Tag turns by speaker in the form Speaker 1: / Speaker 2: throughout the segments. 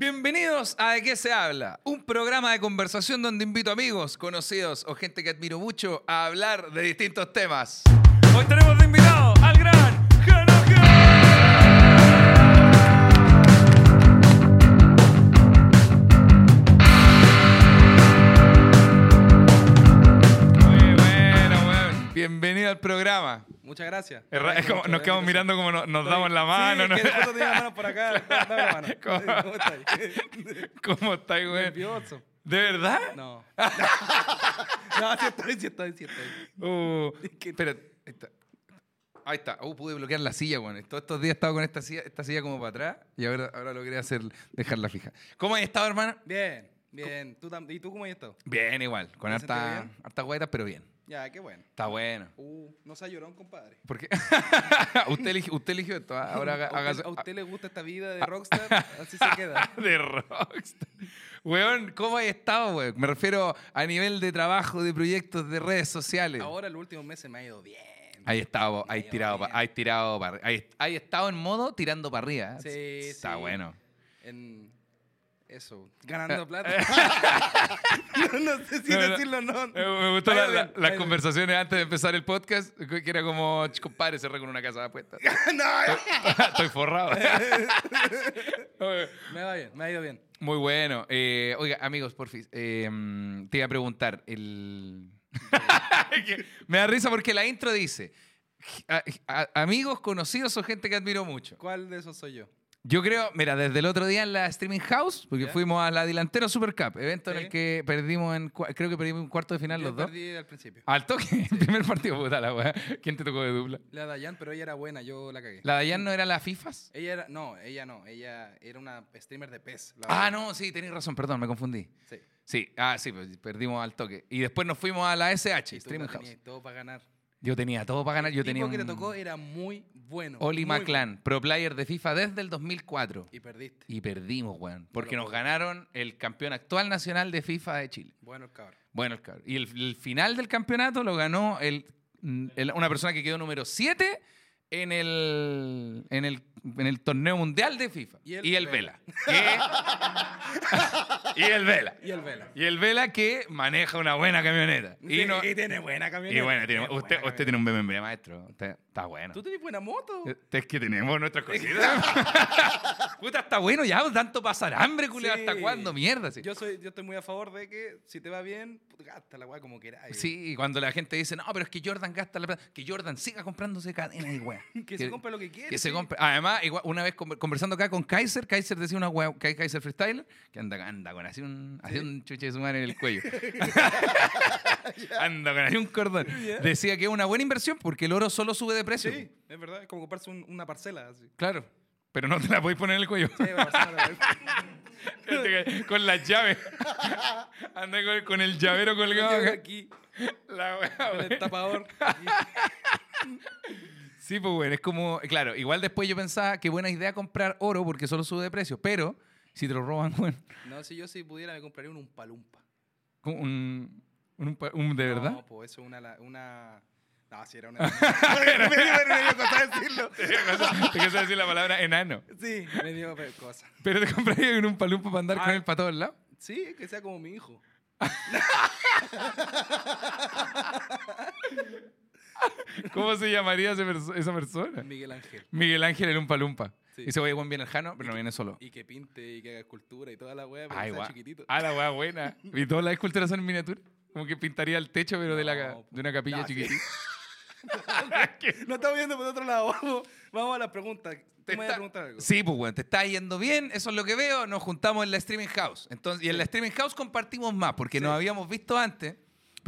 Speaker 1: Bienvenidos a De qué se habla, un programa de conversación donde invito amigos, conocidos o gente que admiro mucho a hablar de distintos temas. Hoy tenemos Programa.
Speaker 2: Muchas gracias.
Speaker 1: Es ra- es como- nos quedamos mirando como nos, nos damos la mano.
Speaker 2: Sí,
Speaker 1: ¿no?
Speaker 2: que justo tenía la mano por acá. Dame la mano.
Speaker 1: ¿Cómo?
Speaker 2: ¿Cómo estás?
Speaker 1: ¿Cómo estáis, weón?
Speaker 2: Nervioso.
Speaker 1: ¿De verdad?
Speaker 2: No. No, sí estoy, sí estoy, sí estoy.
Speaker 1: Uh, ahí está. Ahí está. Uh, pude bloquear la silla, weón. Todos estos días he estado con esta silla, esta silla como para atrás y ahora, ahora logré hacer, dejarla fija. ¿Cómo has estado, hermano?
Speaker 2: Bien, bien. ¿Tú tam- ¿Y tú cómo has estado?
Speaker 1: Bien, igual. Con
Speaker 2: ¿Te has sentido
Speaker 1: harta,
Speaker 2: bien?
Speaker 1: harta guaitas, pero bien.
Speaker 2: Ya, qué bueno.
Speaker 1: Está bueno.
Speaker 2: Uh, no se llorado, compadre.
Speaker 1: ¿Por qué? usted, eligió, usted eligió esto. ¿ah? Ahora haga-
Speaker 2: ¿A usted,
Speaker 1: hágase-
Speaker 2: a usted le gusta esta vida de rockstar? Así se queda.
Speaker 1: de Rockstar. Weón, ¿cómo has estado, weón? Me refiero a nivel de trabajo, de proyectos, de redes sociales.
Speaker 2: Ahora, los últimos meses me ha ido bien.
Speaker 1: Ahí
Speaker 2: ha
Speaker 1: ahí tirado, pa- ahí tirado, ahí, ahí estado en modo tirando para arriba.
Speaker 2: Sí,
Speaker 1: Está
Speaker 2: sí.
Speaker 1: bueno.
Speaker 2: En eso, ganando plata. no, no sé si
Speaker 1: No,
Speaker 2: decirlo o no.
Speaker 1: Eh, Me gustó la- la- las conversaciones antes de empezar el podcast, que era como, "Ch, compadre, cerré con una casa de apuestas.
Speaker 2: no,
Speaker 1: Estoy forrado.
Speaker 2: Me va bien, me ha ido bien.
Speaker 1: Muy bueno. Eh, oiga, amigos, por fin, te iba a preguntar, el... Me da risa porque la intro dice, "A- a- amigos, conocidos o gente que admiro mucho.
Speaker 2: ¿Cuál de esos soy yo?
Speaker 1: Yo creo, mira, desde el otro día en la Streaming House, porque
Speaker 2: ¿Ya?
Speaker 1: fuimos a la Delantero Super Cup, evento en el que perdimos en, creo que perdimos en cuarto de final
Speaker 2: Yo
Speaker 1: los dos.
Speaker 2: perdí al principio.
Speaker 1: Al toque, el primer partido, puta la weá. ¿Quién te tocó de dupla?
Speaker 2: La Dayan, pero ella era buena, yo la cagué.
Speaker 1: ¿La Dayan no era la FIFAs?
Speaker 2: Ella era, no, ella no, ella era una streamer de PES.
Speaker 1: Ah, no, sí, tenéis razón, perdón, me confundí.
Speaker 2: Sí.
Speaker 1: Sí, ah, sí, pues perdimos al toque. Y después nos fuimos a la SH,
Speaker 2: Y tú
Speaker 1: Streaming House.
Speaker 2: todo para ganar.
Speaker 1: Yo tenía todo para ganar, yo
Speaker 2: el
Speaker 1: tenía
Speaker 2: tipo que te
Speaker 1: un
Speaker 2: tocó era muy bueno.
Speaker 1: Oli
Speaker 2: muy
Speaker 1: McClan, pro player de FIFA desde el 2004.
Speaker 2: bueno. Y perdiste.
Speaker 1: Y perdimos, weón, porque nos ganaron el campeón actual nacional de FIFA de Chile.
Speaker 2: Bueno, el cabrón.
Speaker 1: Bueno, el cabrón. Y el, el final del campeonato lo ganó el, el- una persona que quedó número 7 en el, en, el, en el torneo mundial de FIFA.
Speaker 2: Y el Vela.
Speaker 1: Y el Vela.
Speaker 2: Y el Vela.
Speaker 1: Y el Vela que maneja una buena camioneta. Y,
Speaker 2: Sí,
Speaker 1: no-
Speaker 2: y tiene buena camioneta.
Speaker 1: y bueno, tiene-
Speaker 2: Tiene
Speaker 1: usted, usted tiene un BMW, maestro. Usted está bueno.
Speaker 2: ¿Tú tienes buena moto?
Speaker 1: Eh, Es que tenemos nuestras cositas. Puta, está bueno ya, tanto pasar hambre, culeo.
Speaker 2: Sí.
Speaker 1: ¿Hasta cuándo? Mierda. Sí.
Speaker 2: Yo, soy, yo estoy muy a favor de que si te va bien, gasta la weá como quieras.
Speaker 1: Sí, y cuando la gente dice, no, pero es que Jordan gasta la plata, que Jordan siga comprándose cadenas y weá.
Speaker 2: Que, se compre lo que quiere.
Speaker 1: Que se compre. Además, igual, una vez conver- conversando acá con Kaiser, Kaiser decía una weá, Kai- Kaiser Freestyler, que anda, anda con así un, así un chuche de su madre en el cuello. anda con así un cordón. Decía que es una buena inversión porque el oro solo sube de precio.
Speaker 2: Sí, es verdad. Es como comprarse un- una parcela. Así.
Speaker 1: Claro. Pero no te la podéis poner en el cuello.
Speaker 2: Sí,
Speaker 1: Este con las llaves. Anda con, con el llavero colgado acá.
Speaker 2: aquí,
Speaker 1: La weá,
Speaker 2: con el tapador. aquí.
Speaker 1: Sí, pues bueno, es como, claro, igual después yo pensaba que buena idea comprar oro porque solo sube de precio, pero si te lo roban, bueno,
Speaker 2: No, si yo si pudiera me compraría un Umpalumpa.
Speaker 1: un, un, un- de verdad.
Speaker 2: No, pues eso es una... una... No, si era una... me dio cosa decirlo.
Speaker 1: Te quiero decir la palabra enano.
Speaker 2: Sí, me dio cosa.
Speaker 1: Pero te compraría un palumpa para andar con
Speaker 2: Ah.
Speaker 1: él para todos lados.
Speaker 2: Sí, que sea como mi hijo.
Speaker 1: ¿Cómo se llamaría esa persona?
Speaker 2: Miguel Ángel.
Speaker 1: Miguel Ángel el un palumpa.
Speaker 2: Sí.
Speaker 1: Y se oye buen bien el jano, pero no viene solo.
Speaker 2: Y que pinte y que haga escultura y toda la weá, pero
Speaker 1: Ay,
Speaker 2: que sea chiquitito.
Speaker 1: Ah, la weá buena. Y todas las esculturas son en miniatura. Como que pintaría el techo, pero de, la,
Speaker 2: No,
Speaker 1: de una capilla
Speaker 2: no, sí.
Speaker 1: chiquitita.
Speaker 2: No estamos viendo por otro lado. Vamos, vamos a la pregunta.
Speaker 1: Te
Speaker 2: ¿Tú me
Speaker 1: está-
Speaker 2: preguntar algo?
Speaker 1: Sí, pues bueno, te está yendo bien, eso es lo que veo. Nos juntamos en la Streaming House. Entonces, y en la Streaming House compartimos más, porque nos habíamos visto antes.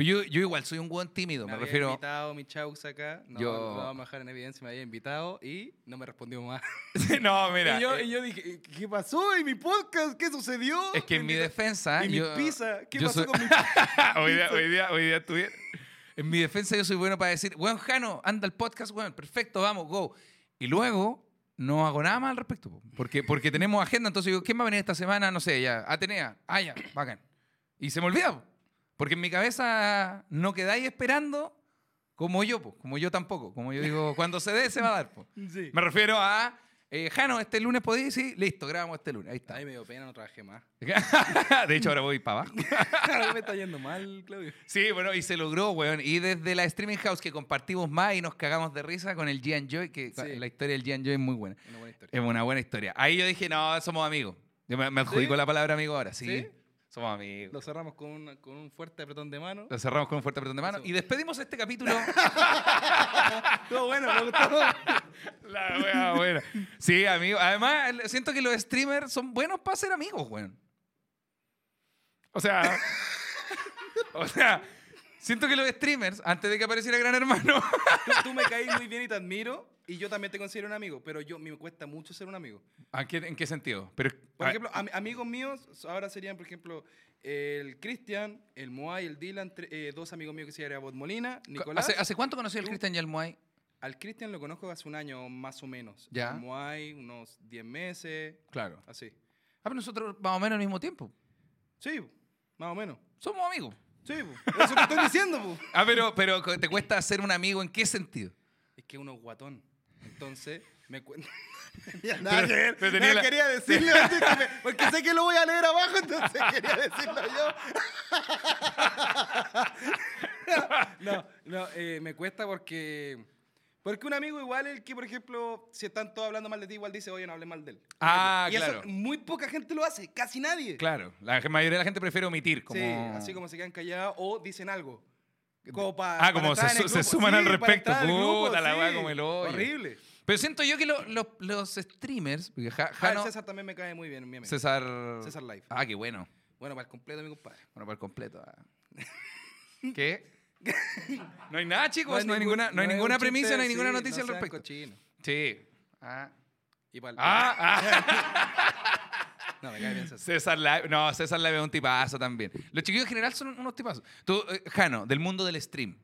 Speaker 1: Pero yo, yo igual soy un buen tímido, me,
Speaker 2: había
Speaker 1: refiero.
Speaker 2: invitado mi chaux acá. No,
Speaker 1: Yo-
Speaker 2: no vamos a dejar en evidencia, me había invitado y no me respondió más.
Speaker 1: no, mira.
Speaker 2: y, yo,
Speaker 1: eh,
Speaker 2: y yo dije, ¿qué pasó? ¿Y mi podcast? ¿Qué sucedió?
Speaker 1: es que en mi defensa.
Speaker 2: ¿Y
Speaker 1: yo,
Speaker 2: mi pizza? ¿Qué pasó
Speaker 1: soy-
Speaker 2: con mi
Speaker 1: hoy, día, hoy, día, hoy día estuve- En mi defensa, yo soy bueno para decir, weón, Jano, anda el podcast, weón, perfecto, vamos, go. Y luego no hago nada más al respecto, po, porque, porque tenemos agenda. Entonces digo, ¿quién va a venir esta semana? No sé, ya, Atenea, ah, ya, bacán. Y se me olvida, porque en mi cabeza no quedáis esperando como yo, po, como yo tampoco. Como yo digo, cuando se dé, se va a dar. po.
Speaker 2: Sí.
Speaker 1: Me refiero a Eh, Jano, este lunes podéis, sí, listo, grabamos este lunes. Ahí está.
Speaker 2: Ay, me dio pena, no trabajé más.
Speaker 1: de hecho, ahora voy para abajo.
Speaker 2: Me está yendo mal, Claudio.
Speaker 1: Sí, bueno, y se logró, weón. Y desde la Streaming House que compartimos más y nos cagamos de risa con el Gian Joy, que
Speaker 2: Sí.
Speaker 1: la historia del Gian Joy es muy buena.
Speaker 2: Una buena historia.
Speaker 1: Es una buena historia. Ahí yo dije, no, somos amigos. Yo me, me adjudico
Speaker 2: ¿Sí?
Speaker 1: la palabra amigo ahora, sí.
Speaker 2: ¿Sí?
Speaker 1: Somos amigos.
Speaker 2: Lo cerramos con, una- con un fuerte apretón de mano.
Speaker 1: Lo cerramos con un fuerte apretón de mano
Speaker 2: Eso.
Speaker 1: y despedimos este capítulo.
Speaker 2: Estuvo bueno, me gustó.
Speaker 1: La wea buena. Sí, amigo. Además, siento que los streamers son buenos para ser amigos, weón. O sea. o sea, siento que los streamers, antes de que apareciera Gran Hermano.
Speaker 2: Tú, tú me caes muy bien y te admiro. Y yo también te considero un amigo. Pero yo me cuesta mucho ser un amigo.
Speaker 1: ¿A qué- ¿En qué sentido? Pero,
Speaker 2: Por
Speaker 1: ah,
Speaker 2: ejemplo, am- amigos míos ahora serían, por ejemplo, el Cristian, el Moai, el Dylan, eh, dos amigos míos que se llaman Bot Molina, Nicolás.
Speaker 1: ¿hace, ¿hace cuánto conocí al. Cristian y al Moai?
Speaker 2: Al Cristian lo conozco hace un año más o menos.
Speaker 1: Ya.
Speaker 2: Al Moai, unos 10 meses,
Speaker 1: Claro.
Speaker 2: así.
Speaker 1: Ah, pero nosotros más o menos al mismo tiempo.
Speaker 2: Sí, más o menos.
Speaker 1: Somos amigos.
Speaker 2: Sí, po. eso que estoy diciendo, po.
Speaker 1: Ah, pero, pero ¿te cuesta ser un amigo en qué sentido?
Speaker 2: Es que uno es guatón. Entonces, me cuenta. nada
Speaker 1: Pero- pero tenía
Speaker 2: nada
Speaker 1: la-
Speaker 2: quería decirle porque sé que lo voy a leer abajo, entonces quería decirlo yo. no, no, eh, me cuesta porque porque un amigo igual el que, por ejemplo, si están todos hablando mal de ti, igual dice, oye, no hables mal de él.
Speaker 1: Ah,
Speaker 2: y
Speaker 1: claro.
Speaker 2: eso muy poca gente lo hace, casi nadie.
Speaker 1: Claro, la mayoría de la gente prefiere omitir. Como...
Speaker 2: Sí, así como se quedan callados o dicen algo.
Speaker 1: Ah, como se se suman al respecto.
Speaker 2: grupo,
Speaker 1: Puta, la
Speaker 2: sí.
Speaker 1: como el hoyo.
Speaker 2: Horrible.
Speaker 1: Pero siento yo que lo- lo- los streamers, porque Ja-
Speaker 2: Ah, César también me cae muy bien, mi amigo.
Speaker 1: César...
Speaker 2: César Live.
Speaker 1: Ah, qué bueno.
Speaker 2: Bueno, para el completo, mi compadre.
Speaker 1: Bueno, para el completo. ah. ¿Qué? No hay nada, chicos. No hay,
Speaker 2: ningún-
Speaker 1: ninguna, no hay ninguna
Speaker 2: chiste,
Speaker 1: premisa, no hay
Speaker 2: sí,
Speaker 1: ninguna noticia
Speaker 2: no
Speaker 1: al respecto. Sí. Ah.
Speaker 2: Y para el-
Speaker 1: Ah, ah.
Speaker 2: No, me cae bien César.
Speaker 1: César Live. No, César Live es un tipazo también. Los chiquillos en general son unos tipazos. Tú, eh, Jano, del mundo del stream.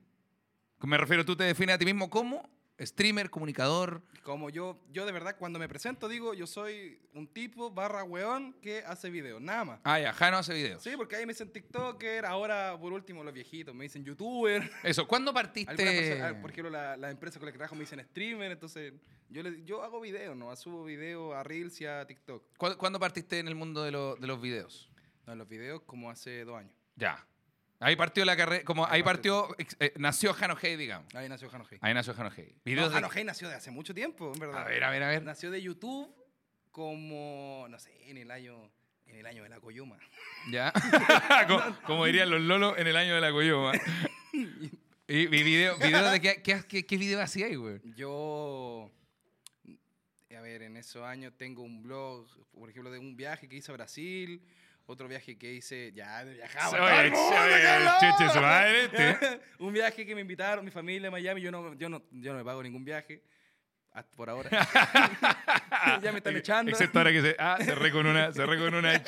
Speaker 1: Me refiero, tú te defines a ti mismo como streamer, comunicador.
Speaker 2: Como yo, yo de verdad, cuando me presento, digo, yo soy un tipo barra weón que hace videos, nada más.
Speaker 1: Ah, ya, Jano hace videos.
Speaker 2: Sí, porque ahí me dicen TikToker, ahora por último los viejitos me dicen YouTuber.
Speaker 1: Eso, ¿cuándo partiste?
Speaker 2: personas, ah, por ejemplo, la, la empresa con la que trabajo me dicen streamer, entonces yo, le, yo hago videos, ¿no? Subo videos a Reels y a TikTok.
Speaker 1: ¿Cuándo, partiste en el mundo de, lo- de los videos?
Speaker 2: No, los videos como hace dos años.
Speaker 1: Ya. Ahí partió la carrera, como ahí
Speaker 2: Ahí
Speaker 1: partió, eh, nació Jano Hey, digamos.
Speaker 2: Ahí nació Jano Hey.
Speaker 1: Ahí nació Jano Hey.
Speaker 2: No,
Speaker 1: de-
Speaker 2: nació de hace mucho tiempo, en verdad.
Speaker 1: A ver, a ver, a ver.
Speaker 2: Nació de YouTube como, no sé, en el año, en el año de la Coyuma.
Speaker 1: Ya. como, como dirían los lolos en el año de la Coyoma. y, y video, video de qué, qué, qué, qué video hacía ahí, güey.
Speaker 2: Yo, a ver, en esos años tengo un blog, por ejemplo, de un viaje que hice a Brasil, otro viaje que hice, ya, viajaba.
Speaker 1: Oye, oye,
Speaker 2: un viaje que me invitaron, mi familia a Miami, yo no, yo no, yo no me pago ningún viaje, por ahora. ya me están echando.
Speaker 1: Excepto ahora que se. Ah, cerré con una. Cerré con una.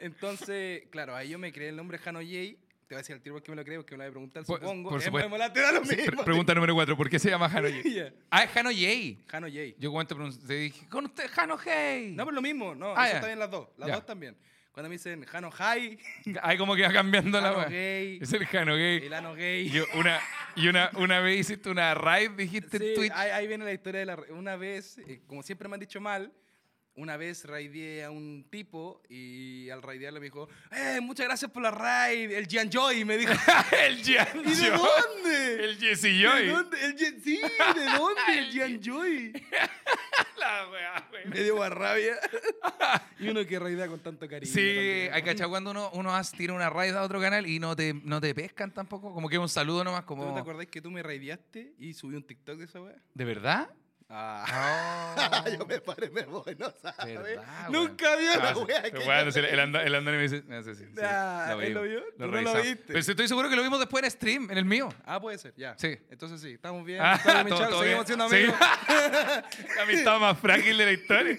Speaker 2: Entonces, claro, ahí yo me creé el nombre Jano Jay. Te voy a decir al tiro porque me lo creo, que me lo voy a preguntar,
Speaker 1: Por-
Speaker 2: supongo.
Speaker 1: por
Speaker 2: Eh,
Speaker 1: supuesto.
Speaker 2: mola, te da lo mismo.
Speaker 1: pre- pregunta número cuatro. ¿Por qué se llama Jano Hey?
Speaker 2: Ya.
Speaker 1: Ah, es Jano Hey.
Speaker 2: Jano Jay.
Speaker 1: Yo cuento, te dije, con usted, Jano Hey.
Speaker 2: No, pero lo mismo, no,
Speaker 1: Ah,
Speaker 2: eso
Speaker 1: ya.
Speaker 2: también las dos, las
Speaker 1: Ya.
Speaker 2: dos también. Cuando me dicen Jano High,
Speaker 1: Ahí como que va cambiando la
Speaker 2: Jano
Speaker 1: weá.
Speaker 2: Gay,
Speaker 1: Es el Jano Gay.
Speaker 2: el Ano Gay.
Speaker 1: Y una, y una, una vez hiciste una raid, dijiste
Speaker 2: Sí,
Speaker 1: en Twitch.
Speaker 2: ahí, ahí viene la historia de la... Una vez, eh, como siempre me han dicho mal, una vez raideé a un tipo y al raidearle me dijo, eh, muchas gracias por la raid, el Gian Joy, me dijo.
Speaker 1: el Gian
Speaker 2: ¿Y de dónde?
Speaker 1: El Jesse
Speaker 2: ¿De
Speaker 1: Joy.
Speaker 2: dónde? El sí, ¿de dónde? El Gian Joy.
Speaker 1: La weá, güey.
Speaker 2: Me dio más rabia. y uno que raidea con tanto cariño.
Speaker 1: Sí,
Speaker 2: también.
Speaker 1: hay cachado cuando uno, uno hace- tira una raid a otro canal y no te, no te pescan tampoco. Como que un saludo nomás,
Speaker 2: ¿Tú no
Speaker 1: como.
Speaker 2: te acordás que tú me raideaste y subí un TikTok de esa weá?
Speaker 1: ¿De verdad?
Speaker 2: Ah. Yo me paré, me voy, no sabes.
Speaker 1: Verdad,
Speaker 2: Nunca vi una
Speaker 1: Ah, sí.
Speaker 2: wea que
Speaker 1: bueno, sí, anda, el Andoni me dice. no sé, sí, sí,
Speaker 2: Ah, ¿él lo vio? ¿Tú no lo
Speaker 1: revisamos.
Speaker 2: viste?
Speaker 1: Pero sí estoy seguro que lo vimos después en stream, en el mío.
Speaker 2: Ah, puede ser, ya.
Speaker 1: Sí.
Speaker 2: Entonces sí, estamos bien.
Speaker 1: Ah,
Speaker 2: Todo
Speaker 1: todo-
Speaker 2: seguimos
Speaker 1: bien.
Speaker 2: siendo
Speaker 1: Sí.
Speaker 2: amigos.
Speaker 1: La amistad más frágil de la historia.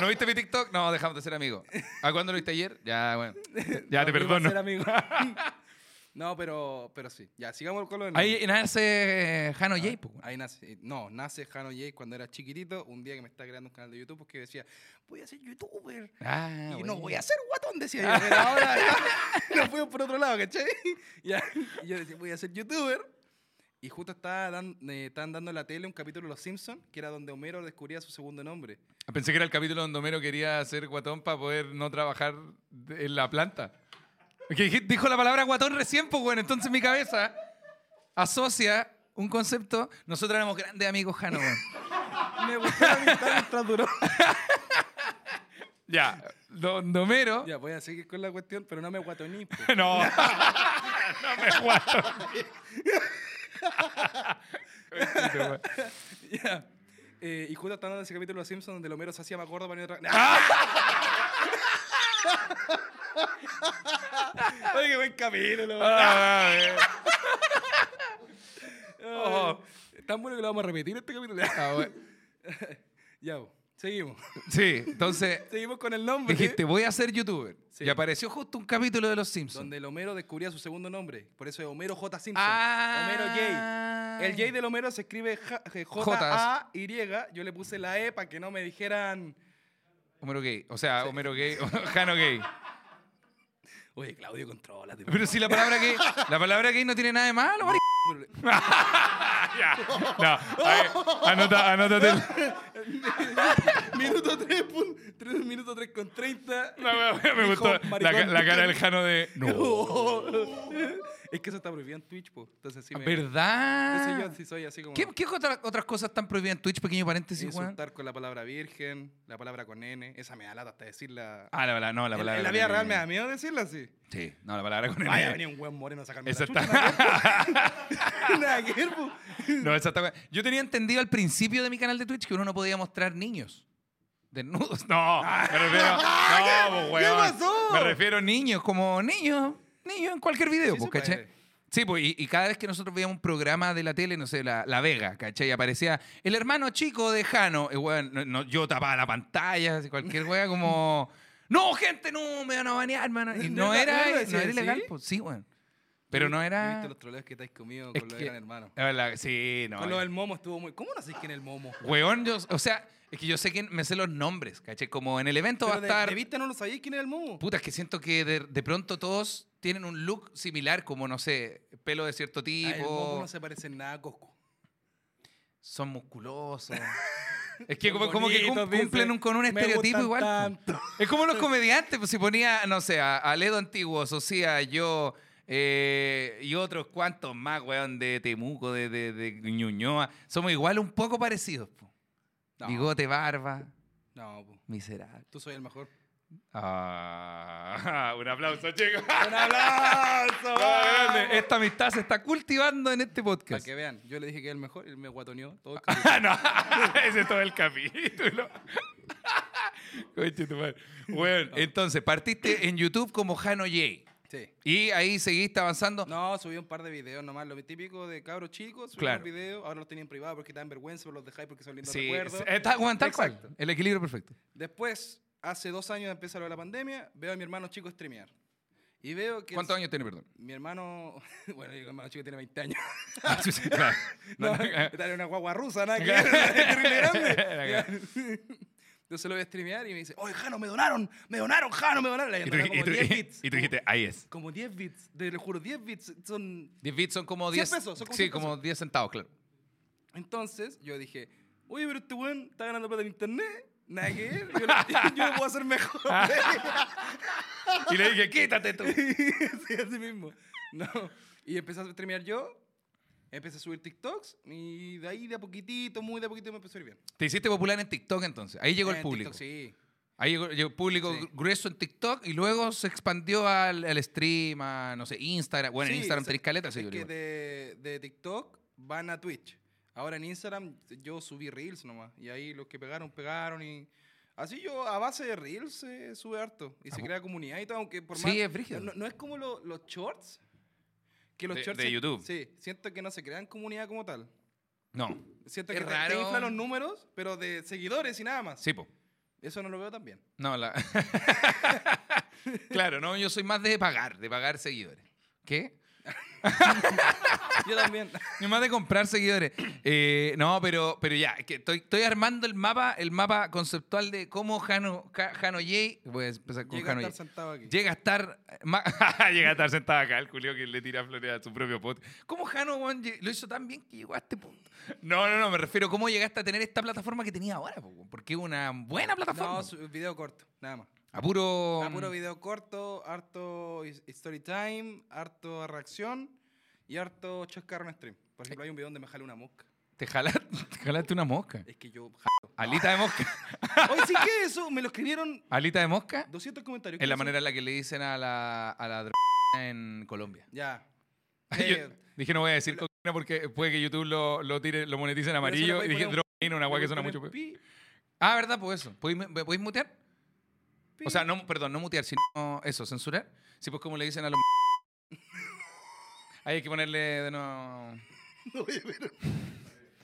Speaker 1: ¿No viste mi TikTok? No, dejamos de ser amigos. ¿A cuándo lo viste ayer? Ya, bueno. Ya te perdono.
Speaker 2: ser amigos. No, pero, pero sí. Ya, sigamos con lo del
Speaker 1: Ahí nace Jano Jay, po.
Speaker 2: Ahí nace, no, nace Jano Jay cuando era chiquitito, un día que me estaba creando un canal de YouTube porque decía, voy a ser youtuber.
Speaker 1: Ah,
Speaker 2: y
Speaker 1: bueno.
Speaker 2: no voy a ser guatón, decía yo. Pero ahora nos fuimos por otro lado, ¿cachai? Ya, y yo decía, voy a ser youtuber. Y justo estaba dan- eh, estaban dando en la tele un capítulo de Los Simpsons, que era donde Homero descubría su segundo nombre.
Speaker 1: Pensé que era el capítulo donde Homero quería ser guatón para poder no trabajar en la planta. Que dijo la palabra guatón recién, pues bueno, entonces mi cabeza asocia un concepto. Nosotros éramos grandes amigos, Jano.
Speaker 2: Me gustó la amistad mientras duró.
Speaker 1: ya, don Homero.
Speaker 2: Ya, voy a seguir con la cuestión, pero no me guatoní. po.
Speaker 1: No. no me guato.
Speaker 2: Ya. Eh, y justo estando en ese capítulo de Los Simpsons donde el Homero se hacía más gordo para ir otra... Oye, qué buen capítulo.
Speaker 1: Ah, eh.
Speaker 2: Oh. Tan bueno que lo vamos a repetir este capítulo.
Speaker 1: Ah, bueno.
Speaker 2: ya, seguimos.
Speaker 1: Sí, entonces
Speaker 2: Seguimos con el nombre.
Speaker 1: dijiste, voy a ser youtuber.
Speaker 2: Sí.
Speaker 1: Y apareció justo un capítulo de Los Simpsons.
Speaker 2: Donde el Homero descubría su segundo nombre. Por eso es Homero J. Simpson.
Speaker 1: Ah.
Speaker 2: Homero J. El J del Homero se escribe Ja- eh, J-A-Y. Yo le puse la E para que no me dijeran.
Speaker 1: Homero Gay. O sea, Homero Gay. Jano Gay.
Speaker 2: Oye, Claudio, controla.
Speaker 1: Pero si la palabra gay, la palabra gay no tiene nada de malo, mari- Ya. No, a ver, anota, anótate.
Speaker 2: minuto 3, pun- tres- minuto 3 con 30.
Speaker 1: No, me, me gustó la cara del Jano de. No.
Speaker 2: Es que eso está prohibido en Twitch, po. Entonces sí me.
Speaker 1: ¿Verdad?
Speaker 2: Yo sí soy así como.
Speaker 1: ¿Qué, qué otra- otras cosas están prohibidas en Twitch? Pequeño paréntesis, weón.
Speaker 2: Insultar con la palabra virgen, la palabra con N. Esa me da lata hasta decirla.
Speaker 1: Ah, la palabra, no, la
Speaker 2: En-
Speaker 1: palabra.
Speaker 2: en la
Speaker 1: con
Speaker 2: vida real me da miedo decirla así.
Speaker 1: Sí, no, la palabra con N.
Speaker 2: Vaya, venía un buen moreno a sacarme
Speaker 1: Esa
Speaker 2: la
Speaker 1: está.
Speaker 2: chucha.
Speaker 1: No, esa está- Yo tenía entendido al principio de mi canal de Twitch que uno no podía mostrar niños. Desnudos. No, me refiero. No, pues, weón.
Speaker 2: pasó?
Speaker 1: Me refiero a niños, como niños. Niños en cualquier video,
Speaker 2: Sí
Speaker 1: pues, ¿cachai? Sí, pues, y, y cada vez que nosotros veíamos un programa de la tele, no sé, La, la Vega, ¿cachai? Aparecía el hermano chico de Jano. Y, weón, no- no, yo tapaba la pantalla, cualquier weá, como. No, gente, no, me van a banear, hermano. Y no
Speaker 2: ¿De
Speaker 1: era, no era ilegal, pues sí, weón. Pero no era.
Speaker 2: visto los troleos que estáis conmigo
Speaker 1: Es
Speaker 2: con lo
Speaker 1: que-
Speaker 2: Gran Hermano.
Speaker 1: La verdad, sí, no.
Speaker 2: con
Speaker 1: eh.
Speaker 2: lo del momo estuvo muy. ¿Cómo no sé quién es el momo?
Speaker 1: Weón, yo, o sea, es que yo sé que me sé los nombres, ¿cachai? Como en el evento va a
Speaker 2: de-
Speaker 1: estar.
Speaker 2: de vista no lo sabíais quién era el momo.
Speaker 1: Puta, es que siento que de, de pronto todos tienen un look similar, como no sé, pelo de cierto
Speaker 2: Ah, el
Speaker 1: tipo,
Speaker 2: no se parece en nada a Cosco.
Speaker 1: son musculosos. es que como, que cum- cumplen un- con un estereotipo igual.
Speaker 2: tanto.
Speaker 1: Es como los comediantes, pues si ponía, no sé, a, a Ledo Antiguo, Socia, yo eh, y otros cuantos más, weón, de Temuco, de, de, de Ñuñoa, somos igual un poco parecidos. po.
Speaker 2: No,
Speaker 1: Bigote, barba,
Speaker 2: no, po.
Speaker 1: miserable.
Speaker 2: tú soy el mejor.
Speaker 1: Ah, un aplauso, chicos.
Speaker 2: ¡Un aplauso!
Speaker 1: Grande. Esta amistad se está cultivando en este
Speaker 2: Para
Speaker 1: podcast.
Speaker 2: que vean, yo le dije que era el mejor y él me guatoneó todo el
Speaker 1: Ah, no, ese es todo el capítulo. Conche tu madre. Bueno, entonces partiste en YouTube como Jano J.
Speaker 2: Sí.
Speaker 1: Y ahí seguiste avanzando.
Speaker 2: No, subí un par de videos nomás, lo típico de cabros chicos, subí
Speaker 1: Claro.
Speaker 2: unos videos, ahora los tenía en privado porque te dan vergüenza, pero los dejáis porque son lindos
Speaker 1: sí,
Speaker 2: recuerdos.
Speaker 1: está, bueno, tal cual.
Speaker 2: Exacto.
Speaker 1: El equilibrio perfecto.
Speaker 2: Después, hace dos años empezó lo de la pandemia, veo a mi hermano chico streamear. Y veo que...
Speaker 1: ¿Cuántos años tiene, perdón?
Speaker 2: Mi hermano... Bueno, mi hermano chico tiene 20 años.
Speaker 1: Ah, sí, sí, claro.
Speaker 2: No,
Speaker 1: No, no,
Speaker 2: una guagua rusa, nada que grande. Entonces lo voy a streamear y me dice, oye, Jano, me donaron, me donaron, Jano, me donaron.
Speaker 1: Y tú, y
Speaker 2: como
Speaker 1: tú-
Speaker 2: 10 bits.
Speaker 1: y tú dijiste, ahí es.
Speaker 2: Como 10 bits, te lo juro, 10 bits son
Speaker 1: 10 bits son como
Speaker 2: 100
Speaker 1: 10
Speaker 2: pesos, son como
Speaker 1: Sí,
Speaker 2: 100
Speaker 1: como 10 centavos, claro.
Speaker 2: Entonces yo dije, oye, pero este weón está ganando plata en internet. Nada que ver, yo, lo- yo lo puedo hacer mejor.
Speaker 1: Y le dije, quítate tú.
Speaker 2: sí, así mismo. No. Y empecé a streamear yo, empecé a subir TikToks y de ahí de a poquitito, muy de a poquitito me empezó a ir bien.
Speaker 1: Te hiciste popular en TikTok entonces. Ahí llegó el
Speaker 2: En
Speaker 1: público.
Speaker 2: TikTok, sí.
Speaker 1: Ahí llegó, llegó el público
Speaker 2: Sí.
Speaker 1: grueso en TikTok y luego se expandió al, al stream, a, no sé, Instagram. Bueno, en
Speaker 2: Sí,
Speaker 1: Instagram
Speaker 2: o sea,
Speaker 1: tenéis caleta,
Speaker 2: Es
Speaker 1: sí, yo
Speaker 2: que de TikTok van a Twitch. Ahora en Instagram yo subí Reels nomás. Y ahí los que pegaron, pegaron. Y así yo a base de Reels se sube harto. Y se
Speaker 1: Apu-
Speaker 2: crea comunidad y todo. Aunque por
Speaker 1: Sí,
Speaker 2: más,
Speaker 1: es brígido.
Speaker 2: No, no es como lo- los shorts. Que los
Speaker 1: De-
Speaker 2: shorts
Speaker 1: de YouTube.
Speaker 2: Sí, siento que no se crean comunidad como tal.
Speaker 1: No,
Speaker 2: Siento
Speaker 1: Es
Speaker 2: que te- te,
Speaker 1: raro.
Speaker 2: inflan los números, pero de seguidores y nada más.
Speaker 1: sí, po.
Speaker 2: Eso no lo veo tan bien.
Speaker 1: No, la... claro, no, yo soy más de pagar, de pagar seguidores. ¿Qué?
Speaker 2: Yo también.
Speaker 1: Ni más de comprar seguidores. Eh, no, pero, pero ya, que estoy, estoy armando el mapa, el mapa conceptual de cómo Jano, Ja- Jano Jay, voy a empezar con
Speaker 2: Llega a
Speaker 1: Jano
Speaker 2: estar
Speaker 1: Jay,
Speaker 2: sentado aquí.
Speaker 1: llega a estar ma- llega a estar sentado acá, el culio que le tira flores a su propio pot. ¿Cómo Jano weón, lle- lo hizo tan bien que llegó a este punto? No, no, no, me refiero a cómo llegaste a tener esta plataforma que tenía ahora, po, weón, porque es una buena plataforma.
Speaker 2: No, su- video corto, nada más.
Speaker 1: A puro...
Speaker 2: A puro video corto, harto story time, harto reacción y harto chascarro en stream. Por ejemplo, hay un video donde me jale una mosca.
Speaker 1: Te jalaste, te jalaste una mosca.
Speaker 2: Es que yo jalo.
Speaker 1: Alita de mosca.
Speaker 2: Oye, sí que eso, me lo escribieron
Speaker 1: Alita de mosca
Speaker 2: 200 comentarios.
Speaker 1: es la
Speaker 2: ¿Qué
Speaker 1: manera en la que le dicen a la, a la dr- en Colombia.
Speaker 2: Ya.
Speaker 1: Yo
Speaker 2: Eh,
Speaker 1: dije no voy a decir porque puede que YouTube lo, lo tire, lo monetice en amarillo y dije drogaína, una guay que suena mucho peor.
Speaker 2: pi,
Speaker 1: Ah, ¿verdad? Pues eso. ¿Podéis, me- podéis mutear? O sea, no, perdón, no mutear, sino eso, censurar. Sí, pues como le dicen a los... Ahí hay que ponerle de nuevo...
Speaker 2: Oye, pero-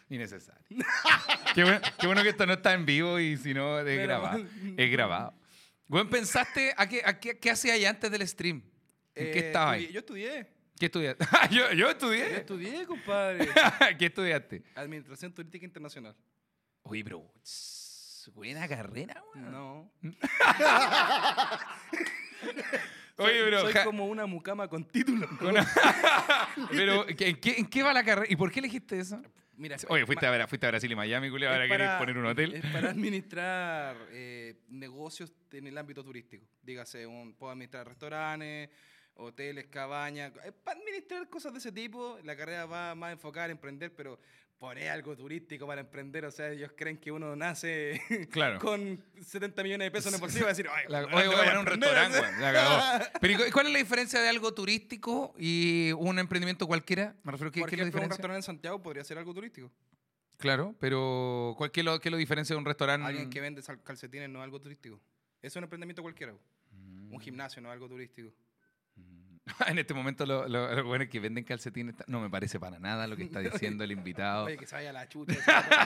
Speaker 1: Innecesario. qué, bueno, qué bueno que esto no está en vivo y si no es
Speaker 2: Pero-
Speaker 1: grabado. Es grabado. Bueno, ¿pensaste a qué, a qué, qué hacía ahí antes del stream? ¿En
Speaker 2: Eh,
Speaker 1: qué estaba
Speaker 2: estudi-
Speaker 1: ahí?
Speaker 2: Yo estudié.
Speaker 1: ¿Qué estudiaste? Yo, yo
Speaker 2: Yo
Speaker 1: estudié.
Speaker 2: estudié, compadre.
Speaker 1: ¿Qué estudiaste?
Speaker 2: Administración Turística Internacional.
Speaker 1: Oye, pero... Buena carrera, weón.
Speaker 2: No.
Speaker 1: Oye, pero...
Speaker 2: Soy
Speaker 1: ja-
Speaker 2: como una mucama con título.
Speaker 1: pero ¿en qué, en qué va la carrera? ¿Y por qué elegiste eso?
Speaker 2: Mira,
Speaker 1: Oye, fuiste a, fuiste a Brasil y Miami, culiao, ahora querés poner un hotel.
Speaker 2: Es para administrar eh, negocios en el ámbito turístico. Dígase, un, puedo administrar restaurantes, hoteles, cabañas. Es para administrar cosas de ese tipo. La carrera va más enfocada en emprender, pero poner algo turístico para emprender. O sea, ellos creen que uno nace
Speaker 1: Claro.
Speaker 2: con 70 millones de pesos en el bolsillo y va a decir, "Ay,
Speaker 1: La-
Speaker 2: ¿dónde
Speaker 1: oye, voy a poner un
Speaker 2: emprender?"
Speaker 1: restaurante. Pero ¿y cu- ¿cuál es la diferencia de algo turístico y un emprendimiento cualquiera? Me refiero, ¿qué,
Speaker 2: Por
Speaker 1: qué es la
Speaker 2: ejemplo, un
Speaker 1: diferencia?
Speaker 2: restaurante en Santiago podría ser algo turístico.
Speaker 1: Claro, pero ¿cuál, qué, lo, ¿qué lo diferencia de un restaurante?
Speaker 2: Alguien que vende calcetines no es algo turístico. Eso es un emprendimiento cualquiera.
Speaker 1: Mm.
Speaker 2: Un gimnasio no es algo turístico.
Speaker 1: en este momento lo- lo- los buenos que venden calcetines no me parece para nada lo que está diciendo el invitado.
Speaker 2: Oye, que se vaya la chucha.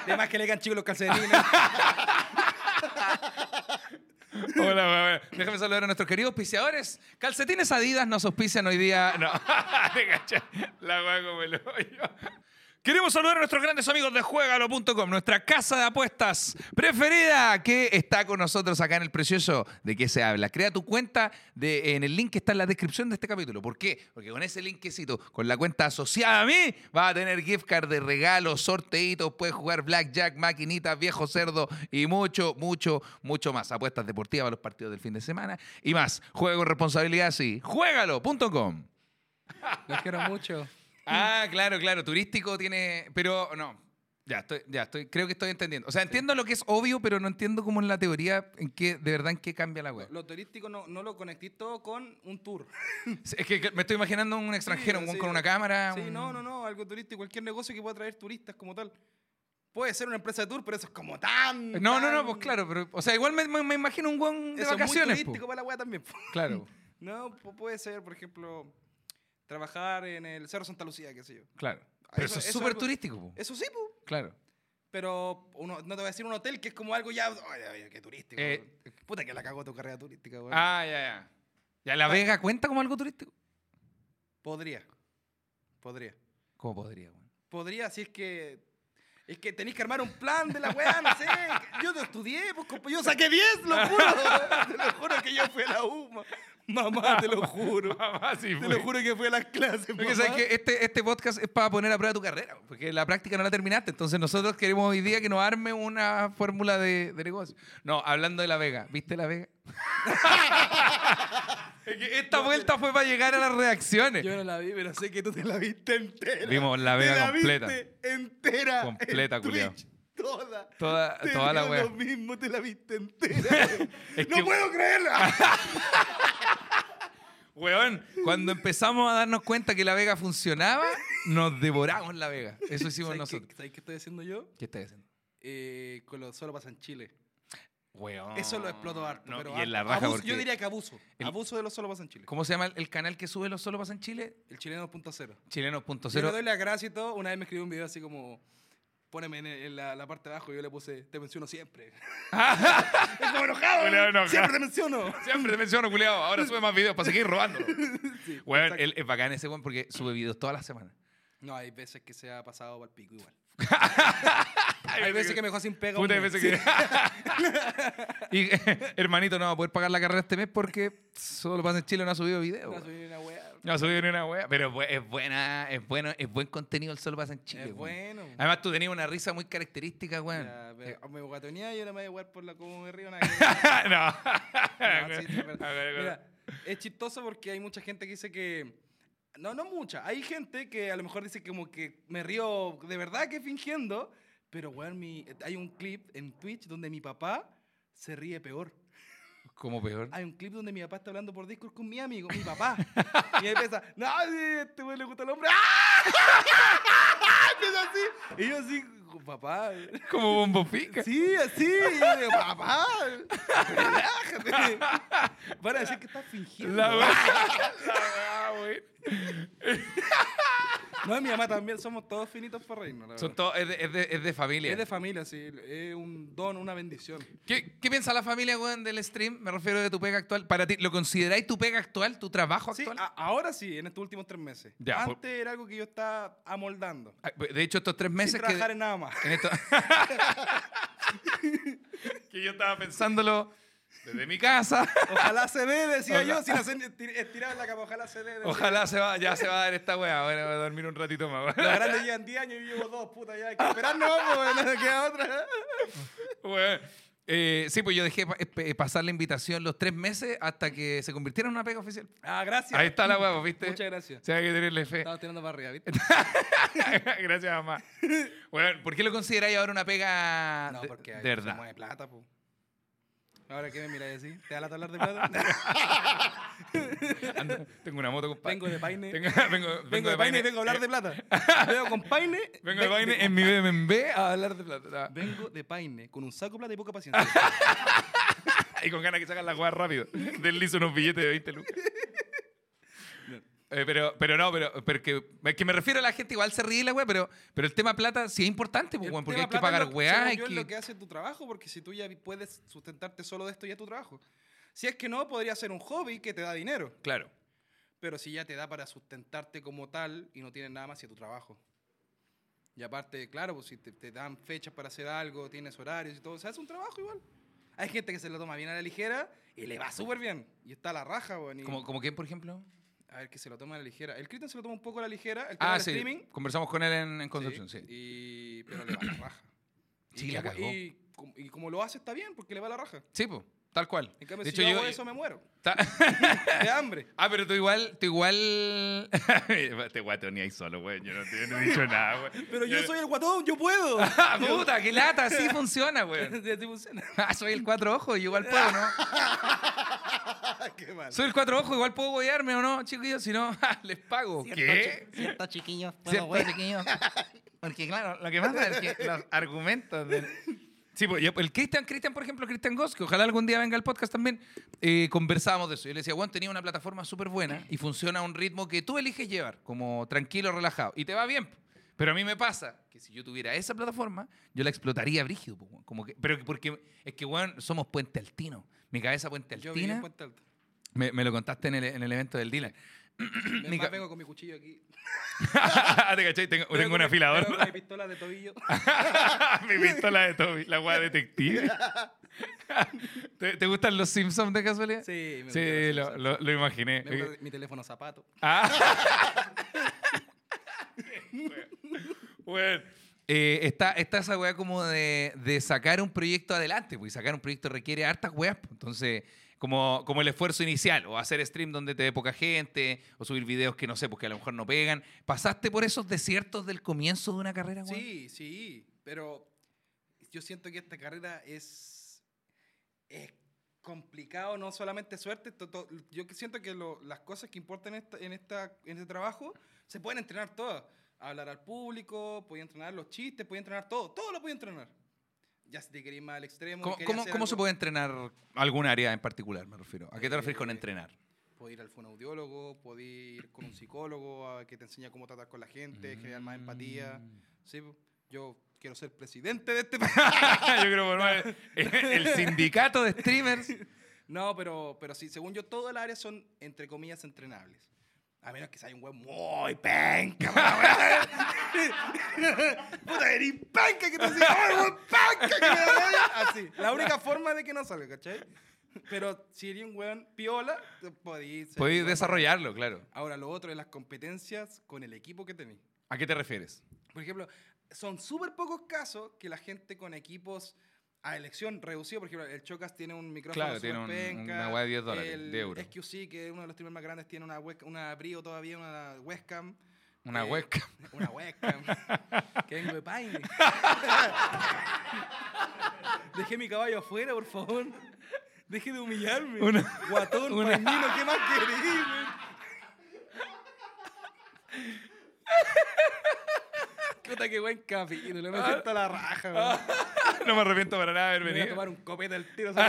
Speaker 2: Además que le digan chicos los calcetines.
Speaker 1: Hola, hola. Déjame saludar a nuestros queridos auspiciadores. Calcetines Adidas nos auspician hoy día. No. La weá como el hoyo. Queremos saludar a nuestros grandes amigos de Juegalo.com, nuestra casa de apuestas preferida que está con nosotros acá en el Precioso. ¿De qué se habla? Crea tu cuenta en el link que está en la descripción de este capítulo. ¿Por qué? Porque con ese linkecito, con la cuenta asociada a mí, vas a tener gift card de regalos, sorteitos, puedes jugar blackjack, maquinitas, viejo cerdo y mucho, mucho, mucho más. Apuestas deportivas para los partidos del fin de semana y más. Juega con responsabilidad, sí. Juegalo.com.
Speaker 2: Los quiero mucho.
Speaker 1: Ah, claro, claro. Turístico tiene. Pero no. Ya estoy, ya estoy. Creo que estoy entendiendo. O sea, entiendo lo que es obvio, pero no entiendo cómo en la teoría, en qué, de verdad, en qué cambia la web.
Speaker 2: Lo turístico no, no lo conecté todo con un tour.
Speaker 1: Es que, que me estoy imaginando un extranjero, un
Speaker 2: Sí, sí.
Speaker 1: con una cámara.
Speaker 2: Sí,
Speaker 1: un-
Speaker 2: no, no, no. Algo turístico. Cualquier negocio que pueda traer turistas como tal. Puede ser una empresa de tour, pero eso es como tan.
Speaker 1: No, no, no, pues claro, pero. O sea, igual me, me- me imagino un weón de
Speaker 2: Eso
Speaker 1: vacaciones.
Speaker 2: es muy
Speaker 1: po.
Speaker 2: turístico para la weá también. po.
Speaker 1: Claro,
Speaker 2: No, pu- puede ser, por ejemplo, trabajar en el Cerro Santa Lucía, qué sé yo.
Speaker 1: claro. Pero eso,
Speaker 2: Eso-
Speaker 1: es súper turístico, po.
Speaker 2: Eso sí, pues.
Speaker 1: Claro.
Speaker 2: Pero uno, no te voy a decir un hotel que es como algo ya. Qué turístico.
Speaker 1: Eh,
Speaker 2: Puta que la cagó tu carrera turística, weón.
Speaker 1: Ah, ya, ya. ¿Ya La Vega cuenta como algo turístico?
Speaker 2: Podría. Podría.
Speaker 1: ¿Cómo podría, weón?
Speaker 2: Podría, si es que. Es que tenéis que armar un plan de la weá, no sé. Yo no estudié, pues, compa, yo saqué 10, lo juro. Te lo juro que yo fui a la UMA. Mamá, te lo juro.
Speaker 1: Mamá, sí,
Speaker 2: Te lo juro que fui a las clases,
Speaker 1: Porque sabes que este, este podcast es para poner a prueba tu carrera, porque la práctica no la terminaste. Entonces nosotros queremos hoy día que nos arme una fórmula de, de negocio. No, hablando de La Vega. ¿Viste La Vega? Esta vuelta fue para llegar a las reacciones.
Speaker 2: Yo no la vi, pero sé que tú te la viste entera.
Speaker 1: Vimos La Vega
Speaker 2: Te la
Speaker 1: completa.
Speaker 2: Viste entera. en
Speaker 1: Completa, culiao.
Speaker 2: Twitch, Toda.
Speaker 1: Toda-
Speaker 2: Te
Speaker 1: toda la wea.
Speaker 2: Lo mismo, te la viste entera.
Speaker 1: Es
Speaker 2: no
Speaker 1: que-
Speaker 2: puedo creerla.
Speaker 1: Weón, cuando empezamos a darnos cuenta que La Vega funcionaba, nos devoramos La Vega. Eso hicimos
Speaker 2: ¿Sabes
Speaker 1: nosotros.
Speaker 2: qué, ¿Sabes qué estoy haciendo yo?
Speaker 1: ¿Qué estás haciendo?
Speaker 2: Eh, con lo solo pasa en Chile.
Speaker 1: Weón.
Speaker 2: Eso lo explotó harto.
Speaker 1: No,
Speaker 2: pero
Speaker 1: y en
Speaker 2: harto.
Speaker 1: la raja
Speaker 2: Abuso-
Speaker 1: porque-
Speaker 2: Yo diría que abuso.
Speaker 1: el-
Speaker 2: abuso de lo solo pasa en Chile.
Speaker 1: ¿Cómo se llama el, el canal que sube los solo pasa en Chile?
Speaker 2: El chileno 2.0.
Speaker 1: Chilenos.0.
Speaker 2: Yo le doy la gracia y todo. Una vez me escribió un video así como... Póneme en, en la, la parte de abajo y yo le puse, te menciono siempre. es como enojado.
Speaker 1: Enojado.
Speaker 2: Siempre te menciono.
Speaker 1: Siempre te menciono, culiado. Ahora sube más videos para seguir robándolo.
Speaker 2: Sí, exacto.
Speaker 1: él es bacán ese weón porque sube videos todas las semanas.
Speaker 2: No, hay veces que se ha pasado para el pico igual. hay veces que me dejó sin pega.
Speaker 1: Puta, hay veces que. y hermanito, no va a poder pagar la carrera este mes porque solo pasa en Chile no ha subido video.
Speaker 2: No,
Speaker 1: weón.
Speaker 2: soy una wea.
Speaker 1: No ha subido ni una wea. Pero es buena, es bueno, es buen contenido el solo pasa en Chile.
Speaker 2: Es bueno.
Speaker 1: Además, tú tenías una risa muy característica, weón. Eh,
Speaker 2: me guatonía y ahora me voy a jugar por la como de río. nada que ver.
Speaker 1: no.
Speaker 2: No, sí, pero-. Mira, es chistoso porque hay mucha gente que dice que. No, no mucha. Hay gente que a lo mejor dice como que me río de verdad que fingiendo. Pero, weón, mi, hay un clip en Twitch donde mi papá se ríe peor.
Speaker 1: Como peor.
Speaker 2: Hay un clip donde mi papá está hablando por Discord con mi amigo, mi papá. y él empieza, no, este güey le gusta el hombre. ¡Ah! Empieza así. Y yo así, papá.
Speaker 1: Como bombo pica.
Speaker 2: Sí, así. Y yo digo, papá. Relájate. Van a decir que estás fingiendo.
Speaker 1: La wea. La wea, weón.
Speaker 2: No, mi mamá también, somos todos finitos para reírnos. la
Speaker 1: Son todos, es de, es de- es de familia.
Speaker 2: Es de familia, sí. Es un don, una bendición.
Speaker 1: ¿Qué, qué piensa la familia, weón, del stream? Me refiero de tu pega actual. Para ti, ¿lo consideráis tu pega actual, tu trabajo
Speaker 2: Sí,
Speaker 1: actual?
Speaker 2: a- ahora sí, en estos últimos tres meses.
Speaker 1: Ya, por-
Speaker 2: Antes era algo que yo estaba amoldando.
Speaker 1: Ah, De hecho, estos tres meses
Speaker 2: Sin
Speaker 1: que...
Speaker 2: trabajar en nada más.
Speaker 1: en esto- que yo estaba pensándolo desde mi casa.
Speaker 2: Ojalá se dé, decía
Speaker 1: Ojalá.
Speaker 2: yo, sin hacer estir- estirar en la cama. Ojalá se dé.
Speaker 1: Ojalá se va, ya se va a dar esta weá. Bueno, voy a dormir un ratito más.
Speaker 2: Los grandes llevan 10 años y yo llevo dos, puta, ya hay que esperar, no, pues, no queda otra.
Speaker 1: Weón. Eh, sí, pues yo dejé pa- eh, pasar la invitación los tres meses hasta que se convirtiera en una pega oficial.
Speaker 2: Ah, gracias.
Speaker 1: Ahí está la weá, pues, ¿viste?
Speaker 2: Muchas gracias.
Speaker 1: O sea, hay que tenerle fe.
Speaker 2: Estaba tirando para arriba, ¿viste?
Speaker 1: Gracias, mamá. Bueno, ¿por qué lo consideráis ahora una pega
Speaker 2: No,
Speaker 1: de,
Speaker 2: porque
Speaker 1: de
Speaker 2: ahí
Speaker 1: verdad?
Speaker 2: se mueve plata, pues. Ahora, ¿qué me miráis así? ¿Te da la hablar de plata?
Speaker 1: Ando- tengo una moto, compadre.
Speaker 2: vengo de Paine.
Speaker 1: Tengo- vengo,
Speaker 2: Vengo de Paine y vengo a hablar
Speaker 1: eh,
Speaker 2: de plata. Vengo con Paine.
Speaker 1: Vengo de Paine en mi BMW a hablar de plata.
Speaker 2: Vengo de Paine con un saco de plata y poca paciencia.
Speaker 1: Y con ganas que sacan la weá rápido. Deslizo unos billetes de 20 lucas. Eh, pero, pero no, pero, pero que, que me refiero a la gente, igual se ríe la weá, pero, pero el tema plata sí es importante, pues, porque hay que pagar weá.
Speaker 2: es
Speaker 1: que-
Speaker 2: lo que hace tu trabajo, porque si tú ya puedes sustentarte solo de esto, ya es tu trabajo. Si es que no, podría ser un hobby que te da dinero.
Speaker 1: Claro.
Speaker 2: Pero si ya te da para sustentarte como tal y no tienes nada más, es tu trabajo. Y aparte, claro, pues si te, te dan fechas para hacer algo, tienes horarios y todo, o sea, es un trabajo igual. Hay gente que se lo toma bien a la ligera y le va súper bien. Y está a la raja, weón.
Speaker 1: ¿Como, como quién, por ejemplo?
Speaker 2: A ver, que se lo toma a la ligera. El Cristian se lo toma un poco a la ligera. El tema
Speaker 1: Ah,
Speaker 2: del
Speaker 1: sí.
Speaker 2: streaming.
Speaker 1: Conversamos con él en, en Concepción, sí.
Speaker 2: Y, pero le va la raja.
Speaker 1: Sí,
Speaker 2: y,
Speaker 1: la cagó.
Speaker 2: Y, y como lo hace está bien, porque le va la raja.
Speaker 1: Sí, pues, tal cual.
Speaker 2: En cambio,
Speaker 1: de
Speaker 2: si
Speaker 1: hecho,
Speaker 2: yo
Speaker 1: yo.
Speaker 2: hago eso, me muero. De hambre.
Speaker 1: ah, pero tú igual, tú igual. Te guato ni ahí solo, güey. Yo no te no he dicho nada, güey.
Speaker 2: Pero yo soy el guatón, yo puedo.
Speaker 1: Ah, puta, qué lata, así funciona, güey.
Speaker 2: Así funciona.
Speaker 1: Ah, soy el cuatro ojos, yo igual puedo, ¿no?
Speaker 2: Qué mal.
Speaker 1: Soy el cuatro ojos, igual puedo bodearme o no, chiquillos, si no, les pago. ¿Qué?
Speaker 3: Cierto, chiquillos.
Speaker 1: Cierto,
Speaker 3: Puedo, güey.
Speaker 1: chiquillos. Porque claro, lo que pasa es que los argumentos del... Sí, pues yo- el Cristian, Cristian, por ejemplo, Cristian Goss, que ojalá algún día venga al podcast también, eh, conversábamos de eso. Yo le decía, Juan, tenía una plataforma súper buena y funciona a un ritmo que tú eliges llevar, como tranquilo, relajado, y te va bien. Pero a mí me pasa que si yo tuviera esa plataforma, yo la explotaría brígido. Como que, pero que- porque es que, weón, somos Puente Altino. Mi cabeza Puente
Speaker 2: Yo viví en
Speaker 1: Altina.
Speaker 2: Puente Alto.
Speaker 1: Me, me lo contaste en el, en el evento del Dylan. Mi
Speaker 2: más,
Speaker 1: ca-
Speaker 2: vengo con mi cuchillo aquí.
Speaker 1: ¿Te cachai? Tengo, tengo
Speaker 2: con
Speaker 1: un afilador.
Speaker 2: con mi pistola de tobillo.
Speaker 1: Mi pistola de Toby, la weá detective. ¿Te, te gustan los Simpsons de casualidad?
Speaker 2: Sí, me
Speaker 1: Sí, lo, lo- lo imaginé.
Speaker 2: Me mi teléfono zapato.
Speaker 1: Ah. bueno, eh, está, está esa weá como de, sacar un proyecto adelante, pues y sacar un proyecto requiere hartas weas. pues. Entonces, como, como el esfuerzo inicial, o hacer stream donde te ve poca gente, o subir videos que no sé, porque a lo mejor no pegan. ¿Pasaste por esos desiertos del comienzo de una carrera, weón?
Speaker 2: Sí, sí, pero yo siento que esta carrera es, es complicado, no solamente suerte. to- to- yo siento que lo- las cosas que importan en, en, esta, en este trabajo se pueden entrenar todas. Hablar al público, podía entrenar los chistes, podía entrenar todo, todo lo podía entrenar. Ya si te querés más al extremo.
Speaker 1: ¿Cómo, cómo- cómo se puede entrenar algún área en particular, me refiero? ¿A qué te refieres con
Speaker 2: Eh,
Speaker 1: entrenar?
Speaker 2: Podés ir al fonoaudiólogo, podés ir con un psicólogo a que te enseña cómo tratar con la gente, generar más empatía.
Speaker 1: Mm.
Speaker 2: Sí, Yo quiero ser presidente de este país.
Speaker 1: Yo creo formar el, el sindicato de streamers.
Speaker 2: No, pero, pero sí, según yo, todas las áreas son, entre comillas, entrenables. A menos que sea un weón muy penca. Puta, eres penca que te dice, ¡ay, weón, penca! Que me da-". Así. La única forma de que no salga, ¿cachai? Pero si eres un weón piola, podéis...
Speaker 1: Podéis desarrollarlo, claro.
Speaker 2: Ahora, lo otro es las competencias con el equipo que tenéis.
Speaker 1: ¿A qué te refieres?
Speaker 2: Por ejemplo, son súper pocos casos que la gente con equipos a elección reducido, por ejemplo, el Chocas tiene un micrófono
Speaker 1: Claro, tiene un-
Speaker 2: penca,
Speaker 1: una weá de 10 dólares,
Speaker 2: el
Speaker 1: de euros.
Speaker 2: SQC, que es uno de los streamers más grandes, tiene una, web- una brío todavía, una webcam.
Speaker 1: Una
Speaker 2: Eh,
Speaker 1: webcam.
Speaker 2: Una webcam. que vengo de Paine. Dejé mi caballo afuera, por favor. Deje de humillarme.
Speaker 1: Una-
Speaker 2: Guatón,
Speaker 1: una-
Speaker 2: ¿qué más querés? Puta, qué buen capítulo. Me siento a la raja, weón.
Speaker 1: No me arrepiento para nada de haber
Speaker 2: Me voy a
Speaker 1: venido.
Speaker 2: tomar un copete al tiro.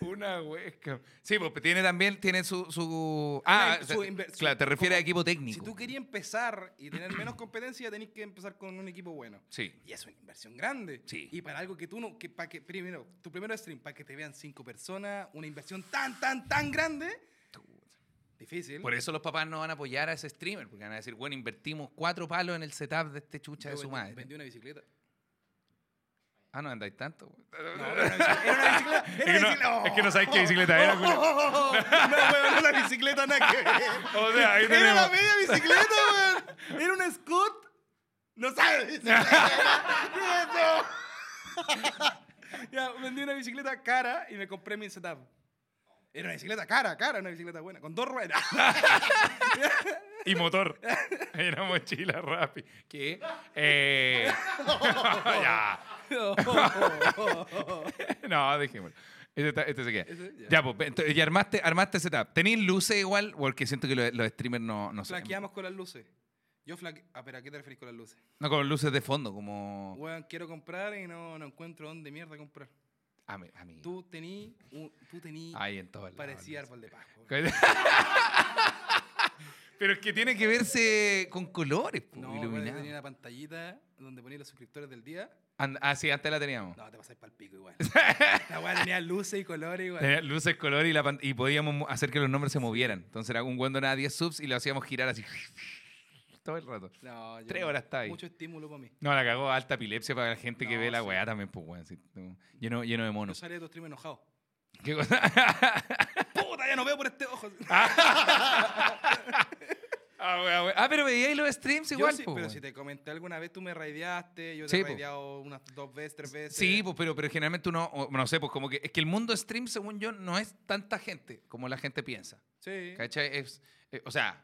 Speaker 1: Una webcam. Sí, pues tiene también tiene su. su... Ah,
Speaker 2: su
Speaker 1: claro, te refieres a equipo técnico.
Speaker 2: Si tú querías empezar y tener menos competencia, tenés que empezar con un equipo bueno.
Speaker 1: Sí.
Speaker 2: Y es una inversión grande.
Speaker 1: Sí.
Speaker 2: Y para algo que tú no, que para que primero, tu primer stream, para que te vean cinco personas, una inversión tan, tan, tan grande, difícil.
Speaker 1: Por eso los papás no van a apoyar a ese streamer, porque van a decir, bueno, invertimos cuatro palos en el setup de este chucha
Speaker 2: Yo
Speaker 1: de su
Speaker 2: vendí-
Speaker 1: madre.
Speaker 2: Vendí una bicicleta.
Speaker 1: Ah, no andáis tanto. güey.
Speaker 2: No, era una bicicleta. Era una bicicleta.
Speaker 1: Es que no-
Speaker 2: bicicleta.
Speaker 1: es que no sabes qué bicicleta era, culo.
Speaker 2: No, weón, no la bicicleta nada que.
Speaker 1: O sea, ahí
Speaker 2: Era la media bicicleta, weón. Era un Scott. No sabes. ya, vendí una bicicleta cara y me compré mi setup. Era una bicicleta cara, cara, una bicicleta buena, con dos ruedas.
Speaker 1: Y motor. Era mochila rápida. ¿Qué? Eh... ya. No, dejémoslo. Este, está- este se queda.
Speaker 2: Ese, ya.
Speaker 1: Ya, pues, entonces, y armaste, armaste setup. ¿Tenéis luces igual? Porque siento que los, los streamers no, no.
Speaker 2: Flaqueamos con las luces. Yo flaque... Ah, pero ¿a qué te referís con las luces?
Speaker 1: No, con luces de fondo, como.
Speaker 2: Weón, quiero comprar y no, no encuentro dónde mierda comprar.
Speaker 1: A mí. A mí.
Speaker 2: Tú tení, un- tú tení,
Speaker 1: Ahí en todas
Speaker 2: parecía árbol de Pascua.
Speaker 1: Pero es que tiene que verse con colores, po,
Speaker 2: No,
Speaker 1: iluminado.
Speaker 2: tenía una pantallita donde ponía los suscriptores del día.
Speaker 1: And- ah, sí, antes la teníamos.
Speaker 2: No, te pasáis para el pico igual. la weá tenía luces y colores igual.
Speaker 1: Tenía luces, color y, la y podíamos mo- hacer que los nombres se movieran. Entonces era un buen donaba 10 subs y lo hacíamos girar así. Todo el rato.
Speaker 2: No, yo
Speaker 1: Tres horas está ahí.
Speaker 2: Mucho estímulo para mí.
Speaker 1: No, la cagó alta epilepsia para la gente que ve la
Speaker 2: sí.
Speaker 1: weá también, pues weón. sí, no, lleno, lleno de
Speaker 2: Yo
Speaker 1: monos.
Speaker 2: salí de tu stream enojado.
Speaker 1: ¿Qué cosa?
Speaker 2: ¡Puta, ya no veo por este ojo!
Speaker 1: ah, weá, weá. Ah, pero veíais los streams
Speaker 2: Yo
Speaker 1: igual,
Speaker 2: sí,
Speaker 1: po,
Speaker 2: pero
Speaker 1: weón.
Speaker 2: si te comenté alguna vez, tú me raideaste. Yo te
Speaker 1: Sí,
Speaker 2: he
Speaker 1: po.
Speaker 2: raideado unas dos veces, tres veces.
Speaker 1: Sí, pues, pero, pero generalmente uno, o- no sé, pues como que es que el mundo stream, según yo, no es tanta gente como la gente piensa.
Speaker 2: Sí.
Speaker 1: ¿Cachai? Es, eh, o sea,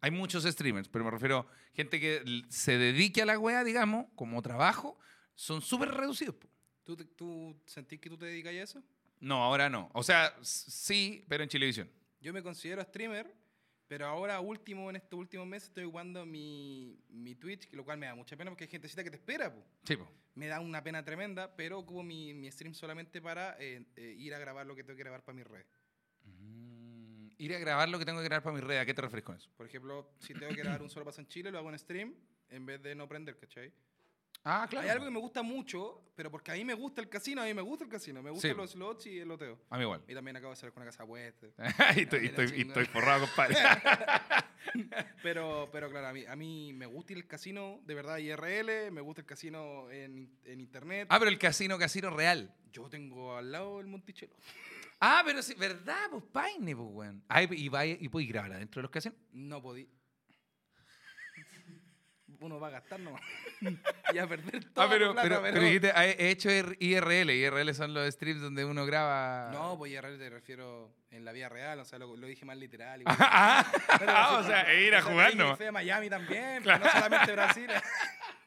Speaker 1: hay muchos streamers, pero me refiero a gente que se dedique a la wea, digamos, como trabajo, son súper reducidos. po.
Speaker 2: ¿Tú, te- ¿Tú sentís que tú te dedicas a eso?
Speaker 1: No, ahora no. O sea, s- sí, pero en Chilevisión.
Speaker 2: Yo me considero streamer, pero ahora último, en estos últimos meses, estoy jugando mi, mi Twitch, lo cual me da mucha pena porque hay gentecita que te espera, po.
Speaker 1: Sí, po.
Speaker 2: Me da una pena tremenda, pero ocupo mi, mi stream solamente para eh, eh, ir a grabar lo que tengo que grabar para mis redes.
Speaker 1: Ir a grabar lo que tengo que grabar para mi red. ¿A qué te refieres con eso?
Speaker 2: Por ejemplo, si tengo que grabar un solo paso en Chile, lo hago en stream en vez de no prender, ¿cachai?
Speaker 1: Ah, claro.
Speaker 2: Hay algo que me gusta mucho, pero porque a mí me gusta el casino, a mí me gusta el casino, me gustan
Speaker 1: Sí.
Speaker 2: los slots y el loteo.
Speaker 1: A mí igual.
Speaker 2: Y también acabo de hacer con una casa puesta.
Speaker 1: y, estoy, y estoy- y estoy forrado, compadre.
Speaker 2: Pero, pero claro, a mí, a mí me gusta al casino de verdad IRL, me gusta el casino en, en internet.
Speaker 1: ah, pero el casino, casino real.
Speaker 2: Yo tengo al lado el Monticello.
Speaker 1: Ah, pero sí, ¿verdad? Pues Paine, pues, weón. Ah, y, y, vaya- y puedes grabar adentro de los casinos.
Speaker 2: No podí. Uno va a gastar nomás. y a perder toda
Speaker 1: Ah, pero, pero, dijiste, ah, he hecho IRL. IRL son los streams donde uno graba.
Speaker 2: No, pues IRL te refiero en la vida real, o sea, lo, lo dije más literal. igual.
Speaker 1: ah,
Speaker 2: Pero
Speaker 1: ah, o sea, e ir a
Speaker 2: o sea,
Speaker 1: jugar,
Speaker 2: dije que
Speaker 1: ¿no?
Speaker 2: Fui a Miami también, pero no solamente Brasil.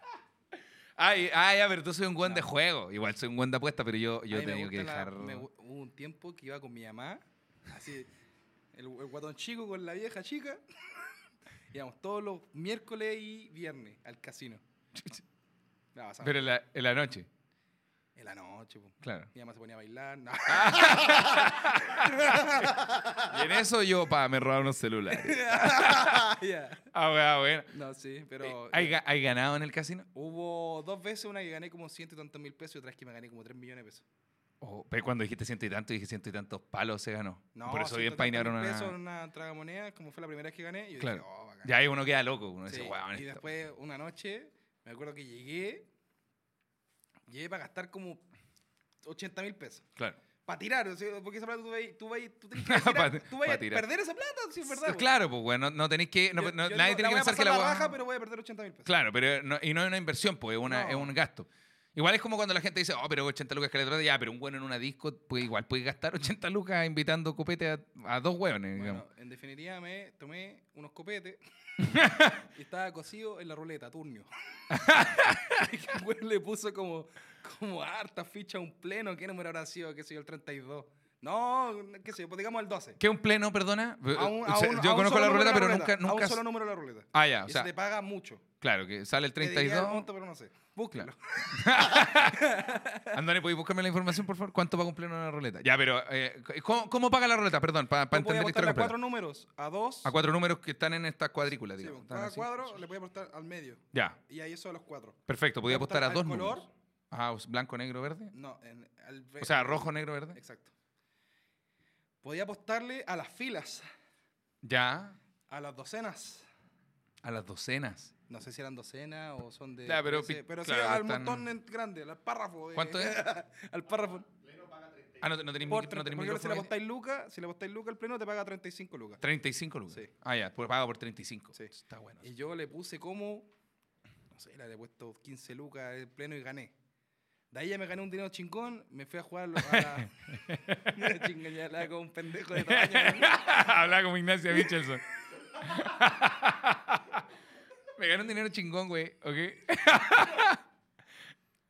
Speaker 1: Ah, y- ah, ya, pero tú soy un buen de juego. Igual soy un buen de apuesta, pero yo, yo tenido que
Speaker 2: la-
Speaker 1: dejar.
Speaker 2: me hubo un tiempo que iba con mi mamá, así, el, el guatón chico con la vieja chica. Íbamos todos los miércoles y viernes al casino.
Speaker 1: Pero en la, en la noche.
Speaker 2: En la noche, po.
Speaker 1: Claro.
Speaker 2: Mi mamá se ponía a bailar. no.
Speaker 1: Y en eso yo, pa, me robaron unos celulares. Ah, weá, bueno.
Speaker 2: No, sí, pero.
Speaker 1: ¿Hay, ga- hay ganado en el casino?
Speaker 2: Hubo dos veces, una que gané como ciento y tantos mil pesos y otra que me gané como tres millones de pesos.
Speaker 1: Oh, pero cuando dijiste ciento y tanto, dije ciento y tantos palos se ganó.
Speaker 2: No,
Speaker 1: Por eso bien painaron una...
Speaker 2: pesos en una tragamoneda, como fue la primera vez que gané. Y yo
Speaker 1: Claro.
Speaker 2: dije, oh.
Speaker 1: Ya ahí uno queda loco. Uno
Speaker 2: Sí,
Speaker 1: dice, weón,
Speaker 2: y
Speaker 1: esta-
Speaker 2: después, una noche, me acuerdo que llegué, llegué para gastar como 80 mil pesos.
Speaker 1: Claro.
Speaker 2: Para tirar, o sea, porque esa plata tú vas, tú tú tenés que tirar, tú a perder esa plata, sí, es verdad.
Speaker 1: Claro, pues, bueno, no, tenéis que... no-
Speaker 2: Yo-
Speaker 1: no-
Speaker 2: yo
Speaker 1: nadie
Speaker 2: digo,
Speaker 1: tiene que
Speaker 2: a
Speaker 1: pensar que la
Speaker 2: raja, pero voy a perder 80 mil pesos.
Speaker 1: Claro, pero no- y no es una inversión, pues es, una,
Speaker 2: No.
Speaker 1: es un gasto. Igual es como cuando la gente dice, oh, pero 80 lucas que le trae, ya, pero un bueno en una disco, pues igual puede gastar 80 lucas invitando copete a, a dos hueones.
Speaker 2: Bueno, en definitiva me tomé unos copetes y estaba cocido en la ruleta, turnio. y el le puso como, como harta ficha a un pleno. ¿Qué número habrá sido? ¿Qué sé yo? El 32. No, qué sé yo, pues digamos el 12.
Speaker 1: ¿Qué un pleno, perdona?
Speaker 2: A un- a
Speaker 1: O sea,
Speaker 2: un- a
Speaker 1: yo
Speaker 2: un
Speaker 1: conozco
Speaker 2: solo
Speaker 1: la
Speaker 2: número
Speaker 1: ruleta,
Speaker 2: de
Speaker 1: pero nunca...
Speaker 2: A
Speaker 1: nunca
Speaker 2: un solo número de la ruleta.
Speaker 1: Ah, ya, o sea,
Speaker 2: se te paga mucho.
Speaker 1: claro, que sale el
Speaker 2: Te diría el
Speaker 1: 32.
Speaker 2: monto, pero no sé. Búsquelo.
Speaker 1: Andone, ¿podéis buscarme la información, por favor? ¿Cuánto paga un pleno en la ruleta? Ya, pero eh, ¿cómo, cómo paga la ruleta? Perdón, para
Speaker 2: Tú
Speaker 1: entender la
Speaker 2: apostarle
Speaker 1: historia
Speaker 2: a cuatro
Speaker 1: completa.
Speaker 2: números, a dos.
Speaker 1: A cuatro números que están en estas cuadrículas,
Speaker 2: Sí,
Speaker 1: digamos.
Speaker 2: pues, cada
Speaker 1: Están así.
Speaker 2: cuadro le voy a apostar al medio.
Speaker 1: Ya,
Speaker 2: Y ahí eso a los cuatro.
Speaker 1: perfecto. Podía apostar a
Speaker 2: al
Speaker 1: dos
Speaker 2: color,
Speaker 1: números. Ah, blanco, negro, verde.
Speaker 2: No, en- al
Speaker 1: O sea, rojo, negro, verde.
Speaker 2: Exacto. Podía apostarle a las filas,
Speaker 1: Ya,
Speaker 2: a las docenas.
Speaker 1: a las docenas.
Speaker 2: No sé si eran docenas o son de.
Speaker 1: Ya, pero pi- claro,
Speaker 2: sí, al
Speaker 1: están-
Speaker 2: montón en grande, al párrafo. de-
Speaker 1: ¿Cuánto es?
Speaker 2: al párrafo.
Speaker 1: Ah, no, no tenéis
Speaker 2: Por
Speaker 1: mic- no
Speaker 2: 30,
Speaker 1: tenéis
Speaker 2: porque si
Speaker 1: micrófono
Speaker 2: le
Speaker 1: ahí?
Speaker 2: apostáis lucas, si le apostáis lucas al pleno, te paga 35 lucas.
Speaker 1: 35 lucas.
Speaker 2: Sí.
Speaker 1: Ah, ya, pues paga por 35.
Speaker 2: Sí.
Speaker 1: Está bueno.
Speaker 2: Y yo le puse como. No sé, le había puesto 15 lucas el pleno y gané. De ahí ya me gané un dinero chingón, me fui a jugar a la. Como un pendejo de tamaño.
Speaker 1: Hablaba como Ignacia Michelson. Me gané un dinero chingón, güey, ¿ok?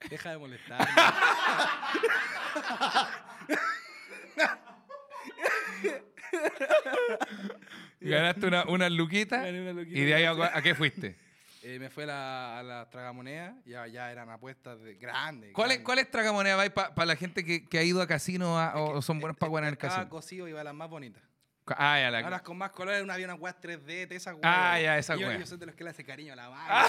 Speaker 2: Deja de molestarme.
Speaker 1: Ganaste una, una luquita.
Speaker 2: Gané una luquita.
Speaker 1: ¿Y de ahí a, a qué fuiste?
Speaker 2: Eh, me fue a la, a la tragamoneda, ya, ya eran apuestas de grandes.
Speaker 1: ¿Cuál es,
Speaker 2: grandes.
Speaker 1: cuál es tragamoneda para la gente que, que ha ido a casino a- o, son buenos para jugar en el casino?
Speaker 2: cosido iba a las más bonitas.
Speaker 1: Ah, ya, la,
Speaker 2: Ahora las con más colores, una había una weas 3D, de esas weas.
Speaker 1: Ah, ya, esa
Speaker 2: Y yo, soy de los que le hace cariño a la vaina.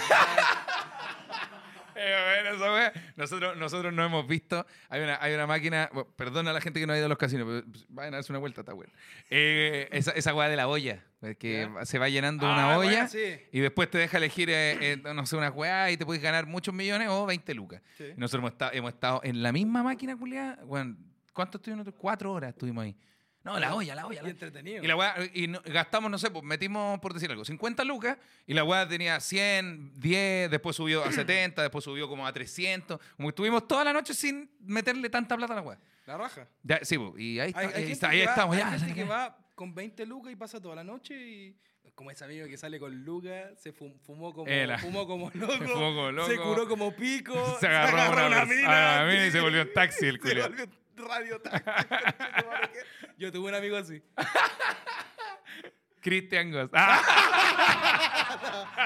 Speaker 1: Eh, bueno, esa nosotros, nosotros no hemos visto. Hay una, hay una máquina. bueno, perdona a la gente que no ha ido a los casinos, pero pues, vayan a darse una vuelta, está bueno. Eh, esa, esa weá de la olla, que
Speaker 2: Ya.
Speaker 1: se va llenando
Speaker 2: Ah,
Speaker 1: una
Speaker 2: buena,
Speaker 1: olla
Speaker 2: sí.
Speaker 1: y después te deja elegir, eh, eh, no sé, una weá y te puedes ganar muchos millones o 20 lucas.
Speaker 2: Sí.
Speaker 1: Nosotros hemos estado, hemos estado en la misma máquina, culiada. Bueno, ¿cuánto estuvimos? Cuatro horas estuvimos ahí. No, la olla, la olla. La-
Speaker 2: entretenido.
Speaker 1: y la weá, y no- gastamos, no sé, pues metimos, por decir algo, 50 lucas, y la weá tenía 100, 10, después subió a 70, después subió como a 300. Como que estuvimos toda la noche sin meterle tanta plata a la weá.
Speaker 2: La raja.
Speaker 1: Ya, sí, pues, y ahí, está-
Speaker 2: Hay, hay
Speaker 1: ahí está- ahí
Speaker 2: va-
Speaker 1: estamos,
Speaker 2: hay
Speaker 1: ya.
Speaker 2: gente que va con 20 lucas y pasa toda la noche y como ese amigo que sale con lucas, se fum- fumó como,
Speaker 1: Era.
Speaker 2: fumó como loco,
Speaker 1: Se fumó como loco.
Speaker 2: se curó como pico,
Speaker 1: Se agarró a una,
Speaker 2: una
Speaker 1: pers-
Speaker 2: mina,
Speaker 1: a una mina y se volvió en taxi el
Speaker 2: Se volvió radio. Yo tuve un amigo así.
Speaker 1: Christian Goss. Ah,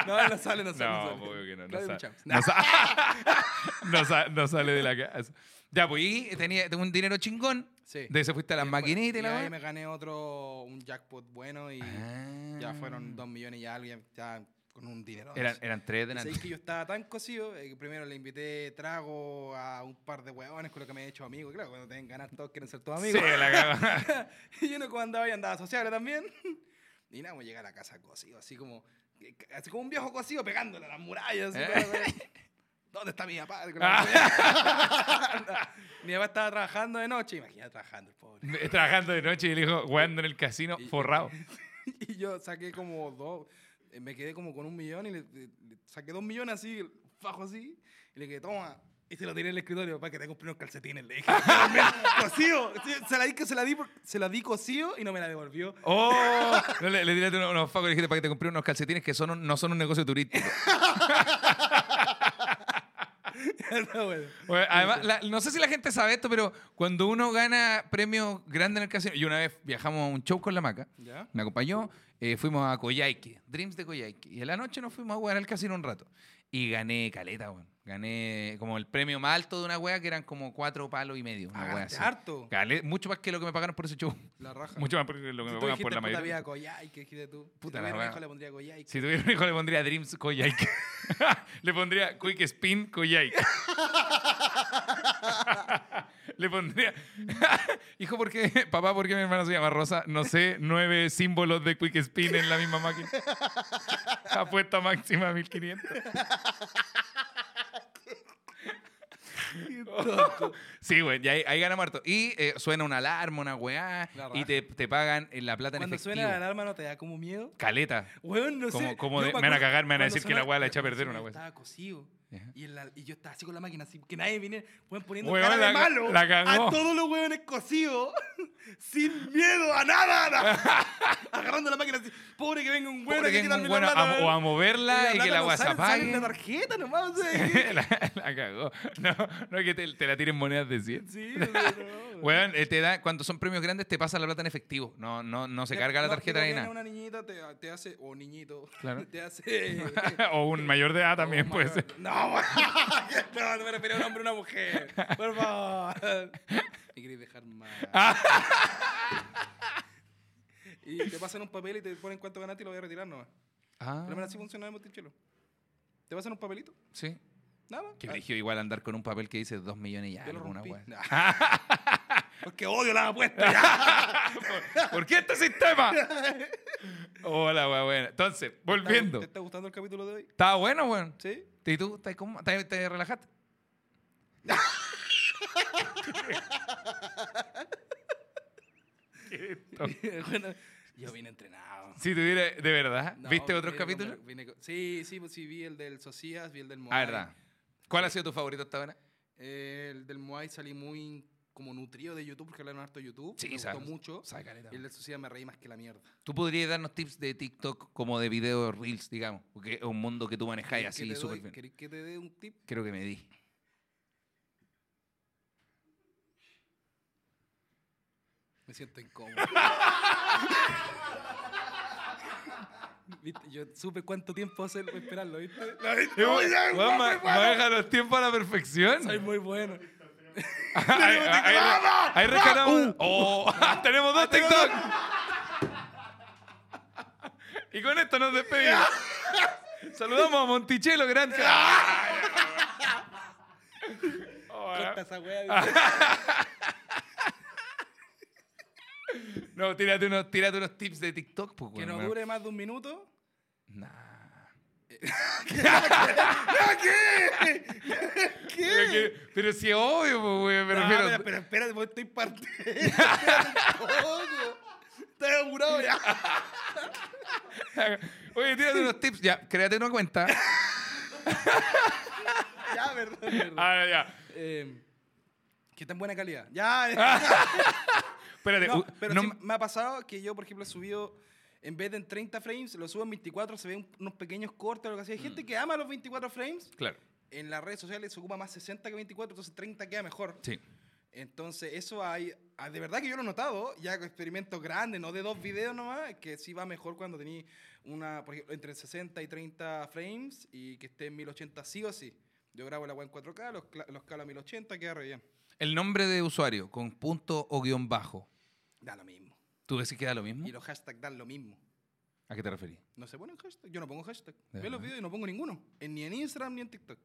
Speaker 2: No, no sale, no sale.
Speaker 1: no,
Speaker 2: sale.
Speaker 1: no. No, no no no de la casa. Ya, pues, y tenía tengo un dinero chingón.
Speaker 2: Sí.
Speaker 1: De ese fuiste a las
Speaker 2: después-
Speaker 1: maquinitas y la
Speaker 2: ahí me gané otro, un jackpot bueno y ya
Speaker 1: Ah.
Speaker 2: fueron dos millones y algo, ya, ya con un dinero.
Speaker 1: Eran, eran tres de la
Speaker 2: que yo estaba tan cocido eh, que primero le invité trago a un par de huevones con lo que me he hecho amigos. Claro, cuando tienen ganas todos quieren ser todos
Speaker 1: Sí,
Speaker 2: amigos.
Speaker 1: la cago.
Speaker 2: y yo no como andaba y andaba sociable también. y nada, me llega a la casa cocido, así como, así como un viejo cocido pegándole a las murallas.
Speaker 1: Eh.
Speaker 2: ¿Dónde está mi papá? La- mi papá estaba trabajando de noche, imagina trabajando el pobre.
Speaker 1: Trabajando de noche y el hijo jugando en el casino,
Speaker 2: Y-
Speaker 1: forrado.
Speaker 2: y yo saqué como dos, me quedé como con un millón y le, le- le saqué dos millones así, fajo así, y le dije, toma. Y se lo tiré en el escritorio para que te compré unos calcetines. Le dije, cocido. Se la di, que se la di, se la di cocido y no me la devolvió.
Speaker 1: ¡Oh! No, le, le tiraste unos, unos facos y le dijiste para que te compré unos calcetines que son un- no son un negocio turístico.
Speaker 2: No, bueno.
Speaker 1: Bueno, además, la- no sé si la gente sabe esto, pero cuando uno gana premios grandes en el casino, y una vez viajamos a un show con la maca,
Speaker 2: ¿Ya?
Speaker 1: me acompañó, eh, fuimos a Coyhaique, Dreams de Coyhaique, y en la noche nos fuimos a jugar al casino un rato. Y gané caleta, weón. Gané como el premio más alto de una wea que eran como cuatro palos y medio. Una wea así.
Speaker 2: harto.
Speaker 1: Galé- mucho más que lo que me pagaron por ese show.
Speaker 2: La raja.
Speaker 1: Mucho más que lo que
Speaker 2: Si
Speaker 1: me
Speaker 2: tú
Speaker 1: pagan
Speaker 2: dijiste,
Speaker 1: por la
Speaker 2: puta,
Speaker 1: mayoría.
Speaker 2: vida Koyai, ¿qué dijiste tú?
Speaker 1: Puta
Speaker 2: si
Speaker 1: la
Speaker 2: tuviera un hijo le pondría Koyai.
Speaker 1: Si tuviera un hijo le pondría Dreams Koyaik. le pondría Quick Spin Koyaik. le pondría... hijo, ¿por qué? Papá, ¿por qué mi hermana se llama Rosa? No sé, nueve símbolos de Quick Spin en la misma máquina. Apuesta máxima 1500. sí, güey, y ahí, ahí gana muerto. Y eh, suena una alarma, una weá,
Speaker 2: La
Speaker 1: y te, te pagan en la plata en
Speaker 2: Cuando
Speaker 1: efectivo.
Speaker 2: suena la alarma no te da como miedo.
Speaker 1: Caleta.
Speaker 2: Weón, no
Speaker 1: Como-
Speaker 2: sé.
Speaker 1: como
Speaker 2: yo
Speaker 1: de-
Speaker 2: me
Speaker 1: van a cagar, me van a
Speaker 2: cuando
Speaker 1: decir que la weá la eché a perder una weá.
Speaker 2: Estaba cosido. Y, la- y yo estaba así con la máquina, así que nadie viniera, weón, poniendo
Speaker 1: Weón,
Speaker 2: cara
Speaker 1: la
Speaker 2: de malo
Speaker 1: la
Speaker 2: a todos los weones cosidos, sin miedo a nada, nada. agarrando la máquina así, pobre que venga un
Speaker 1: Pobre
Speaker 2: a
Speaker 1: que un o a moverla y, que
Speaker 2: plata
Speaker 1: la
Speaker 2: no
Speaker 1: se
Speaker 2: sale- la tarjeta nomás, o sea, que-
Speaker 1: la, la cagó. No, no es que te, te la tiren monedas de 100.
Speaker 2: Sí, no, no, no.
Speaker 1: Weón, eh, te da, cuando son premios grandes te pasa la plata en efectivo. No, no, no se no, la
Speaker 2: no,
Speaker 1: tarjeta ni nada.
Speaker 2: una niñita te, te hace, o niñito,
Speaker 1: Claro.
Speaker 2: te hace...
Speaker 1: o un mayor de edad también puede ser.
Speaker 2: God. No, no, no me refiero a un hombre o una mujer. Por favor. Me queréis dejar mal. y te pasan un papel y te ponen cuánto ganaste y lo voy a retirar nomás.
Speaker 1: Ah,
Speaker 2: Pero así funciona el Monticello. Te pasan un papelito,
Speaker 1: sí.
Speaker 2: nada más.
Speaker 1: Qué
Speaker 2: Ah,
Speaker 1: igual andar con un papel que dice 2 millones y
Speaker 2: yo lo
Speaker 1: algo, una weá.
Speaker 2: Porque odio las apuestas.
Speaker 1: ¿Por qué este sistema? Hola, weá, bueno. Entonces, volviendo.
Speaker 2: ¿Te está gustando el capítulo de hoy?
Speaker 1: Estaba bueno, weón.
Speaker 2: ¿Sí?
Speaker 1: ¿Y tú? ¿Estás cómo? ¿Te, te relajaste?
Speaker 2: Bueno, yo vine entrenado.
Speaker 1: Si tuviera, de verdad,
Speaker 2: No,
Speaker 1: ¿viste otros capítulos?
Speaker 2: sí, sí, pues sí, vi el del Socias, vi el del Moai.
Speaker 1: Ah, verdad. ¿Cuál ha sido tu favorito hasta ahora?
Speaker 2: Eh, el del Moai salí muy como nutrido de YouTube porque hablaron harto de YouTube.
Speaker 1: Sí,
Speaker 2: me gustó
Speaker 1: sabes.
Speaker 2: mucho.
Speaker 1: Sabe.
Speaker 2: Y el del Socias me reí más que la mierda.
Speaker 1: ¿Tú podrías darnos tips de TikTok como de video reels, digamos? Porque es un mundo que tú manejáis
Speaker 2: ¿Querés que
Speaker 1: así súper bien.
Speaker 2: ¿Querés que te dé un tip?
Speaker 1: Creo que me di.
Speaker 2: Me siento incómodo. ¿Viste? Yo supe cuánto tiempo hacer esperarlo, ¿viste? ¿Lo viste?
Speaker 1: Weón, ma- maneja los tiempos a la perfección.
Speaker 2: Soy muy bueno.
Speaker 1: Ahí rescatamos. Oh, tenemos dos TikTok. Y con esto nos despedimos. Saludamos a Monticello, gran.
Speaker 2: Corta esa.
Speaker 1: No, tírate unos, tírate unos tips de TikTok. Pues,
Speaker 2: Que no dure más de un minuto.
Speaker 1: Nah.
Speaker 2: ¿Qué?
Speaker 1: Pero, que- pero si es obvio, pues, weón, me
Speaker 2: No,
Speaker 1: refiero.
Speaker 2: pero, pero espérate, porque estoy partiendo. Estoy apurado ya.
Speaker 1: Oye, tírate unos tips. Ya, créate una cuenta.
Speaker 2: Ya, perdón, perdón.
Speaker 1: Ah, ya.
Speaker 2: Eh, que tan buena calidad. Ya.
Speaker 1: Espérate.
Speaker 2: No, pero
Speaker 1: no-
Speaker 2: sí me ha pasado que yo, por ejemplo, he subido, en vez de en 30 frames, lo subo en 24, se ven unos pequeños cortes o lo que sea. Hay gente que ama los 24 frames.
Speaker 1: Claro.
Speaker 2: En las redes sociales se ocupa más 60 que 24, entonces 30 queda mejor.
Speaker 1: Sí.
Speaker 2: Entonces, eso hay, ah, de verdad que yo lo he notado, ya con experimentos grandes, no de dos videos nomás, que sí va mejor cuando tenéis una, por ejemplo, entre 60 y 30 frames y que esté en 1080 sí o sí. Yo grabo la web en 4K, los, los calo a 1080, queda re bien.
Speaker 1: El nombre de usuario con punto o guion bajo.
Speaker 2: Da lo mismo.
Speaker 1: ¿Tú decís que da lo mismo?
Speaker 2: Y los hashtags dan lo mismo.
Speaker 1: ¿A qué te referís?
Speaker 2: No se ponen hashtag. Yo no pongo hashtag.
Speaker 1: ¿De
Speaker 2: Ve los videos y no pongo ninguno. En- ni en Instagram ni en TikTok.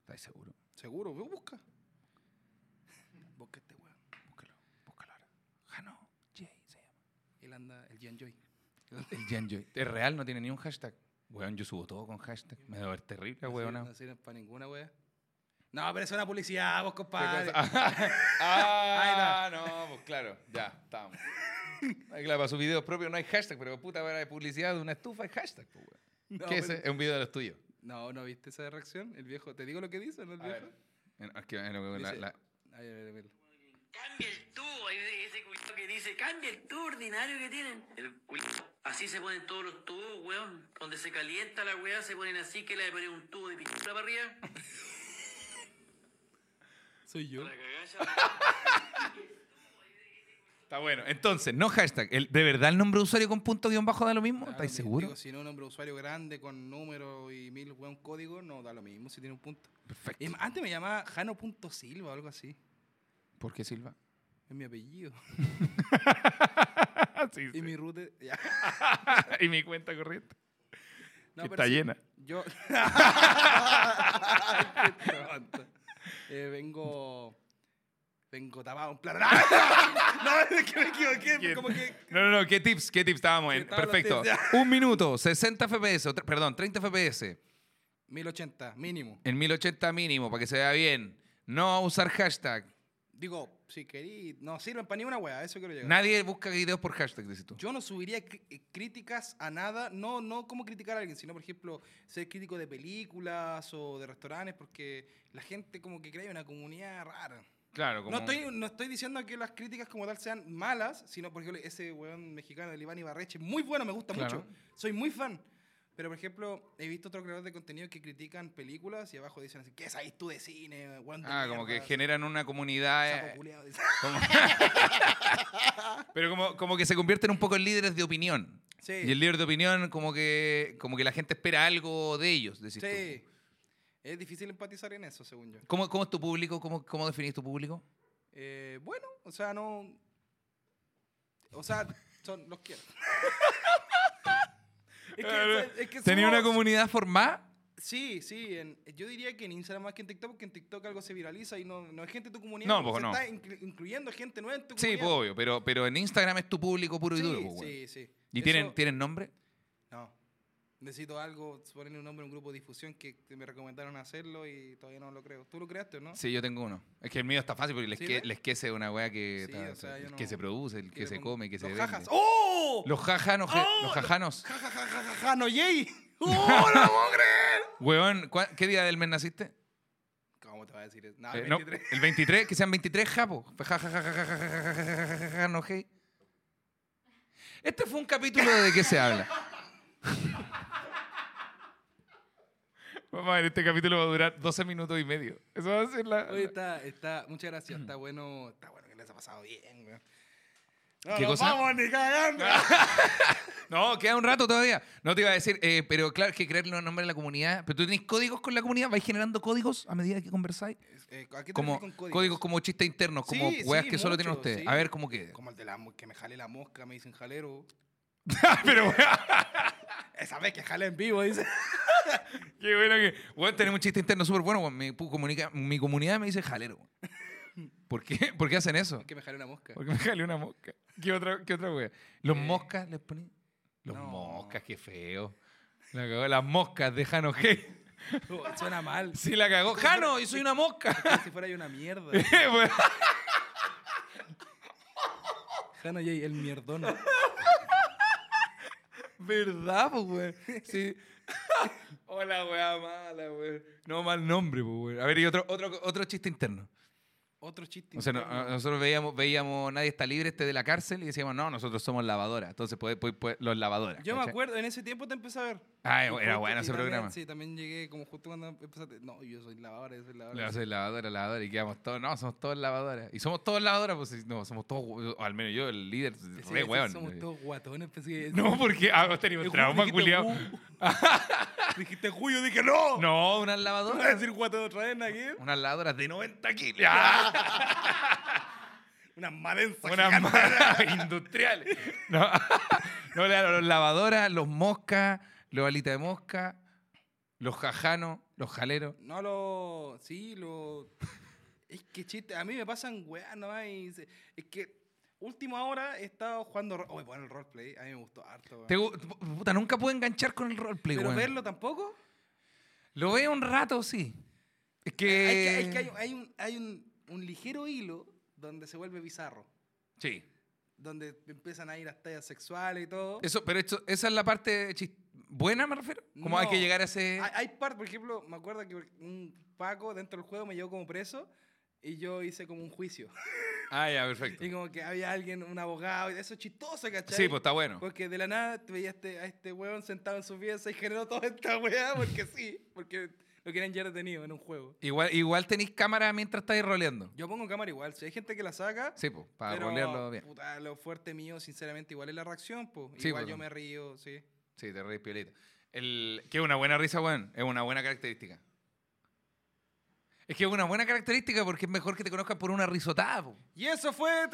Speaker 1: ¿Estás seguro?
Speaker 2: Seguro, ve, busca. Busca este weón.
Speaker 1: Búscalo. Búscalo ahora. Jano J se llama.
Speaker 2: Él anda, el Gian Joy.
Speaker 1: El Jan Joy. Es real, no tiene ni un hashtag. Weón, yo subo todo con hashtag. Me debe ver terrible,
Speaker 2: No
Speaker 1: weón.
Speaker 2: No sirven para ninguna wea. No, pero es una publicidad, vos,
Speaker 1: ¿Qué
Speaker 2: compadre.
Speaker 1: ah, no, pues claro, ya, estamos. Claro, para sus videos propios no hay hashtag, pero puta, para de publicidad de una estufa hay hashtag, pues, weón.
Speaker 2: No,
Speaker 1: ¿Qué es
Speaker 2: pero-
Speaker 1: ese? Es un video de los tuyos.
Speaker 2: No, ¿no viste esa reacción? El viejo, ¿te digo lo que dice, no el
Speaker 1: A
Speaker 2: viejo?
Speaker 1: ver. Bueno, es que, bueno, la-
Speaker 2: Dice-
Speaker 1: la-
Speaker 2: Ay, a ver, a ver.
Speaker 3: Cambia el tubo, ese culito que dice, cambia el tubo ordinario que tienen. El culito. Así se ponen todos los tubos, weón. Donde se calienta la weá, se ponen así que le ponen un tubo de pintura para arriba.
Speaker 2: Soy yo.
Speaker 1: Está bueno. Entonces, no hashtag. El- ¿De verdad el nombre de usuario con punto guion bajo da lo mismo? ¿Estáis seguros?
Speaker 2: Digo, si no un nombre de usuario grande con número y mil weón código, no da lo mismo si tiene un punto.
Speaker 1: Perfecto.
Speaker 2: Y antes me llamaba Jano.silva o algo así.
Speaker 1: ¿Por qué Silva?
Speaker 2: Es mi apellido.
Speaker 1: sí,
Speaker 2: Y mi. Ya.
Speaker 1: y mi cuenta corriente.
Speaker 2: No,
Speaker 1: que
Speaker 2: pero
Speaker 1: está
Speaker 2: sí,
Speaker 1: llena.
Speaker 2: Yo. Qué tonto. Eh, vengo. Vengo tapado en plata. No, es que me equivoqué.
Speaker 1: ¿Quién?
Speaker 2: Como que.
Speaker 1: No, no, no. ¿Qué tips? ¿Qué tips estábamos en?
Speaker 2: Estaban los
Speaker 1: Perfecto.
Speaker 2: tips,
Speaker 1: Un minuto, 60 FPS, o tre- perdón, 30 FPS.
Speaker 2: 1080, mínimo.
Speaker 1: En 1080 mínimo, para que se vea bien. No usar hashtag.
Speaker 2: Digo, si querí. No sirven para ni una wea, a eso quiero llegar.
Speaker 1: Nadie busca videos por hashtag, dices tú.
Speaker 2: Yo no subiría eh, críticas a nada, no, no como criticar a alguien, sino, por ejemplo, ser crítico de películas o de restaurantes, porque la gente como que crea una comunidad rara.
Speaker 1: Claro, como...
Speaker 2: No estoy, no estoy diciendo que las críticas como tal sean malas, sino, por ejemplo, ese weón mexicano, el Iván Ibarreche, muy bueno, me gusta
Speaker 1: Claro.
Speaker 2: mucho. Soy muy fan. Pero, por ejemplo, he visto otros creadores de contenido que critican películas y abajo dicen así, ¿qué sabes tú de cine?
Speaker 1: Ah, como que generan una comunidad... eh,
Speaker 2: culiao", dice.
Speaker 1: como- Pero como, como que se convierten un poco en líderes de opinión.
Speaker 2: Sí,
Speaker 1: Y el líder de opinión, como que, como que la gente espera algo de ellos, decís tú.
Speaker 2: sí. Es difícil empatizar en eso, según yo.
Speaker 1: ¿Cómo, cómo es tu público? ¿Cómo, cómo definís tu público?
Speaker 2: Eh, bueno, o sea, no. O sea, son, los quiero. es que, es que
Speaker 1: ¿Tenía una comunidad formada?
Speaker 2: Sí, sí. en- yo diría que en Instagram más que en TikTok, porque en TikTok algo se viraliza y no, no es gente de tu comunidad.
Speaker 1: No, pues, no.
Speaker 2: está incluyendo gente nueva en tu
Speaker 1: Sí,
Speaker 2: comunidad.
Speaker 1: pues, obvio, pero, pero en Instagram es tu público puro y
Speaker 2: sí,
Speaker 1: duro. pues, weón.
Speaker 2: sí, sí.
Speaker 1: ¿Y
Speaker 2: Eso-
Speaker 1: tienen, tienen nombre?
Speaker 2: No. Necesito algo, ponerle un nombre a un grupo de difusión que, me recomendaron hacerlo y todavía no lo creo. ¿Tú lo creaste o no?
Speaker 1: Sí, yo tengo uno. Es que el mío está fácil porque
Speaker 2: ¿Sí,
Speaker 1: que,
Speaker 2: ves?
Speaker 1: el esquece es una weá que,
Speaker 2: Sí,
Speaker 1: está-
Speaker 2: o sea, yo
Speaker 1: que
Speaker 2: no-
Speaker 1: se produce, el que se come, que se vende.
Speaker 2: jajas. ¡Oh!
Speaker 1: Los jajanos,
Speaker 2: ¡Oh!
Speaker 1: los jajanos.
Speaker 2: Ja, ja, ja, ja, ja, ja, no, yay. ¡Oh, no lo puedo creer!
Speaker 1: Weón, ¿cuá- ¿qué día del mes naciste?
Speaker 2: ¿Cómo te va a decir eso? No,
Speaker 1: Eh,
Speaker 2: el
Speaker 1: no,
Speaker 2: 23.
Speaker 1: el 23, que sean 23 japos. Ja, Vamos a ver, este capítulo va a durar 12 minutos y medio. Eso va a ser la...
Speaker 2: Oye, está, está, muchas gracias, está bueno, está bueno que les ha pasado bien, weón. No,
Speaker 1: ¿Qué
Speaker 2: nos
Speaker 1: cosa?
Speaker 2: vamos ni cagando.
Speaker 1: No, queda un rato todavía. No te iba a decir, eh, pero claro que crear los nombres de la comunidad. Pero tú tenés códigos con la comunidad, vais generando códigos a medida que conversáis.
Speaker 2: Eh, ¿A qué te
Speaker 1: Como
Speaker 2: con
Speaker 1: códigos? como chistes internos, como
Speaker 2: Sí,
Speaker 1: weas
Speaker 2: sí,
Speaker 1: que solo tienen ustedes.
Speaker 2: sí.
Speaker 1: A ver cómo queda.
Speaker 2: Como el de la que me jale la mosca, me dicen jalero.
Speaker 1: pero weón,
Speaker 2: Esa vez que jale en vivo, dice.
Speaker 1: qué bueno que. Weón, tenemos un chiste interno súper bueno. weón. Mi, pu- comunica- mi comunidad me dice jalero. weón. ¿Por qué? ¿Por qué hacen eso?
Speaker 2: Que me jale una mosca.
Speaker 1: Porque me jalé una mosca. ¿Qué otra, qué otra wea? Los
Speaker 2: Eh,
Speaker 1: moscas les poní. Los
Speaker 2: no.
Speaker 1: moscas, qué feo. La cagó. Las moscas de Jano G.
Speaker 2: Oh, suena mal.
Speaker 1: Sí, la cagó. Jano, yo soy una mosca.
Speaker 2: Como si fuera yo una mierda.
Speaker 1: Weón.
Speaker 2: Jano Jay, el mierdón.
Speaker 1: ¿Verdad, pues, weón? Sí. Hola, weá mala, weón. No, mal nombre, pues, weón. A ver, y otro, otro, otro chiste interno.
Speaker 2: Otro chiste.
Speaker 1: O sea, no-
Speaker 2: interno.
Speaker 1: nosotros veíamos, veíamos Nadie está libre este de la cárcel y decíamos, no, nosotros somos lavadoras. Entonces, pues, pues, pues, los lavadoras.
Speaker 2: Yo me
Speaker 1: ¿cachai?
Speaker 2: acuerdo, en ese tiempo te empecé a ver.
Speaker 1: Ah, era bueno ese
Speaker 2: también-
Speaker 1: programa.
Speaker 2: Sí, también llegué como justo cuando empezaste. No, yo soy lavadora, yo soy lavadora.
Speaker 1: hace lavadora, lavadora y quedamos todos. No, somos todos lavadoras. Y somos todos lavadoras, pues sí, no, somos todos, al menos yo, el líder,
Speaker 2: Sí,
Speaker 1: re
Speaker 2: sí,
Speaker 1: weón.
Speaker 2: Somos todos guatones. Pensé
Speaker 1: No, porque ah,
Speaker 2: Ju-
Speaker 1: trauma, culiao.
Speaker 2: Ju- Dijiste Julio, dije no.
Speaker 1: No, unas
Speaker 2: ¿Vas a
Speaker 1: lavadoras.
Speaker 2: decir guatón otra vez?
Speaker 1: Unas lavadoras de 90 kilos.
Speaker 2: Unas madensas.
Speaker 1: Unas malas industriales. No, no claro, los lavadoras, los moscas, los alitas de mosca, los jajanos, los jaleros.
Speaker 2: No lo. Sí, lo. Es que chiste. A mí me pasan weas nomás. Y se- es que. Última hora he estado jugando. Oye, bueno, el roleplay. A mí me gustó harto. weón.
Speaker 1: Te gu- puta, nunca pude enganchar con el roleplay,
Speaker 2: Pero
Speaker 1: weón.
Speaker 2: verlo tampoco.
Speaker 1: Lo veo un rato, sí. Es
Speaker 2: Hay
Speaker 1: que...
Speaker 2: hay, que hay, hay un, hay un, un ligero hilo donde se vuelve bizarro.
Speaker 1: Sí.
Speaker 2: Donde empiezan a ir las tallas sexuales y todo.
Speaker 1: Eso, pero esto- esa es la parte chis- buena, me refiero. Como hay que
Speaker 2: No.
Speaker 1: llegar a ese...
Speaker 2: Hay, hay partes, por ejemplo, me acuerdo que un Paco dentro del juego me llevó como preso y yo hice como un juicio.
Speaker 1: Ah, ya, perfecto.
Speaker 2: Y como que había alguien, un abogado, y eso es chistoso, ¿cachai?
Speaker 1: Sí, pues está bueno.
Speaker 2: Porque de la nada te veías este, a este weón sentado en su pieza y generó toda esta weá, porque sí, porque Lo quieren ya detenido en un juego.
Speaker 1: Igual, igual tenéis cámara mientras estáis roleando.
Speaker 2: Yo pongo cámara igual. Si hay gente que la saca,
Speaker 1: Sí, pues, para rolearlo bien.
Speaker 2: puta, lo fuerte mío, sinceramente, igual es la reacción, pues.
Speaker 1: Sí,
Speaker 2: igual
Speaker 1: pues.
Speaker 2: yo me río, sí.
Speaker 1: Sí, te reís piolita. El, que es una buena risa, weón. Es una buena característica. Es que es una buena característica porque es mejor que te conozcan por una risotada, po.
Speaker 2: Y eso fue...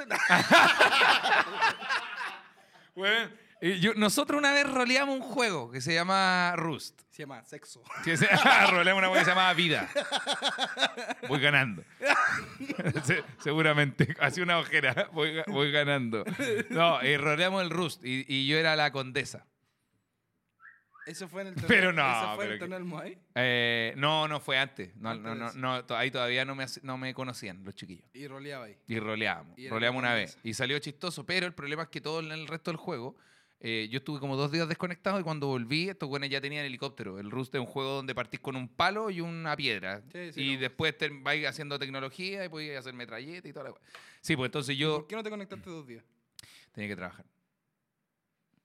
Speaker 1: Yo- nosotros una vez roleamos un juego que se llama Rust.
Speaker 2: Se llama sexo.
Speaker 1: Se, roleamos una weá que se llama Vida. Voy ganando. Se- seguramente. Hace una ojera. Voy, ga- voy ganando. No, eh, roleamos el Rust y, y yo era la condesa.
Speaker 2: Eso fue en el torneo.
Speaker 1: Pero no,
Speaker 2: ¿Eso fue en el torneo del Moai?
Speaker 1: Eh, no, no fue antes. No,
Speaker 2: Antes
Speaker 1: no, no, no, ahí todavía no me, no me conocían los chiquillos.
Speaker 2: Y roleaba ahí.
Speaker 1: Y roleábamos.
Speaker 2: Y
Speaker 1: roleamos una vez. Y salió chistoso, pero el problema es que todo en el resto del juego, eh, yo estuve como dos días desconectado y cuando volví, estos güeyes ya tenían helicóptero. El Rust es un juego donde partís con un palo y una piedra.
Speaker 2: Sí, sí,
Speaker 1: y después te vais haciendo tecnología y podías hacer metralleta y toda la. Sí, pues entonces yo
Speaker 2: ¿Por qué no te conectaste dos días?
Speaker 1: tenía que trabajar.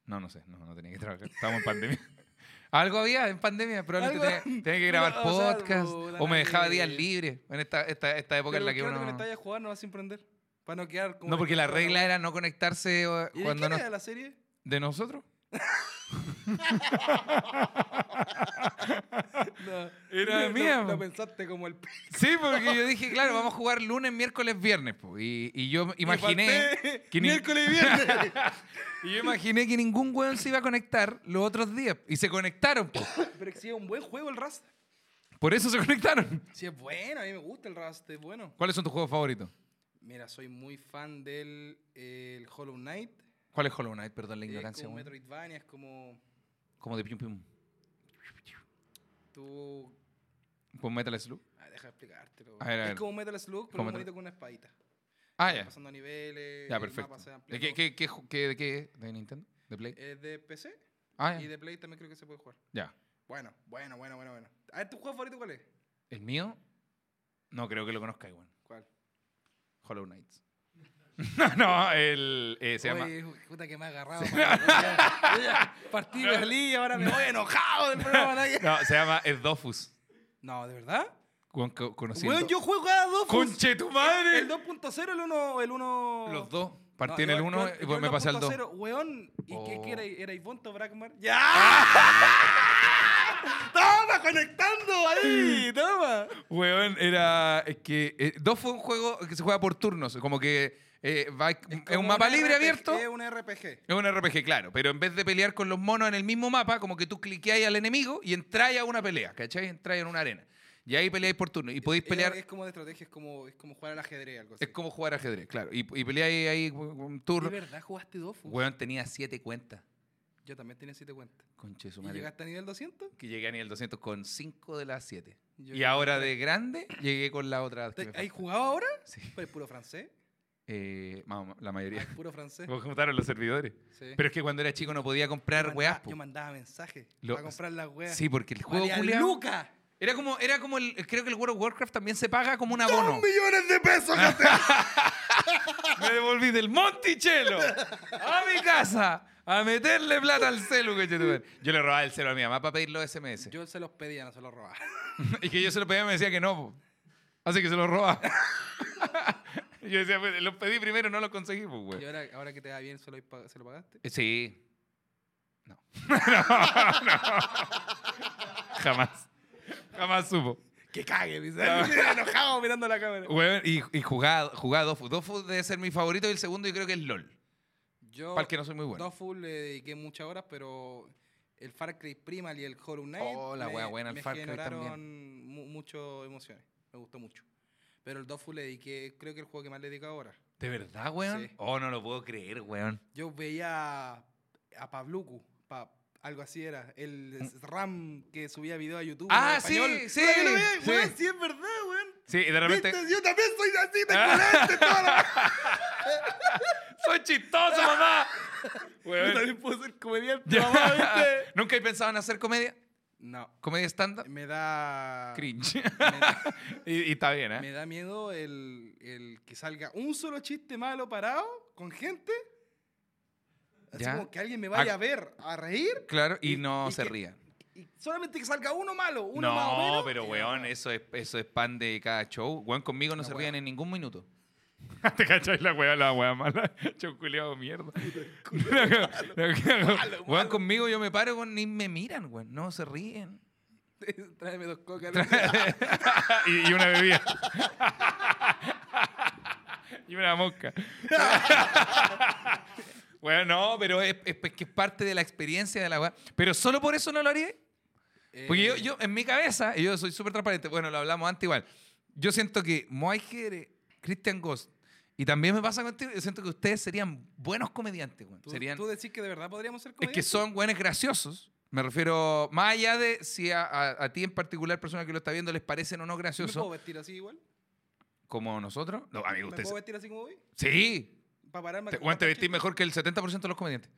Speaker 1: No, no sé, no, no tenía que trabajar. Estábamos en pandemia. Algo había en pandemia, probablemente tenía, tenía que grabar
Speaker 2: No, o sea,
Speaker 1: podcast o me dejaba días libres en esta, esta, esta época en
Speaker 2: Pero
Speaker 1: la
Speaker 2: ¿por
Speaker 1: que uno...
Speaker 2: conectabas a jugar? No vas sin prender. Para no quedar como...
Speaker 1: No, porque la regla era no conectarse eh,
Speaker 2: ¿Y de
Speaker 1: cuando
Speaker 2: quién
Speaker 1: no...
Speaker 2: era la serie?
Speaker 1: ¿De nosotros?
Speaker 2: No.
Speaker 1: Era
Speaker 2: Lo-
Speaker 1: mía,
Speaker 2: Lo,
Speaker 1: po.
Speaker 2: pensaste como el...
Speaker 1: Sí, porque yo dije, claro, vamos a jugar lunes, miércoles, viernes. po. Y, y yo imaginé...
Speaker 2: falté
Speaker 1: que ni-
Speaker 2: miércoles y viernes.
Speaker 1: Y yo imaginé que ningún weón se iba a conectar los otros días. Y se conectaron. po.
Speaker 2: Pero que sí es un buen juego el Rust.
Speaker 1: Por eso se conectaron.
Speaker 2: Sí es bueno, a mí me gusta el Rust, es bueno.
Speaker 1: ¿Cuáles son tus juegos favoritos?
Speaker 2: Mira, soy muy fan del el Hollow Knight.
Speaker 1: ¿Cuál es Hollow Knight? Perdón la
Speaker 2: Es
Speaker 1: ignorancia.
Speaker 2: como
Speaker 1: weón.
Speaker 2: Metroidvania, es como
Speaker 1: Como de Pium Pium.
Speaker 2: tú...
Speaker 1: Con Metal Slug.
Speaker 2: Ah, deja de explicártelo.
Speaker 1: A ver, a
Speaker 2: es como Metal Slug, pero
Speaker 1: Como
Speaker 2: un monito con una espadita.
Speaker 1: Ah, ya.
Speaker 2: Pasando niveles.
Speaker 1: Ya, perfecto. ¿De qué, qué, qué, ju- qué- de qué? ¿De Nintendo? ¿De Play?
Speaker 2: Es de PC
Speaker 1: Ah,
Speaker 2: y
Speaker 1: ya.
Speaker 2: de Play también creo que se puede jugar.
Speaker 1: Ya.
Speaker 2: Bueno, bueno, bueno, bueno, bueno. A ver, ¿tu juego favorito cuál es?
Speaker 1: ¿El mío? No creo que lo conozca igual.
Speaker 2: ¿Cuál?
Speaker 1: Hollow Knights. no, no, el, eh, se llama...
Speaker 2: Oye, puta que me ha agarrado. Partí feliz y ahora me voy enojado del programa. ¿no?
Speaker 1: No, se llama Dofus.
Speaker 2: No, ¿de verdad?
Speaker 1: Con- co- conocido.
Speaker 2: Weón, yo juego a dos.
Speaker 1: ¡Conche tu madre!
Speaker 2: El 2.0, el 1. El 1...
Speaker 1: Los dos. Partí
Speaker 2: No,
Speaker 1: en el
Speaker 2: yo-
Speaker 1: 1
Speaker 2: yo-
Speaker 1: y
Speaker 2: el
Speaker 1: me pasé al 2.
Speaker 2: 2.0, Weón, ¿y qué,
Speaker 1: Oh.
Speaker 2: qué era? ¿Era Ivonto Brackmar? ¡Ya! ¡Toma, conectando ahí! ¡Toma!
Speaker 1: Weón, era. Es que. eh, dos fue un juego que se juega por turnos. Como que. eh, va- es,
Speaker 2: como
Speaker 1: un mapa libre
Speaker 2: RPG,
Speaker 1: abierto.
Speaker 2: Es un RPG.
Speaker 1: Es un RPG, claro. Pero en vez de pelear con los monos en el mismo mapa, como que tú cliqueáis al enemigo y entráis a una pelea. ¿Cachai? Entráis en una arena. Y ahí peleáis por turno. Y podéis
Speaker 2: Es-
Speaker 1: pelear.
Speaker 2: Es, como de estrategia, es como, es como jugar al ajedrez, algo así.
Speaker 1: Es como jugar ajedrez, claro. Y, y peleáis ahí un turno.
Speaker 2: ¿De verdad jugaste Dofu?
Speaker 1: Weón, tenía siete cuentas.
Speaker 2: Yo también tenía 7 cuentas.
Speaker 1: Conche su
Speaker 2: ¿Y
Speaker 1: madre.
Speaker 2: llegaste a nivel 200?
Speaker 1: Que llegué a nivel 200 con 5 de las 7.
Speaker 2: Yo
Speaker 1: Y ahora de grande llegué con la otra. que
Speaker 2: ¿Te-
Speaker 1: me
Speaker 2: ¿Hay jugado ahora?
Speaker 1: Sí.
Speaker 2: Pues puro francés.
Speaker 1: Eh, la mayoría.
Speaker 2: Ay, puro francés.
Speaker 1: Vos juntaron los servidores.
Speaker 2: Sí.
Speaker 1: Pero es que cuando era chico no podía comprar
Speaker 2: yo
Speaker 1: weas. po.
Speaker 2: yo mandaba mensajes
Speaker 1: Lo-
Speaker 2: para comprar las weas.
Speaker 1: Sí, porque el juego culiao-
Speaker 2: Luca.
Speaker 1: Era como, era como el, creo que el World of Warcraft también se paga como un abono.
Speaker 2: millones de pesos!
Speaker 1: Me devolví del Monticello a mi casa a meterle plata al celu, conchetumare. Yo le robaba el celu a mi mamá para pedir los SMS.
Speaker 2: yo se los pedía, no se los robaba.
Speaker 1: y que yo se lo pedía y me decía que no. po. Así que se los robaba. yo decía, pues, los pedí primero, no los conseguí, pues, güey.
Speaker 2: ¿Y ahora, ahora que te va bien, ¿se lo, pag- se lo pagaste?
Speaker 1: Eh, Sí. No. no, no. Jamás. Jamás supo.
Speaker 2: Que cague, mi enojado mirando la cámara.
Speaker 1: Weón, y, y jugaba, jugaba Dofu. Dofu debe ser mi favorito y el segundo yo creo que es LOL.
Speaker 2: Yo,
Speaker 1: Para el que no soy muy bueno.
Speaker 2: Doful le dediqué muchas horas, pero el Far Cry Primal y el Hollow Knight
Speaker 1: Oh, la
Speaker 2: me,
Speaker 1: wea buena, el
Speaker 2: me
Speaker 1: Far Cry
Speaker 2: generaron mu- mucho emociones. Me gustó mucho. Pero el Doful le dediqué, creo que el juego que más le dedico ahora.
Speaker 1: ¿De verdad, weón?
Speaker 2: Sí.
Speaker 1: Oh, no lo puedo creer, weón.
Speaker 2: Yo veía a, a Pabluku, pa- algo así era, el RAM que subía video a YouTube.
Speaker 1: Mm. Ah,
Speaker 2: en
Speaker 1: sí,
Speaker 2: español.
Speaker 1: sí,
Speaker 2: ¿Verdad que lo veía?
Speaker 1: sí.
Speaker 2: Weón, sí, es verdad, weón.
Speaker 1: Sí, y de repente.
Speaker 2: ¿Viste? Yo también soy así de
Speaker 1: Ah.
Speaker 2: toda la-
Speaker 1: ¡Soy chistoso, mamá!
Speaker 2: Yo
Speaker 1: Weón.
Speaker 2: también puedo ser comediante,
Speaker 1: Ya.
Speaker 2: mamá, ¿viste?
Speaker 1: ¿Nunca he pensado en hacer comedia?
Speaker 2: No,
Speaker 1: ¿Comedia estándar?
Speaker 2: me da...
Speaker 1: Cringe.
Speaker 2: me da-
Speaker 1: y, y está bien, ¿eh?
Speaker 2: Me da miedo el, el que salga un solo chiste malo parado con gente. Así
Speaker 1: Ya.
Speaker 2: como que alguien me vaya
Speaker 1: Ah.
Speaker 2: a ver, a reír.
Speaker 1: Claro, y
Speaker 2: Y-
Speaker 1: no
Speaker 2: y
Speaker 1: se
Speaker 2: que-
Speaker 1: rían.
Speaker 2: y solamente que salga uno malo, uno más o
Speaker 1: No,
Speaker 2: menos.
Speaker 1: pero weón, eso es, eso es pan de cada show. Weón, conmigo no se
Speaker 2: weá.
Speaker 1: ríen en ningún minuto. ¿Te cachai la weá, la weá mala? Show culiado mierda. Weón, conmigo yo me paro, weón, ni me miran, weón. No, se ríen.
Speaker 2: Tráeme dos cocas.
Speaker 1: y, y una bebida. y una mosca. bueno, no, pero es, es que es parte de la experiencia de la weá. Pero solo por eso no lo haría. Porque yo, yo, en mi cabeza, y yo soy súper transparente, bueno, lo hablamos antes igual. Yo siento que Moai Jere, Christian Ghost, y también me pasa contigo, yo siento que ustedes serían buenos comediantes, weón.
Speaker 2: ¿tú,
Speaker 1: Serían,
Speaker 2: tú decís que de verdad podríamos ser
Speaker 1: es que
Speaker 2: comediantes?
Speaker 1: son buenos graciosos. Me refiero, más allá de si a, a- a ti en particular, persona que lo está viendo, les parecen o no
Speaker 2: ¿Me puedo
Speaker 1: graciosos,
Speaker 2: vestir así igual?
Speaker 1: como nosotros. No, amigo,
Speaker 2: ¿Me puedo vestir así como voy?
Speaker 1: Sí,
Speaker 2: Para pararme.
Speaker 1: te,
Speaker 2: a
Speaker 1: weón, te vestís mejor que el 70% de los comediantes.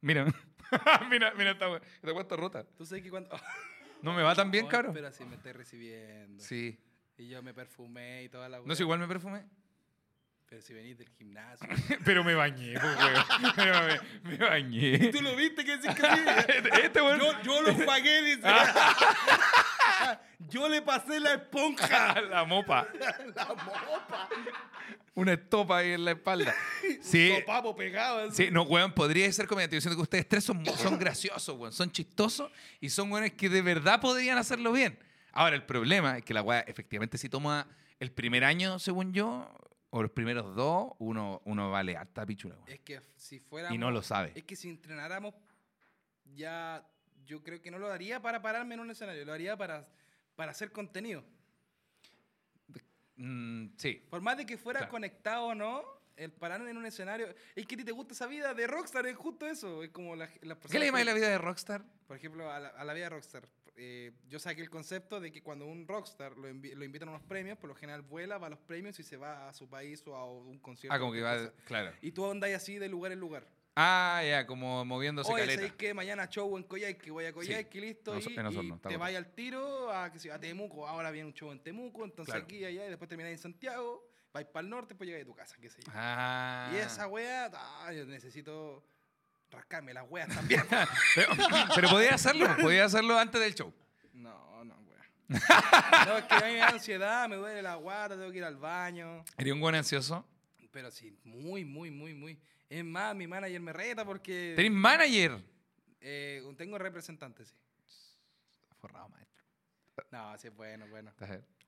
Speaker 1: Mira, mira, mira esta weón. Esta está rota.
Speaker 2: Tú sabes que cuando.
Speaker 1: No me va tan bien,
Speaker 2: Oh,
Speaker 1: cabrón.
Speaker 2: Pero así me estoy recibiendo.
Speaker 1: Sí.
Speaker 2: Y yo me perfumé y toda la
Speaker 1: No sé, igual me perfumé.
Speaker 2: Pero si venís del gimnasio.
Speaker 1: Pero me bañé, pues, weón. Me, me- bañé.
Speaker 2: ¿Tú lo viste que decís que?
Speaker 1: Este weón.
Speaker 2: Yo, yo lo pagué, dice. yo le pasé la esponja.
Speaker 1: La mopa.
Speaker 2: la mopa.
Speaker 1: Una estopa ahí en la espalda. Sí.
Speaker 2: Un sopapo pegado. así.
Speaker 1: Sí, no, weón, podría ser comediante. Yo siento que ustedes tres son, son graciosos, weón. Son chistosos y son weones que de verdad podrían hacerlo bien. Ahora, el problema es que la weá, efectivamente, si toma el primer año, según yo, o los primeros dos, uno, uno vale harta pichula.
Speaker 2: Es que si fuéramos.
Speaker 1: Y no lo sabe.
Speaker 2: Es que si entrenáramos, ya. Yo creo que no lo haría para pararme en un escenario. Lo haría para, para hacer contenido.
Speaker 1: Mm, sí.
Speaker 2: Por más de que fuera
Speaker 1: Claro.
Speaker 2: conectado o no, el pararme en un escenario. Es que a ti te gusta esa vida de rockstar, es justo eso. Es como la, las
Speaker 1: ¿Qué le
Speaker 2: personas
Speaker 1: llamáis la vida de Rockstar?
Speaker 2: Por ejemplo, a la, a la vida de rockstar. Eh, yo saqué el concepto de que cuando un rockstar lo, envi- lo invitan a unos premios, por lo general vuela, va a los premios y se va a su país o a un concierto.
Speaker 1: Ah, como que va.
Speaker 2: cosa.
Speaker 1: Claro.
Speaker 2: Y tú andas así de lugar en lugar.
Speaker 1: Ah, ya, como moviéndose
Speaker 2: Oye,
Speaker 1: caleta.
Speaker 2: ¿sabéis que mañana show en Coyhaique? Voy a Coyhaique, listo.
Speaker 1: Nos-
Speaker 2: y
Speaker 1: Osorno,
Speaker 2: y te vaya al tiro a, yo, a Temuco. Ahora viene un show en Temuco, entonces
Speaker 1: Claro.
Speaker 2: aquí allá, y después termináis en Santiago, vais para el norte, pues llegáis a tu casa, qué sé yo.
Speaker 1: Ah.
Speaker 2: Y esa wea, ah, yo necesito rascarme las weas también.
Speaker 1: Pero, pero podía hacerlo, podía hacerlo antes del show.
Speaker 2: no, no, wea. no, es que a mí me da ansiedad, me duele la guata, tengo que ir al baño.
Speaker 1: Sería un buen ansioso.
Speaker 2: Pero sí, muy, muy, muy, muy. Es más, mi manager me reta porque
Speaker 1: Tenés manager.
Speaker 2: eh, tengo representante, sí.
Speaker 1: Forrado, maestro.
Speaker 2: No, sí bueno, bueno.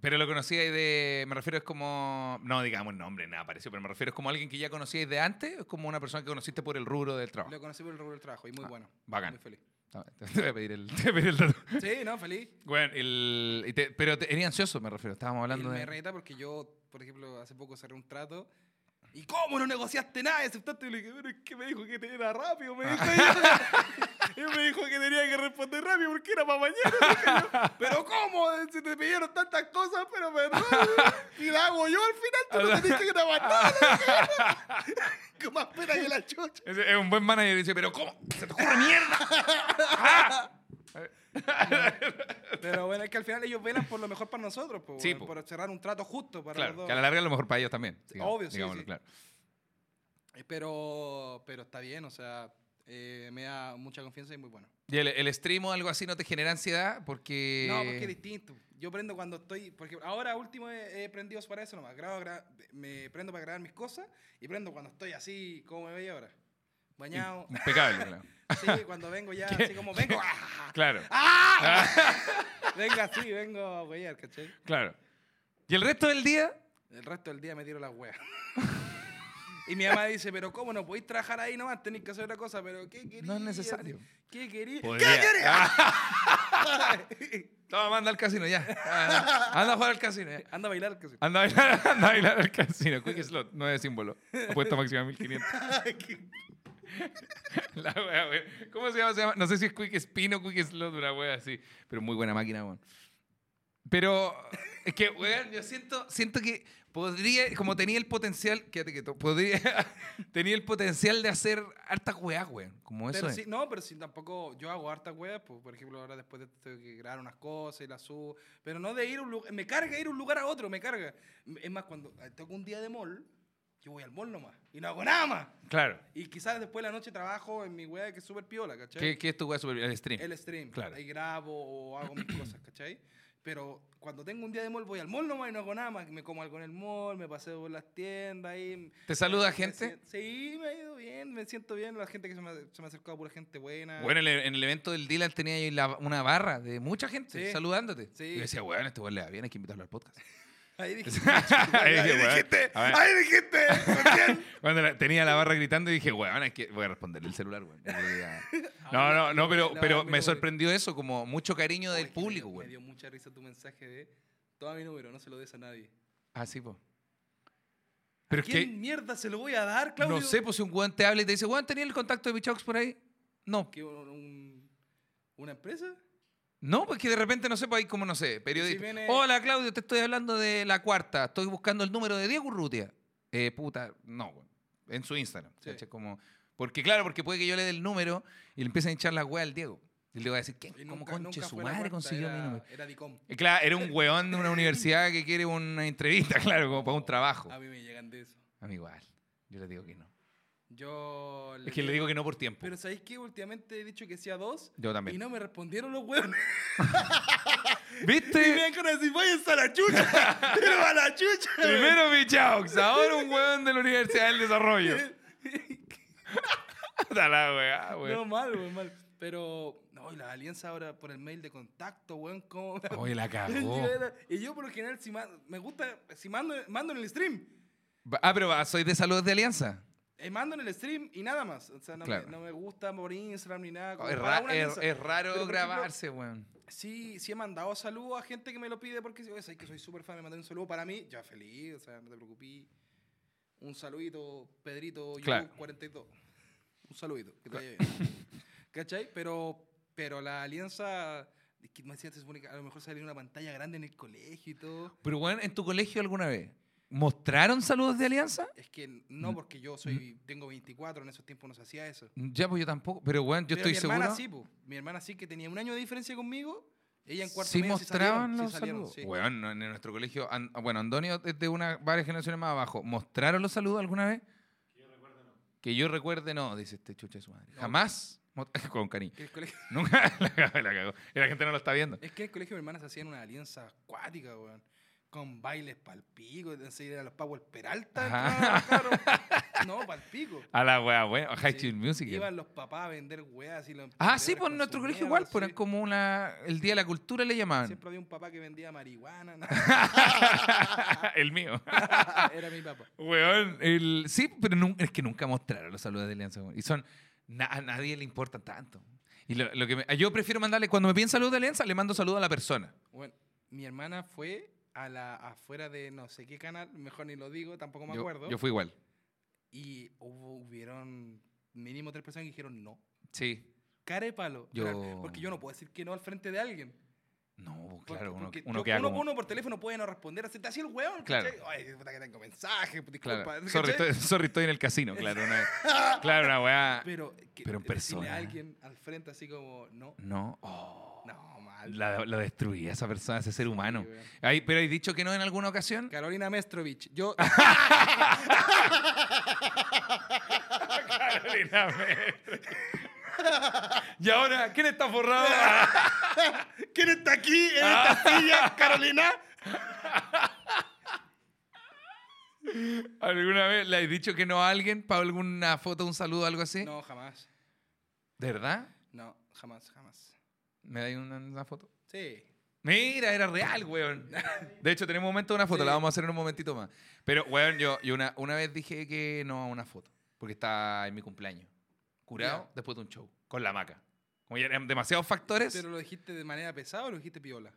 Speaker 1: Pero lo conocíais de. Me refiero es como. No digamos el nombre, nada parecido, pero me refiero es como alguien que ya conocíais de antes, es como una persona que conociste por el rubro del trabajo.
Speaker 2: Lo conocí por el rubro del trabajo y muy
Speaker 1: Ah,
Speaker 2: bueno.
Speaker 1: bacán.
Speaker 2: Muy feliz.
Speaker 1: Te voy a pedir el, te voy a pedir el dato.
Speaker 2: Sí, no, feliz.
Speaker 1: Bueno, el, te- pero te, eres ansioso, me refiero. Estábamos hablando
Speaker 2: Él me
Speaker 1: de.
Speaker 2: reta porque yo, por ejemplo, hace poco cerré un trato. ¿Y cómo no negociaste nada? y ¿Aceptaste? Y le dije, pero es que me dijo que era rápido. Me dijo y me dijo que tenía que responder rápido porque era para mañana. yo. pero ¿cómo? Si te pidieron tantas cosas, pero perdón. Y la hago yo al final, tú no tenés que dije. Con más pena que la chucha.
Speaker 1: Es, un buen manager y dice, pero ¿cómo? ¿Se te ocurre mierda?
Speaker 2: Pero bueno, es que al final ellos velan por lo mejor para nosotros, po,
Speaker 1: Sí, po.
Speaker 2: por cerrar un trato justo para
Speaker 1: Claro,
Speaker 2: los dos.
Speaker 1: que a la larga es lo mejor para ellos también.
Speaker 2: Sí, obvio, sí, sí.
Speaker 1: claro.
Speaker 2: Eh, Pero, pero está bien, o sea, eh, me da mucha confianza y muy bueno.
Speaker 1: ¿Y el, el stream o algo así no te genera ansiedad? Porque.
Speaker 2: No, porque es distinto. Yo prendo cuando estoy, porque ahora último he, he prendido para eso nomás. Grabo, gra- me prendo para grabar mis cosas y prendo cuando estoy así como me veis ahora. Bañado.
Speaker 1: Impecable, claro.
Speaker 2: Sí, cuando vengo ya, así como vengo. ¡ah!
Speaker 1: Claro,
Speaker 2: ¡Ah! Venga así, vengo a huellar, ¿cachai?
Speaker 1: claro. ¿Y el resto del día?
Speaker 2: El resto del día me tiro las weas. Y mi mamá dice, pero ¿cómo no podéis trabajar ahí nomás? Tenéis que hacer otra cosa, pero ¿qué querías?
Speaker 1: No es necesario.
Speaker 2: ¿Qué querías? ¿Qué querías?
Speaker 1: Toma, manda al casino ya. Ah, Anda a jugar al casino ya.
Speaker 2: Anda a bailar. Que
Speaker 1: Anda a bailar, anda a bailar al casino. Quick slot, nueve símbolo. Apuesta máxima 1500. La wea, wea. ¿Cómo se llama? Se llama- No sé si es Quick Spin o Quick Slot, una wea así. Pero muy buena máquina, weón. Pero es que, weón, yo siento, siento que podría, como tenía el potencial, quédate quieto, podría, tenía el potencial de hacer hartas weas, weón. Como eso
Speaker 2: Pero
Speaker 1: es.
Speaker 2: sí, no, pero si tampoco yo hago hartas weas, pues, por ejemplo, ahora después de tengo que grabar unas cosas y las subo, pero no de ir a un lugar, me carga ir de un lugar a otro, me carga. Es más, cuando eh, tengo un día de mall, voy al mall nomás y no hago nada más.
Speaker 1: Claro.
Speaker 2: Y quizás después de la noche trabajo en mi weá que es súper piola, ¿cachai?
Speaker 1: ¿Qué, qué es tu weá super- El stream.
Speaker 2: El stream.
Speaker 1: Claro.
Speaker 2: Ahí grabo o hago mis cosas, ¿cachai? Pero cuando tengo un día de mall, voy al mall nomás y no hago nada más. Me como algo en el mall, me paseo por las tiendas ahí.
Speaker 1: ¿Te saluda
Speaker 2: me
Speaker 1: gente?
Speaker 2: sien- Sí, me ha ido bien, me siento bien. La gente que se me, se me ha acercado, pura gente buena.
Speaker 1: Bueno, en el, en el evento del Dylan tenía ahí la- una barra de mucha gente
Speaker 2: Sí.
Speaker 1: saludándote.
Speaker 2: Sí.
Speaker 1: Y yo decía, weón, este weón le va bien, hay que invitarlo al podcast.
Speaker 2: Ahí dije,
Speaker 1: Ahí weón,
Speaker 2: dijiste, ahí dijiste.
Speaker 1: Cuando la- tenía la barra gritando dije, weón, hay que, voy a responderle el celular, weón. No, no, no, pero, pero me sorprendió eso, como mucho cariño del
Speaker 2: es
Speaker 1: público,
Speaker 2: dio- Me
Speaker 1: weón.
Speaker 2: dio mucha risa tu mensaje de toma mi número, no se lo des a nadie.
Speaker 1: Ah, sí, po. Pero es
Speaker 2: ¿Quién
Speaker 1: que,
Speaker 2: mierda se lo voy a dar, Claudio?
Speaker 1: no sé, pues si un weón te habla y te dice, weón, ¿tenía el contacto de Bichox por ahí? No.
Speaker 2: ¿Qué, un- un- ¿Una empresa?
Speaker 1: No, pues que de repente, no sé, pues hay como, no sé, periodista.
Speaker 2: viene-
Speaker 1: Hola, Claudio, te estoy hablando de la cuarta. Estoy buscando el número de Diego Urrutia. Eh, puta, no, weón. En su Instagram.
Speaker 2: Sí.
Speaker 1: ¿cachai? Como, porque claro, porque puede que yo le dé el número y le empiecen a hinchar la weá al Diego. Y le voy a decir, ¿quién?
Speaker 2: Y
Speaker 1: ¿Cómo
Speaker 2: nunca-
Speaker 1: conche
Speaker 2: nunca
Speaker 1: su
Speaker 2: fue la
Speaker 1: madre
Speaker 2: cuarta,
Speaker 1: consiguió
Speaker 2: era,
Speaker 1: mi número?
Speaker 2: Era Dicom.
Speaker 1: Claro, era un weón de una universidad que quiere una entrevista, claro, como para un trabajo.
Speaker 2: A mí me llegan de eso.
Speaker 1: A mí igual. Yo le digo que no.
Speaker 2: Yo.
Speaker 1: Es que le digo que no por tiempo.
Speaker 2: Pero ¿sabéis qué? Últimamente he dicho que sí a dos.
Speaker 1: Yo también.
Speaker 2: Y no me respondieron los hueones. Y me
Speaker 1: ¿Viste?
Speaker 2: con decir, váyanse a la chucha. Pero a la chucha.
Speaker 1: Primero ahora un weón de la Universidad del Desarrollo. La weá, weón.
Speaker 2: No, mal, weón, mal. Pero, no, y la alianza ahora por el mail de contacto, weón, ¿cómo?
Speaker 1: Oye, la cagó.
Speaker 2: Y yo, por lo general, si me gusta, si mando, mando en el stream.
Speaker 1: Ah, pero ah, soy de Salud de Alianza.
Speaker 2: Eh, mando en el stream y nada más. O sea, no,
Speaker 1: Claro.
Speaker 2: me, no me gusta por Instagram ni nada.
Speaker 1: Es, ra- raro
Speaker 2: Pero,
Speaker 1: grabarse, weón.
Speaker 2: sí, sí he mandado saludos a gente que me lo pide porque oye, sabes que soy súper fan, me mandé un saludo para mí, ya feliz, o sea, no te preocupes. Un saludito, Pedrito,
Speaker 1: Claro.
Speaker 2: 42. Un saludito, que te vaya bien. ¿Cachai? Pero, pero la alianza, es que a lo mejor sale una pantalla grande en el colegio y todo.
Speaker 1: Pero, weón, ¿en tu colegio alguna vez mostraron saludos de Alianza?
Speaker 2: Es que no, porque yo soy, tengo 24, en esos tiempos no se hacía eso.
Speaker 1: Ya, pues yo tampoco. Pero, weón, yo
Speaker 2: Pero
Speaker 1: estoy
Speaker 2: mi
Speaker 1: seguro.
Speaker 2: hermana sí, po. Mi hermana sí, que tenía un año de diferencia conmigo. Ella en cuarto
Speaker 1: sí
Speaker 2: medio
Speaker 1: mostraban
Speaker 2: sí salieron,
Speaker 1: los
Speaker 2: sí salieron,
Speaker 1: saludos.
Speaker 2: sí.
Speaker 1: Weón, no, en nuestro colegio. An- bueno, Antonio es de una, varias generaciones más abajo. ¿Mostraron los saludos alguna vez? Que yo recuerde, no, dice este chucha de su madre.
Speaker 2: No.
Speaker 1: Jamás. mo- Con cariño.
Speaker 2: Que el colegio-
Speaker 1: Nunca la cagó, la cagó. Y la gente no lo está viendo.
Speaker 2: Es que en el colegio de mi hermana se hacían una alianza acuática, weón. Con bailes palpico, enseguida los Power Peralta. Cabros. no, palpico.
Speaker 1: A la wea, weón. High
Speaker 2: Sí.
Speaker 1: School Music.
Speaker 2: Iban los papás a vender weas y los
Speaker 1: Ah, sí,
Speaker 2: emprendedores
Speaker 1: pues nuestro colegio igual, pues
Speaker 2: sí.
Speaker 1: eran como una, el Día de la Cultura le llamaban.
Speaker 2: Siempre había un papá que vendía marihuana. ¿no?
Speaker 1: el mío.
Speaker 2: Era mi papá.
Speaker 1: Weón, el, sí, pero es que nunca mostraron los saludos de Alianza. Y son, na- a nadie le importan tanto. Y lo, lo que me- yo prefiero mandarle, cuando me piden saludos de Alianza, le mando saludos a la persona.
Speaker 2: Bueno, mi hermana fue a la afuera de no sé qué canal, mejor ni lo digo, tampoco me
Speaker 1: Yo,
Speaker 2: acuerdo.
Speaker 1: yo fui igual.
Speaker 2: Y hubo, hubieron mínimo tres personas que dijeron no.
Speaker 1: Sí.
Speaker 2: Cara de palo.
Speaker 1: Yo-
Speaker 2: Porque yo no puedo decir que no al frente de alguien.
Speaker 1: No,
Speaker 2: Porque-
Speaker 1: claro, uno,
Speaker 2: porque
Speaker 1: uno
Speaker 2: yo-
Speaker 1: queda
Speaker 2: uno,
Speaker 1: como...
Speaker 2: uno por teléfono puede no responder, así hacía el hueón.
Speaker 1: Claro.
Speaker 2: Ay, puta que tengo mensajes,
Speaker 1: Claro.
Speaker 2: disculpa.
Speaker 1: Sorry
Speaker 2: ¿cachai?
Speaker 1: estoy, sorry, estoy en el casino, claro. Una, claro, una weá.
Speaker 2: Pero, que
Speaker 1: Pero en persona.
Speaker 2: a alguien al frente así como, no,
Speaker 1: No. Oh,
Speaker 2: no.
Speaker 1: La, la destruí esa persona, ese ser humano. Ay, pero hay dicho que no en alguna ocasión.
Speaker 2: Carolina Mestrovich. Yo,
Speaker 1: Carolina Y ahora, ¿quién está forrado?
Speaker 2: ¿quién está aquí en esta silla, Carolina?
Speaker 1: ¿Alguna vez le has dicho que no a alguien para alguna foto, un saludo, algo así?
Speaker 2: No, jamás.
Speaker 1: ¿De verdad?
Speaker 2: No, jamás, jamás.
Speaker 1: ¿Me dais una, una foto?
Speaker 2: Sí.
Speaker 1: Mira, era real, weón. De hecho, tenemos un momento de una foto,
Speaker 2: Sí.
Speaker 1: la vamos a hacer en un momentito más. Pero, weón, yo, yo una, una vez dije que no a una foto, porque está en mi cumpleaños. Curado después de un show, con la maca. Como ya eran demasiados factores.
Speaker 2: ¿Pero lo dijiste de manera pesada o lo dijiste piola?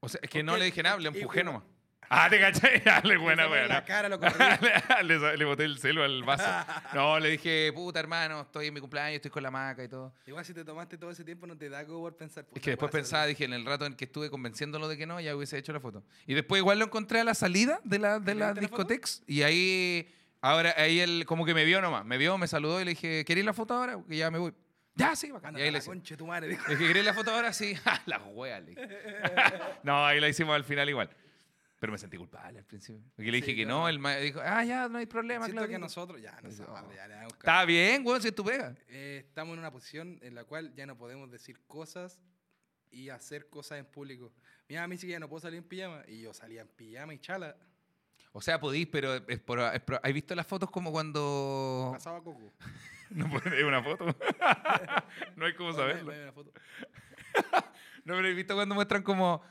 Speaker 1: o sea, es que
Speaker 2: ¿por
Speaker 1: no le dije nada, le empujé nomás. Ah, te caché. Dale, buena,
Speaker 2: Le
Speaker 1: weón.
Speaker 2: La cara lo
Speaker 1: le, le boté el celo al vaso. No, le dije, puta hermano, estoy en mi cumpleaños, estoy con la maca y todo.
Speaker 2: Igual si te tomaste todo ese tiempo no te da como por pensar.
Speaker 1: Es que después pensaba, dije, en el rato en que estuve convenciéndolo de que no, ya hubiese hecho la foto. Y después igual lo encontré a la salida de la, de
Speaker 2: ¿Le
Speaker 1: la discotex y ahí, ahora, ahí él como que me vio nomás, me vio, me saludó y le dije, ¿querés la foto ahora? Que ya me voy. Ya, sí, bacán. Y ahí le
Speaker 2: la concha de tu madre.
Speaker 1: Le dije, ¿querés la foto ahora? Sí. La wea, le. No, ahí la hicimos al final igual. Pero me sentí culpable al principio. Porque le dije
Speaker 2: Sí,
Speaker 1: que
Speaker 2: claro.
Speaker 1: no, el maestro dijo, ah, ya, no hay problema.
Speaker 2: Siento que
Speaker 1: Claudito".
Speaker 2: nosotros, ya, no
Speaker 1: "Oh".
Speaker 2: ya
Speaker 1: Está bien, weón, si es tu pega.
Speaker 2: Eh, estamos en una posición en la cual ya no podemos decir cosas y hacer cosas en público. Mi mamá me dice que ya no puedo salir en pijama y yo salía en pijama y chala.
Speaker 1: O sea, podís, pero es por, es por- ¿Has visto las fotos como cuando...
Speaker 2: Pasaba coco.
Speaker 1: No pones una foto. no hay cómo
Speaker 2: Oye,
Speaker 1: saberlo.
Speaker 2: una foto.
Speaker 1: No, pero he visto cuando muestran como...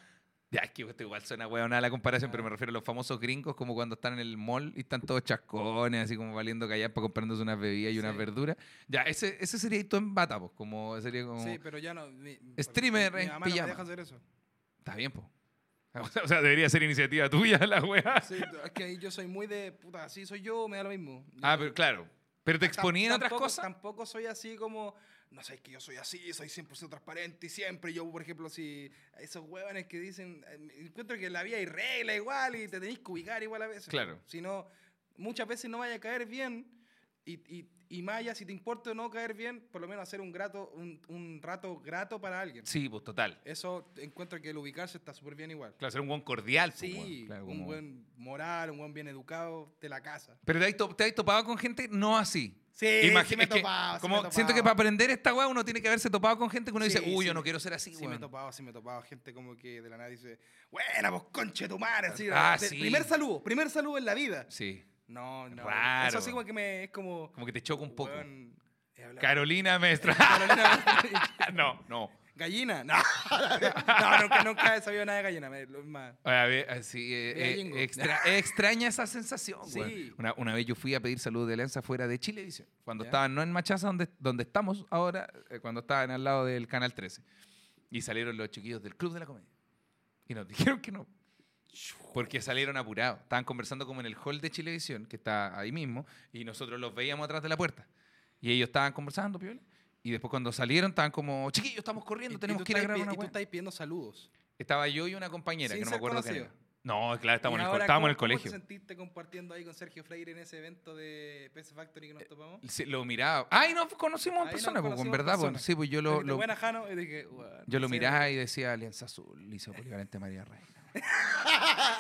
Speaker 1: Ya, es que esto igual suena hueona la comparación, pero me refiero a los famosos gringos, como cuando están en el mall y están todos chascones, así como valiendo callar para comprándose unas bebidas y unas verduras. Ya, ese, ese sería tú en bata, pues, como sería como...
Speaker 2: Sí, pero ya no. mi-
Speaker 1: Streamer
Speaker 2: mi
Speaker 1: en
Speaker 2: no me
Speaker 1: pijama.
Speaker 2: deja hacer eso.
Speaker 1: Está bien, pues. O sea, debería ser iniciativa tuya la weá.
Speaker 2: Sí, es que yo soy muy de puta, así soy yo, me da lo mismo.
Speaker 1: Ah, pero claro. Pero te exponía en otras cosas.
Speaker 2: Tampoco soy así como, no sé, que yo soy así, soy 100% transparente y siempre. Yo, por ejemplo, si esos huevones que dicen, eh, encuentro que en la vida hay regla igual y te tenéis que ubicar igual a veces.
Speaker 1: Claro.
Speaker 2: Si no, muchas veces no vaya a caer bien y, y, y más allá, si te importa o no caer bien, por lo menos hacer un, grato, un, un rato grato para alguien.
Speaker 1: Sí, pues total.
Speaker 2: Eso encuentro que el ubicarse está súper bien igual.
Speaker 1: Claro, ser un buen cordial. pues,
Speaker 2: Sí, un buen moral, un buen bien educado de la casa.
Speaker 1: Pero te has, te has topado con gente no así.
Speaker 2: Sí,
Speaker 1: Imagi-
Speaker 2: sí me he topado, sí
Speaker 1: como
Speaker 2: me he
Speaker 1: siento que
Speaker 2: topado.
Speaker 1: para aprender esta weá uno tiene que haberse topado con gente que uno dice, uy, yo no quiero ser así,
Speaker 2: Sí me he
Speaker 1: weón".
Speaker 2: topado, sí me he topado gente como que de la nada dice, buena, pues conche tu madre, así.
Speaker 1: Ah,
Speaker 2: de-
Speaker 1: sí.
Speaker 2: Primer saludo, primer saludo en la vida.
Speaker 1: Sí.
Speaker 2: No, no.
Speaker 1: Raro.
Speaker 2: Eso sí como que me, es como...
Speaker 1: Como que te choca un poco.
Speaker 2: weón, he hablado-
Speaker 1: Carolina Mestra.
Speaker 2: Carolina,
Speaker 1: no, no.
Speaker 2: Gallina. No, no, nunca, nunca he sabido nada de gallina. más.
Speaker 1: A ver, así, eh, eh, extra- extraña esa sensación.
Speaker 2: Sí.
Speaker 1: weón. Una, una vez yo fui a pedir salud de alianza fuera de Chilevisión, cuando
Speaker 2: Ya.
Speaker 1: estaban no en Machaza, donde, donde estamos ahora, eh, cuando estaban al lado del Canal 13. Y salieron los chiquillos del Club de la Comedia. Y nos dijeron que no. Porque salieron apurados. Estaban conversando como en el hall de Chilevisión, que está ahí mismo, y nosotros los veíamos atrás de la puerta. Y ellos estaban conversando, piola. Y después cuando salieron estaban como, chiquillos, estamos corriendo,
Speaker 2: y
Speaker 1: tenemos que ir a grabar una
Speaker 2: Y tú
Speaker 1: weá".
Speaker 2: estás pidiendo saludos.
Speaker 1: Estaba yo y una compañera,
Speaker 2: Sin
Speaker 1: que no me acuerdo quién era. No, claro, estamos
Speaker 2: Y
Speaker 1: en el, estábamos en el
Speaker 2: ¿cómo-
Speaker 1: colegio.
Speaker 2: ¿Cómo te sentiste compartiendo ahí con Sergio Freire en ese evento de PC Factory que nos topamos?
Speaker 1: Sí, lo miraba. Ay, no conocimos en persona, pues, en verdad. pues, sí, pues yo lo, lo-
Speaker 2: Buena, Jano, y dije, "Weón,
Speaker 1: yo lo miraba y decía Alianza Azul, Liceo Polivalente María Reina.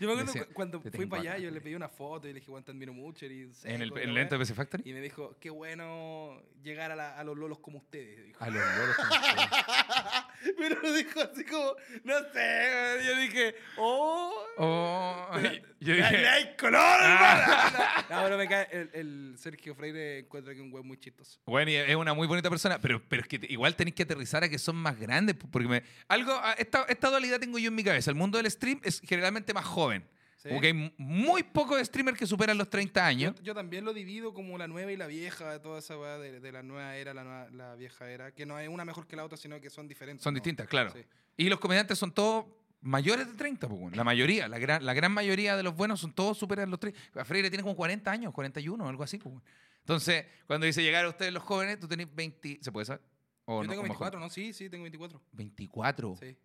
Speaker 2: Yo me acuerdo
Speaker 1: Decía,
Speaker 2: cu- cuando
Speaker 1: "Te
Speaker 2: fui para allá,
Speaker 1: acá".
Speaker 2: yo le pedí una foto y le dije, Juan, te admiro mucho. Y,
Speaker 1: En el,
Speaker 2: seco,
Speaker 1: en
Speaker 2: la
Speaker 1: el evento de. PC Factory.
Speaker 2: Y me dijo, qué bueno llegar a, la- a los lolos como ustedes. dijo.
Speaker 1: A los lolos. como ustedes.
Speaker 2: Pero lo dijo así como, no sé. Yo dije. Oh, Pero-
Speaker 1: yo
Speaker 2: ¡Le
Speaker 1: dije,
Speaker 2: hay color,
Speaker 1: Ah.
Speaker 2: No, pero me cae. El, el Sergio Freire encuentra que es un güey muy chistoso.
Speaker 1: bueno, y es una muy bonita persona, pero, pero es que igual tenéis que aterrizar a que son más grandes, porque me, algo, esta, esta dualidad tengo yo en mi cabeza. El mundo del stream es generalmente más joven.
Speaker 2: ¿sí?
Speaker 1: Como que hay muy pocos streamers que superan los 30 años.
Speaker 2: Yo, yo también lo divido como la nueva y la vieja, toda esa weá de, de la nueva era, la, nueva- la vieja era, que no es una mejor que la otra, sino que son diferentes.
Speaker 1: Son
Speaker 2: ¿no?
Speaker 1: distintas, claro.
Speaker 2: Sí.
Speaker 1: Y los comediantes son todos mayores de 30, pues, bueno. la mayoría, la gran, la gran mayoría de los buenos son todos superan los 30. Freire tiene como 40 años, 41, algo así. Pues, bueno. Entonces, cuando dice llegar a ustedes los jóvenes, tú tenés 20, ¿se puede saber? ¿O
Speaker 2: Yo
Speaker 1: no?
Speaker 2: tengo
Speaker 1: ¿O mejor?
Speaker 2: 24, ¿no? Sí, sí, tengo 24.
Speaker 1: 24.
Speaker 2: Sí.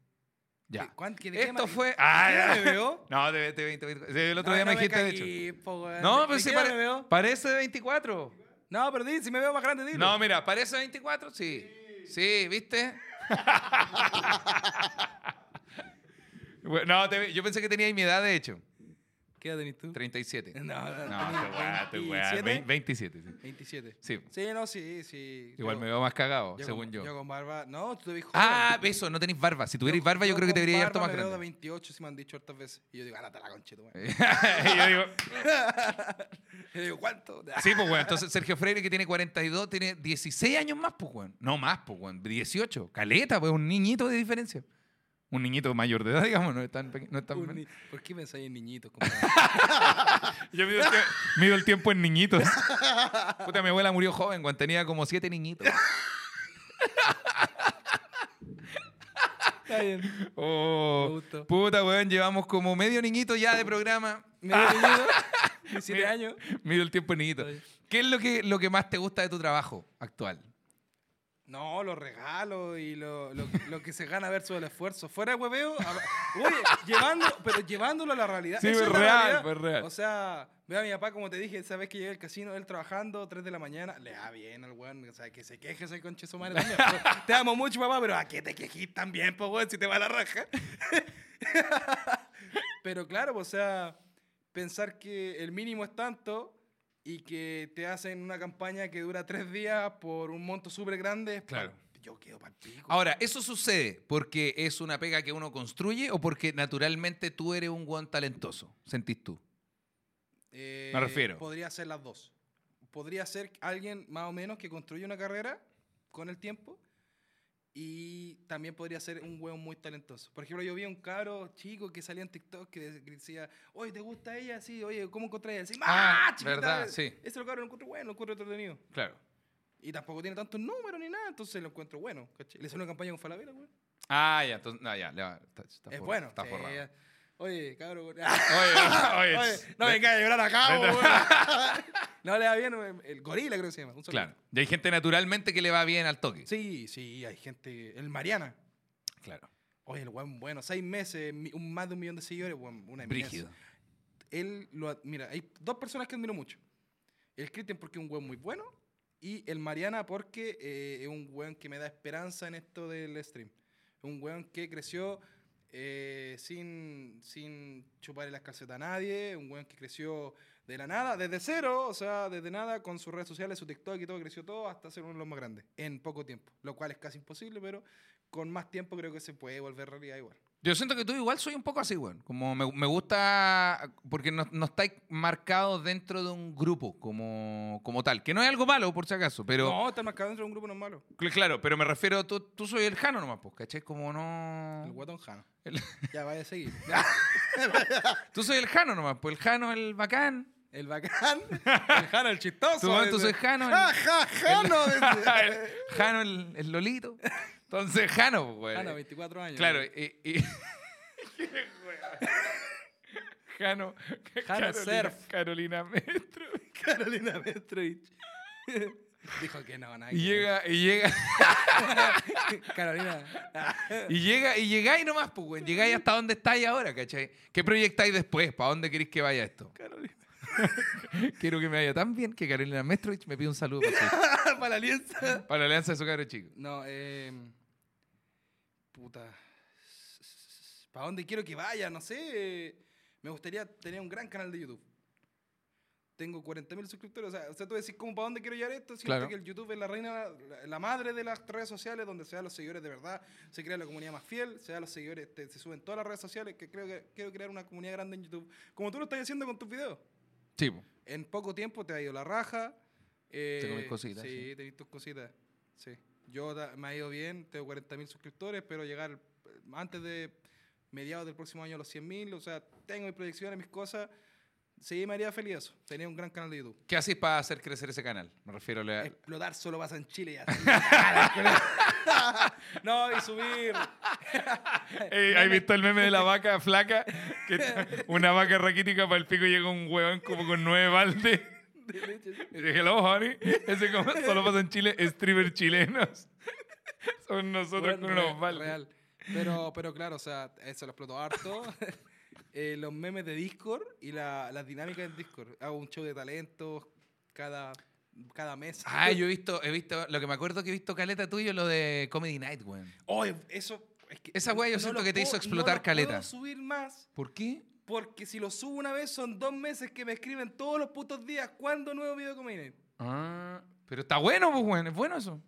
Speaker 1: Ya.
Speaker 2: ¿Qué- qué- de
Speaker 1: Esto fue...
Speaker 2: ¿de
Speaker 1: Ah,
Speaker 2: qué
Speaker 1: ya.
Speaker 2: me veo?
Speaker 1: No, de, de 20, 20. Sí, El otro
Speaker 2: No,
Speaker 1: día
Speaker 2: no
Speaker 1: me dijiste, de
Speaker 2: cagué,
Speaker 1: hecho.
Speaker 2: po.
Speaker 1: No,
Speaker 2: ¿De-
Speaker 1: pero
Speaker 2: de
Speaker 1: sí
Speaker 2: edad
Speaker 1: pare-
Speaker 2: me veo?
Speaker 1: parece de 24.
Speaker 2: No, pero di, si me veo más grande, dilo.
Speaker 1: No, mira, parece 24, sí. Sí, ¿viste? No, te- yo pensé que tenía mi edad, de hecho.
Speaker 2: ¿Qué edad tenés tú?
Speaker 1: 37.
Speaker 2: No, no,
Speaker 1: No,
Speaker 2: tenés
Speaker 1: te weá, te weá.
Speaker 2: 27.
Speaker 1: Vein- 27, sí.
Speaker 2: 27.
Speaker 1: Sí.
Speaker 2: Sí, no, sí, sí.
Speaker 1: Igual
Speaker 2: Yo-
Speaker 1: me veo más cagado,
Speaker 2: yo
Speaker 1: según
Speaker 2: con,
Speaker 1: yo.
Speaker 2: Yo con barba. No, tú te ves joven.
Speaker 1: Ah, eso, no tenéis barba. Si tuvierais barba, yo, creo que te debería harto más
Speaker 2: me veo de
Speaker 1: grande.
Speaker 2: 28, si me han dicho hartas veces. Y yo digo, ándate la conchita, weón.
Speaker 1: y yo digo,
Speaker 2: Y digo, ¿cuánto?
Speaker 1: sí, pues, weón. Entonces, Sergio Freire, que tiene 42, tiene 16 años más, pues, weón. No más, pues, weón. 18. Caleta, pues, un niñito de diferencia. Un niñito mayor de edad, digamos, no es tan pequeño. No es tan
Speaker 2: Un
Speaker 1: pequeño.
Speaker 2: ni- ¿Por qué pensáis en niñitos?
Speaker 1: Yo mido el, tie- mido el tiempo en niñitos. Puta, mi abuela murió joven cuando tenía como siete niñitos.
Speaker 2: Está bien.
Speaker 1: Oh,
Speaker 2: Me
Speaker 1: puta, weón, llevamos como medio niñito ya de programa.
Speaker 2: Medio niñito, 17
Speaker 1: Mira.
Speaker 2: años.
Speaker 1: Mido el tiempo en niñito. ¿Qué es lo que, lo que más te gusta de tu trabajo actual?
Speaker 2: No, los regalos y lo, lo, lo que se gana versus el esfuerzo. Fuera de hueveo, oye, llevando, pero llevándolo a la realidad.
Speaker 1: Sí,
Speaker 2: Eso
Speaker 1: pues
Speaker 2: es la
Speaker 1: real,
Speaker 2: realidad.
Speaker 1: pues real.
Speaker 2: O sea, veo a mi papá, como te dije, esa vez que llegué al casino, él trabajando, 3 de la mañana, le da bien al weón. O sea, que se queje ese conche su madre también. pues. te amo mucho, papá, pero ¿a qué te quejís también, pues, weón, si te va la raja? Pero claro, pues, o sea, pensar que el mínimo es tanto y que te hacen una campaña que dura tres días por un monto súper grande.
Speaker 1: Claro.
Speaker 2: Yo quedo.
Speaker 1: Ahora, ¿eso sucede porque es una pega que uno construye o porque naturalmente tú eres un buen talentoso? ¿Sentís tú?
Speaker 2: Eh,
Speaker 1: me refiero.
Speaker 2: Podría ser las dos. Podría ser alguien más o menos que construye una carrera con el tiempo y también podría ser un hueón muy talentoso. Por ejemplo, yo vi a un cabro chico que salía en TikTok que de- que decía, oye, ¿te gusta ella? Sí, oye, ¿cómo encontré a ella? Sí,
Speaker 1: Ah,
Speaker 2: ¡ah, chiquita!
Speaker 1: verdad, sí.
Speaker 2: Ese lo cabro lo encuentro bueno, lo encuentro entretenido.
Speaker 1: Claro.
Speaker 2: Y tampoco tiene tantos números ni nada, entonces lo encuentro bueno. ¿cachai? Le hizo una campaña con Falabella, güey.
Speaker 1: Ah, ya, entonces, no, ya, va- está, está
Speaker 2: Es bueno.
Speaker 1: Está
Speaker 2: ya. Oye, cabrón.
Speaker 1: Oye, oye,
Speaker 2: Oye, no venga a llorar acá, güey. No le va bien, güey. el gorila creo que se llama. Un.
Speaker 1: Claro. Y hay gente naturalmente que le va bien al toque.
Speaker 2: Sí, sí, hay gente. El Mariana.
Speaker 1: Claro.
Speaker 2: Oye, el weón bueno, seis meses, un, más de un millón de seguidores, weón, una.
Speaker 1: Brígido.
Speaker 2: Él lo. Mira, hay dos personas que admiro mucho. El Cristian porque es un weón muy bueno y el Mariana porque eh, es un weón que me da esperanza en esto del stream. Un weón que creció eh, sin, sin chuparle las calcetas a nadie, un weón que creció de la nada, desde cero, o sea, desde nada, con sus redes sociales, su TikTok y todo, creció todo hasta ser uno de los más grandes, en poco tiempo, lo cual es casi imposible, pero con más tiempo creo que se puede volver realidad igual.
Speaker 1: Yo siento que tú igual soy un poco así, weón. Como me, me gusta, porque no, no estáis marcados dentro de un grupo como, como tal. Que no es algo malo, por si acaso, pero...
Speaker 2: no, estar marcado dentro de un grupo no es malo.
Speaker 1: Cl- Claro, pero me refiero, tú, tú soy el Jano nomás, pues, ¿cachai? Como no...
Speaker 2: El guatón Jano.
Speaker 1: El-
Speaker 2: Ya vaya a seguir.
Speaker 1: Tú soy el Jano nomás, pues el Jano el bacán.
Speaker 2: El bacán. El Jano, el chistoso.
Speaker 1: Tú, soy Jano. el-
Speaker 2: Ja, ja, Jano.
Speaker 1: el Jano el, el Lolito. Entonces, Jano, pues, güey.
Speaker 2: Jano, 24 años.
Speaker 1: Claro, y... y- Jano,
Speaker 2: Jano Surf.
Speaker 1: Carolina Metro.
Speaker 2: Carolina Petrovich. Dijo que no, nada.
Speaker 1: Y llega, y llega.
Speaker 2: Carolina.
Speaker 1: y llega, y llegáis nomás, pues, güey. Llegáis hasta donde estáis ahora, ¿cachai? ¿Qué proyectáis después? ¿Para dónde queréis que vaya esto?
Speaker 2: Carolina.
Speaker 1: Quiero que me vaya tan bien que Carolina Metrovich me pide un saludo para,
Speaker 2: Para la alianza.
Speaker 1: para la alianza de su cabro chico.
Speaker 2: No, eh. Puta. ¿Para dónde quiero que vaya? No sé. Me gustaría tener un gran canal de YouTube. Tengo 40.000 suscriptores. O sea, o sea, tú decís, ¿cómo para dónde quiero llegar esto? Siento
Speaker 1: Claro.
Speaker 2: que el YouTube es la reina, la, la madre de las redes sociales, donde se dan los seguidores de verdad, se crea la comunidad más fiel, se dan los seguidores, te- se suben todas las redes sociales, que creo que quiero crear una comunidad grande en YouTube. Como tú lo estás haciendo con tus videos.
Speaker 1: Sí.
Speaker 2: En poco tiempo te ha ido la raja. eh,
Speaker 1: Tengo mis cositas,
Speaker 2: Sí,
Speaker 1: sí.
Speaker 2: te he visto cositas. Sí. Yo me ha ido bien, tengo 40.000 suscriptores, pero llegar eh, antes de mediados del próximo año a los 100.000, o sea, tengo mis proyecciones, mis cosas. Sí, me haría feliz eso, tener un gran canal de YouTube.
Speaker 1: ¿Qué hacéis para hacer crecer ese canal? Me refiero a... la-
Speaker 2: Explotar solo pasa en Chile ya. no, y subir.
Speaker 1: Ey, ¿Has visto el meme de la vaca flaca? Que está- una vaca raquítica para el pico y llega un huevón como con nueve baldes. hello, honey. Ese como solo pasa en Chile, streamers chilenos. Son nosotros
Speaker 2: Bueno,
Speaker 1: con
Speaker 2: re-
Speaker 1: unos baldes.
Speaker 2: Real. Pero, pero claro, o sea, eso lo explotó harto. Eh, los memes de Discord y la, las dinámicas en Discord. Hago un show de talentos cada, cada mes.
Speaker 1: Ah, yo he visto, he visto, lo que me acuerdo que he visto caleta tuyo, lo de Comedy Night, weón.
Speaker 2: Oh, eso. Es que
Speaker 1: Esa wea yo siento que te hizo explotar
Speaker 2: no
Speaker 1: caleta.
Speaker 2: puedo subir más
Speaker 1: ¿Por qué?
Speaker 2: porque si lo subo una vez son dos meses que me escriben todos los putos días cuando nuevo video Comedy?
Speaker 1: Ah, pero está bueno, pues, weón. Es bueno eso.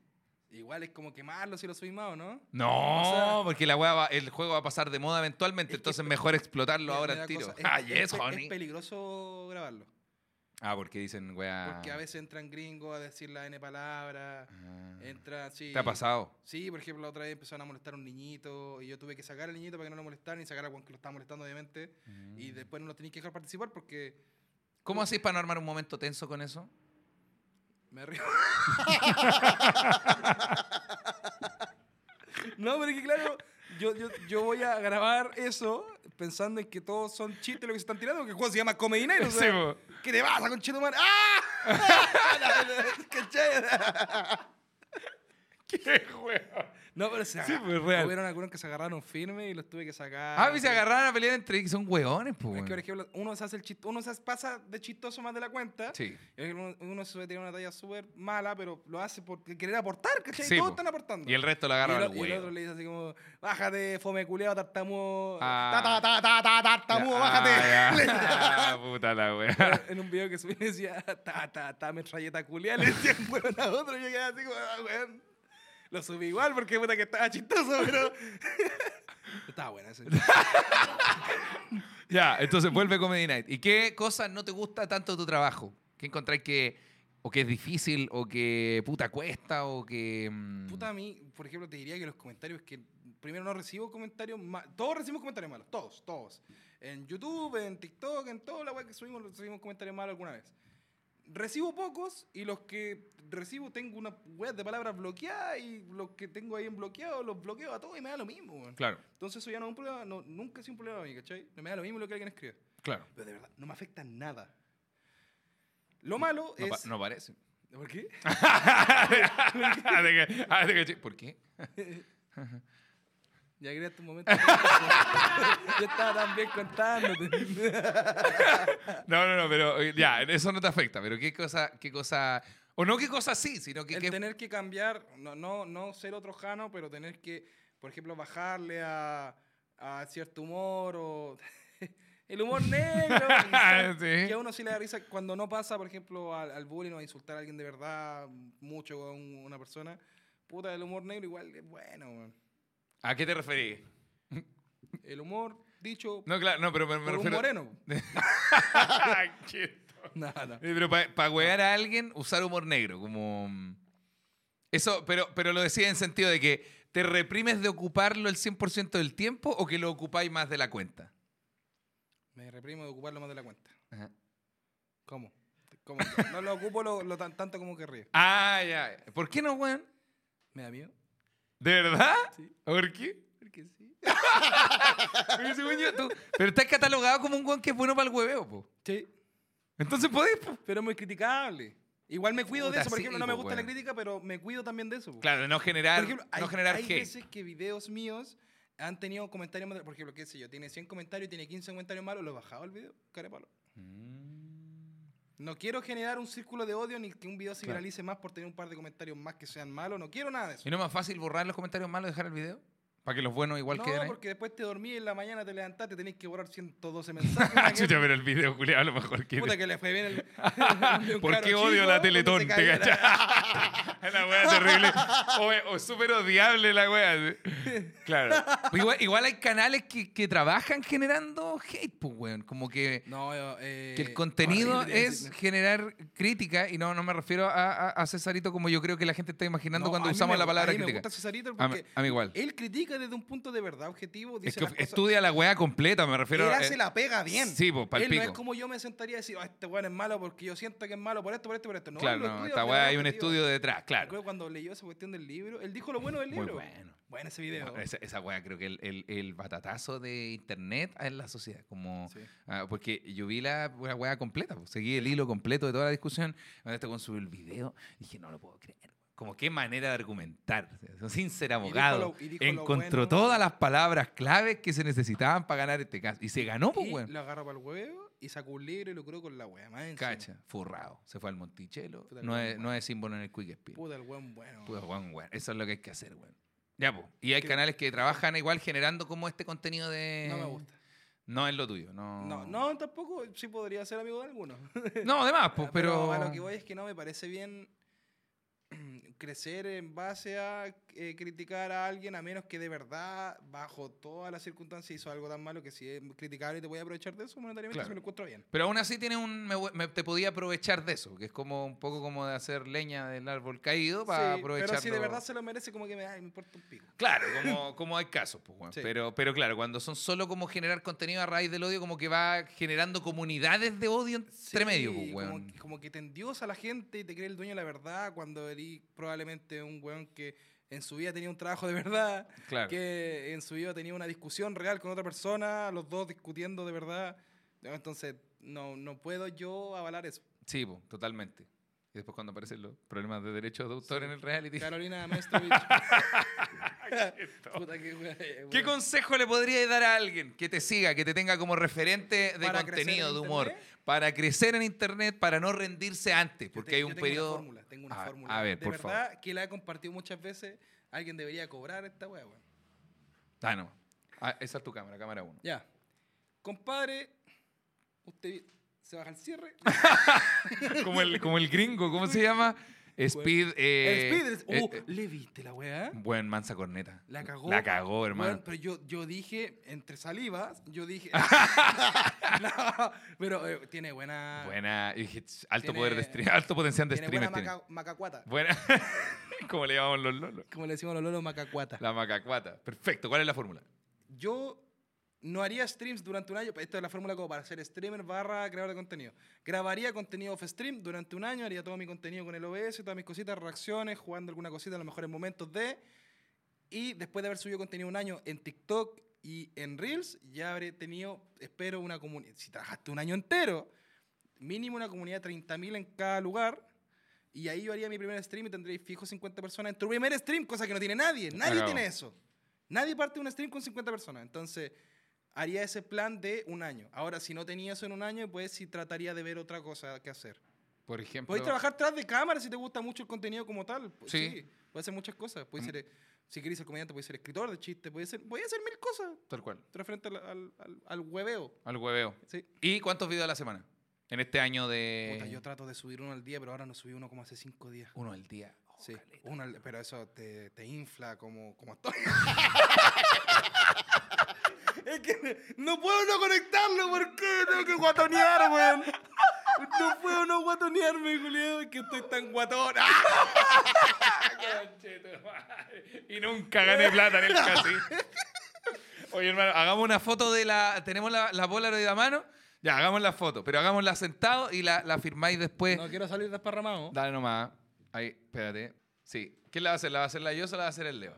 Speaker 2: Igual es como quemarlo si lo subí más, ¿o no?
Speaker 1: No,
Speaker 2: O sea-
Speaker 1: porque la va- el juego va a pasar de moda eventualmente,
Speaker 2: Es
Speaker 1: entonces mejor explotarlo ahora al tiro.
Speaker 2: Es-
Speaker 1: Ah,
Speaker 2: es
Speaker 1: yes,
Speaker 2: pe-
Speaker 1: honey.
Speaker 2: Es peligroso grabarlo.
Speaker 1: Ah, porque dicen, wea.
Speaker 2: Porque a veces entran gringos a decir la N palabra.
Speaker 1: Ah.
Speaker 2: Entra, sí.
Speaker 1: ¿Te ha pasado?
Speaker 2: Sí, por ejemplo, la otra vez empezaron a molestar a un niñito y yo tuve que sacar al niñito para que no lo molestaran y sacar a Juan que lo estaba molestando, obviamente. Y después no lo tenéis que dejar participar porque
Speaker 1: ¿Cómo hacéis para no armar un momento tenso con eso?
Speaker 2: me río. no, pero es que claro, yo, yo, yo voy a grabar eso pensando en que todos son chistes lo que se están tirando, porque el juego se llama Comedy Night, o sea. ¿Qué te pasa, con man? ¡Ah!
Speaker 1: ¡Qué wea!
Speaker 2: No, pero se
Speaker 1: Sí, pues, real.
Speaker 2: Hubieron algunos que se agarraron firme y los tuve que sacar.
Speaker 1: Ah, y se agarraron a pelear entre son hueones, pues.
Speaker 2: Es que, por ejemplo, uno se hace el chist- uno se pasa de chistoso más de la cuenta.
Speaker 1: Sí.
Speaker 2: Y Uno, uno se suele tirar una talla súper mala, pero lo hace porque querer aportar, ¿cachai?
Speaker 1: Sí,
Speaker 2: Todos
Speaker 1: po.
Speaker 2: están aportando.
Speaker 1: Y el resto lo agarra al
Speaker 2: o- y el otro
Speaker 1: huevo.
Speaker 2: le dice así como, bájate, fome culeado, tartamudo.
Speaker 1: Ah.
Speaker 2: Ta, ta, ta, ta, ta, tartamudo,
Speaker 1: Ah,
Speaker 2: bájate.
Speaker 1: Ah, puta la wea.
Speaker 2: en un video que subí decía, ta, ta, ta, metralleta culiada, le decían, bueno, a otro, yo quedaba así como, ah, weón. Lo subí igual porque puta que estaba chistoso, pero... estaba buena ese.
Speaker 1: Ya, entonces vuelve Comedy Night. ¿Y qué cosas no te gusta tanto de tu trabajo? ¿Qué encontráis que, o que es difícil, o que puta cuesta, o que... mm,
Speaker 2: Puta, a mí, por ejemplo, te diría que los comentarios que primero no recibo comentarios malos. Todos recibimos comentarios malos, todos, todos. En YouTube, en TikTok, en toda la web que subimos, recibimos comentarios malos alguna vez. Recibo pocos y los que recibo tengo una web de palabras bloqueadas y los que tengo ahí en bloqueado los bloqueo a todos y me da lo mismo, weón.
Speaker 1: Claro,
Speaker 2: Entonces eso ya no es un problema, no, nunca sido un problema para mí, ¿cachai? Me da lo mismo lo que alguien escribe.
Speaker 1: claro.
Speaker 2: Pero de verdad, no me afecta nada. Lo malo
Speaker 1: No,
Speaker 2: es...
Speaker 1: no parece.
Speaker 2: ¿Por qué?
Speaker 1: ¿Por qué?
Speaker 2: Ya creaste un momento. Yo estaba tan bien contándote.
Speaker 1: No, no, no, pero eh, ya, eso no te afecta. Pero qué cosa, qué cosa... O no qué cosa sí, sino que...
Speaker 2: El
Speaker 1: qué-
Speaker 2: tener que cambiar, no, no, no ser otro Jano, pero tener que, por ejemplo, bajarle a, a cierto humor o... El humor negro.
Speaker 1: Sí.
Speaker 2: Que a uno sí le da risa cuando no pasa, por ejemplo, al, al bullying o a insultar a alguien de verdad mucho con una persona. Puta, el humor negro igual es bueno. man.
Speaker 1: ¿A qué te referís?
Speaker 2: El humor dicho
Speaker 1: No, claro, no, pero me, me
Speaker 2: por un
Speaker 1: refiero...
Speaker 2: moreno.
Speaker 1: Qué
Speaker 2: No, no.
Speaker 1: Eh, Pero para huear a alguien, usar humor negro, como... mm, Eso, pero, pero lo decía en sentido de que te reprimes de ocuparlo el 100% del tiempo o que lo ocupáis más de la cuenta.
Speaker 2: Me reprimo de ocuparlo más de la cuenta.
Speaker 1: Ajá.
Speaker 2: ¿Cómo? ¿Cómo? No lo ocupo lo, lo tan- tanto como querría.
Speaker 1: Ah, ya. ¿Por qué no, weón?
Speaker 2: ¿Me da miedo?
Speaker 1: ¿De verdad?
Speaker 2: Sí.
Speaker 1: ¿Por qué?
Speaker 2: Porque sí.
Speaker 1: Porque según yo, tú- Pero estás catalogado como un weón que es bueno para el hueveo, po.
Speaker 2: Sí.
Speaker 1: Entonces podés, po.
Speaker 2: Pero es muy criticable. Igual me cuido de eso. Por
Speaker 1: sí,
Speaker 2: ejemplo, no me gusta la
Speaker 1: weón.
Speaker 2: crítica, pero me cuido también de eso.
Speaker 1: Claro, de no generar,
Speaker 2: Por ejemplo, hay,
Speaker 1: no generar
Speaker 2: hay
Speaker 1: hate.
Speaker 2: veces que videos míos han tenido comentarios malos. Por ejemplo, qué sé yo, tiene 100 comentarios y tiene 15 comentarios malos, lo he bajado el video, carepalo. No quiero generar un círculo de odio ni que un video se
Speaker 1: Claro.
Speaker 2: viralice más por tener un par de comentarios más que sean malos. No quiero nada de eso.
Speaker 1: ¿Y no es más fácil borrar los comentarios malos y dejar el video? Para que los buenos igual
Speaker 2: no,
Speaker 1: queden ahí.
Speaker 2: porque después te dormí y en la mañana te levantaste, tenés que borrar 112 mensajes.
Speaker 1: Ah, chucha,
Speaker 2: que-
Speaker 1: pero el video, culiado, a lo mejor quiere.
Speaker 2: Puta que le fue bien el.
Speaker 1: ¿Por qué odio
Speaker 2: chico
Speaker 1: la Teletón? ¿Te
Speaker 2: la-
Speaker 1: wea terrible. O, o súper odiable la wea. Claro. Igual, igual hay canales que, que trabajan generando hate, pues, weón. Como que,
Speaker 2: No, eh,
Speaker 1: que el contenido
Speaker 2: horrible
Speaker 1: es generar crítica. Y no, no me refiero a, a- a Cesarito como yo creo que la gente está imaginando
Speaker 2: No,
Speaker 1: cuando usamos
Speaker 2: me
Speaker 1: la palabra
Speaker 2: a mí me
Speaker 1: crítica.
Speaker 2: gusta Cesarito
Speaker 1: A mí,
Speaker 2: porque
Speaker 1: a mí igual.
Speaker 2: él critica desde un punto de verdad objetivo. Dice
Speaker 1: Es que
Speaker 2: cosas-
Speaker 1: estudia la wea completa, me refiero
Speaker 2: Él
Speaker 1: a.
Speaker 2: hace la pega bien.
Speaker 1: Sí, pues, pal
Speaker 2: Él no es como yo me sentaría a decir, "Ah, este weón es malo porque yo siento que es malo por esto, por esto, por esto. No,
Speaker 1: claro, no, esta
Speaker 2: manera
Speaker 1: hay un
Speaker 2: objetiva.
Speaker 1: estudio detrás, claro.
Speaker 2: Cuando leyó esa cuestión del libro, él dijo lo bueno del
Speaker 1: Muy
Speaker 2: libro.
Speaker 1: bueno.
Speaker 2: Bueno ese video.
Speaker 1: Esa, esa wea creo que el, el, el batatazo de internet en la sociedad. Como,
Speaker 2: Sí.
Speaker 1: ah, porque yo vi la wea, wea completa, pues, seguí el hilo completo de toda la discusión. Cuando este con subió el video, dije, no lo puedo creer. Como qué manera de argumentar. O sea, sin ser abogado.
Speaker 2: lo- y dijo
Speaker 1: encontró
Speaker 2: bueno.
Speaker 1: todas las palabras claves que se necesitaban para ganar este caso. Y se ganó, pues,
Speaker 2: y
Speaker 1: weón.
Speaker 2: lo agarró para el huevo y sacó un libro y lo curó con la wea. Más.
Speaker 1: Cacha, furrado. Se fue al Monticello.
Speaker 2: Puta,
Speaker 1: No
Speaker 2: el
Speaker 1: es, no es símbolo en el Quick Spin.
Speaker 2: Puta el weón bueno.
Speaker 1: Puta, weón, weón. Eso es lo que hay que hacer, weón. Ya, pues. Y hay
Speaker 2: ¿Qué?
Speaker 1: canales que trabajan igual generando como este contenido de.
Speaker 2: No me gusta.
Speaker 1: No es lo tuyo, no.
Speaker 2: No, no, tampoco. Sí podría ser amigo de alguno.
Speaker 1: No, además, pues, pero.
Speaker 2: a lo que voy es que no me parece bien crecer en base a eh, criticar a alguien a menos que de verdad, bajo todas las circunstancias, hizo algo tan malo que si es criticable y te voy a aprovechar de eso monetariamente,
Speaker 1: Claro.
Speaker 2: se me lo encuentro bien.
Speaker 1: Pero aún así tiene un. me te podía aprovechar de eso, que es como un poco como de hacer leña del árbol caído para
Speaker 2: Sí,
Speaker 1: aprovecharlo.
Speaker 2: pero si de verdad se lo merece, como que me, ay, me importa un pico.
Speaker 1: Claro, como, como hay casos, pues.
Speaker 2: Sí.
Speaker 1: Pero, pero claro, cuando son solo como generar contenido a raíz del odio, como que va generando comunidades de odio entre medio, pues.
Speaker 2: Como, como que te endiosa a la gente y te cree el dueño de la verdad cuando eres probablemente un weón que en su vida tenía un trabajo de verdad,
Speaker 1: Claro.
Speaker 2: que en su vida tenía una discusión real con otra persona, los dos discutiendo de verdad. Entonces, no, no puedo yo avalar eso.
Speaker 1: Sí, pues, totalmente. Y después cuando aparecen los problemas de derechos de autor en el reality.
Speaker 2: Carolina Maestrovich. Puta que wea,
Speaker 1: ¿Qué consejo le podrías dar a alguien que te siga, que te tenga como referente de
Speaker 2: Para
Speaker 1: contenido,
Speaker 2: en
Speaker 1: de humor,
Speaker 2: Internet?
Speaker 1: Para crecer en internet, para no rendirse antes? Porque
Speaker 2: te-
Speaker 1: hay un
Speaker 2: tengo una fórmula, tengo una
Speaker 1: A-
Speaker 2: fórmula.
Speaker 1: a ver,
Speaker 2: de
Speaker 1: por
Speaker 2: verdad, que la he compartido muchas veces. Alguien debería cobrar esta wea, weón.
Speaker 1: Ah, no. Ah, esa es tu cámara, cámara 1.
Speaker 2: Ya. Compadre, usted se baja el cierre.
Speaker 1: como, el, como el gringo, ¿cómo se llama? Speed. eh,
Speaker 2: speed.
Speaker 1: eh,
Speaker 2: Uh,
Speaker 1: eh,
Speaker 2: ¿Le viste la weá?
Speaker 1: buen mansa corneta.
Speaker 2: La cagó.
Speaker 1: La cagó, hermano.
Speaker 2: Pero yo, yo dije, entre salivas, yo dije. no, pero eh, tiene buena.
Speaker 1: Buena. y dije, "Ch, alto
Speaker 2: Tiene-
Speaker 1: poder de stream, alto potencial de
Speaker 2: Tiene
Speaker 1: streamer
Speaker 2: buena
Speaker 1: tiene.
Speaker 2: maca- macacuata.
Speaker 1: Buena. como le llamamos los lolos.
Speaker 2: Como le decimos los lolos, macacuata.
Speaker 1: La macacuata. Perfecto. ¿Cuál es la fórmula?
Speaker 2: Yo no haría streams durante un año. Esta es la fórmula como para ser streamer barra creador de contenido. Grabaría contenido off stream durante un año, haría todo mi contenido con el OBS, todas mis cositas, reacciones, jugando alguna cosita en los mejores momentos de. Y después de haber subido contenido un año en TikTok y en Reels, ya habré tenido, espero, una comunidad. Si trabajaste un año entero, mínimo una comunidad de 30.000 en cada lugar. Y ahí yo haría mi primer stream y tendréis fijo 50 personas en tu primer stream, cosa que no tiene nadie. Nadie
Speaker 1: Acabó.
Speaker 2: tiene eso. Nadie parte de un stream con 50 personas. Entonces, haría ese plan de un año. Ahora, si no tenía eso en un año, pues sí trataría de ver otra cosa que hacer.
Speaker 1: Por ejemplo.
Speaker 2: Podéis trabajar tras de cámara si te gusta mucho el contenido como tal. Pues
Speaker 1: Sí.
Speaker 2: sí. Puedes hacer muchas cosas. Puedes
Speaker 1: Mm.
Speaker 2: ser, eh, si queréis ser comediante, puedes ser escritor de chistes, puedes ser, puedes hacer mil cosas
Speaker 1: Tal cual.
Speaker 2: referente al, al, al, al hueveo.
Speaker 1: Al hueveo.
Speaker 2: Sí.
Speaker 1: ¿Y cuántos videos a la semana? En este año de.
Speaker 2: Puta, yo trato de subir uno al día, pero ahora no subí uno como hace cinco días.
Speaker 1: Uno al día. Oh,
Speaker 2: Sí, uno al- pero eso te, te infla como, como actor. es que no puedo no conectarlo, ¿por qué? Tengo que guatonear, weón. No puedo no guatonearme, Julio, es que estoy tan guatón.
Speaker 1: y nunca gané plata en el casino. Oye, hermano, hagamos una foto de la. ¿Tenemos la, la Polaroid a mano? Ya, hagamos la foto, pero hagámosla sentado y la, la firmáis después.
Speaker 2: No quiero salir desparramado.
Speaker 1: Dale nomás. Ahí, espérate. Sí. ¿Quién la va a hacer? ¿La va a hacer la yo o la va a hacer el Leo?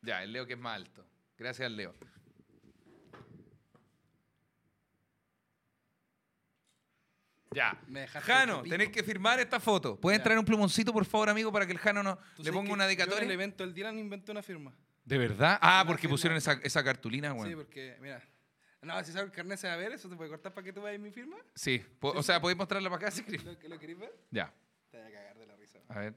Speaker 1: Ya, el Leo que es más alto. Gracias al Leo. Ya. Jano, tenéis que firmar esta foto. ¿Puedes
Speaker 2: Ya.
Speaker 1: traer un plumoncito, por favor, amigo, para que el Jano no, le ponga una
Speaker 2: Yo en
Speaker 1: dedicatoria?
Speaker 2: el evento del Dylan inventé una firma.
Speaker 1: ¿De verdad? Ah, porque pusieron esa, esa cartulina,
Speaker 2: Sí,
Speaker 1: bueno.
Speaker 2: porque, mira. No, si sabes el carnet se va a ver, eso te puede cortar para que tú veas mi firma.
Speaker 1: Sí. o sea, ¿podéis mostrarla para acá? si queréis?
Speaker 2: ¿Lo, ¿Lo queréis ver?
Speaker 1: Ya.
Speaker 2: Te voy a cagar de la risa.
Speaker 1: A ver.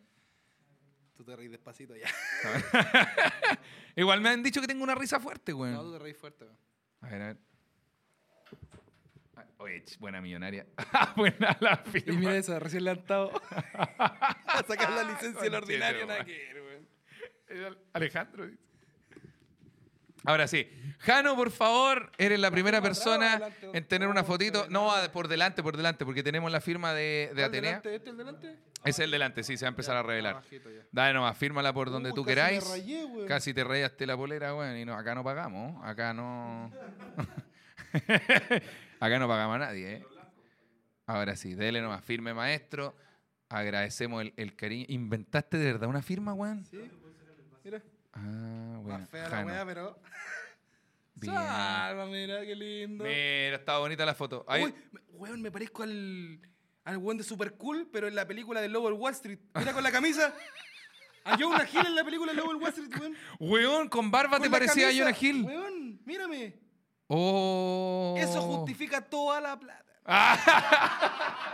Speaker 2: Tú te reís despacito ya.
Speaker 1: Igual me han dicho que tengo una risa fuerte, güey.
Speaker 2: No, tú te reís fuerte. weón.
Speaker 1: A ver, a ver. Ah, buena millonaria. Ah, buena la
Speaker 2: Y
Speaker 1: firma.
Speaker 2: mira eso, recién levantado. a sacar la licencia en
Speaker 1: Conchete,
Speaker 2: ordinario, nada.
Speaker 1: Es Alejandro. Ahora sí. Jano, por favor, eres la primera persona en tener una fotito. No,
Speaker 2: nada.
Speaker 1: a- por delante, por delante, porque tenemos la firma de, de
Speaker 2: ¿Cuál
Speaker 1: Atenea.
Speaker 2: ¿Este el delante?
Speaker 1: Es el delante, sí, se va a empezar a revelar. Dale nomás, fírmala por donde
Speaker 2: Uy,
Speaker 1: tú queráis. Casi te rayaste la polera, weón. Y no, acá no pagamos. Acá no. acá no pagamos a nadie, ¿eh? Ahora sí, dele nomás, firme maestro. Agradecemos el, el cariño. ¿Inventaste de verdad una firma, weón?
Speaker 2: Sí. Mira,
Speaker 1: Ah, bueno.
Speaker 2: más fea la weá, pero.
Speaker 1: Bien.
Speaker 2: Salva, mira, qué lindo.
Speaker 1: Mira, estaba bonita la foto. Ahí-
Speaker 2: Uy, weón, me parezco al. al weón de Super Cool, pero en la película del Lobo del Wall Street. Mira con la camisa. A Jonah Hill en la película del Lobo Wall Street, weón.
Speaker 1: Weón, con barba te
Speaker 2: Con
Speaker 1: parecía a
Speaker 2: camisa,
Speaker 1: Jonah Hill.
Speaker 2: Weón, mírame.
Speaker 1: Oh.
Speaker 2: Eso justifica toda la plata.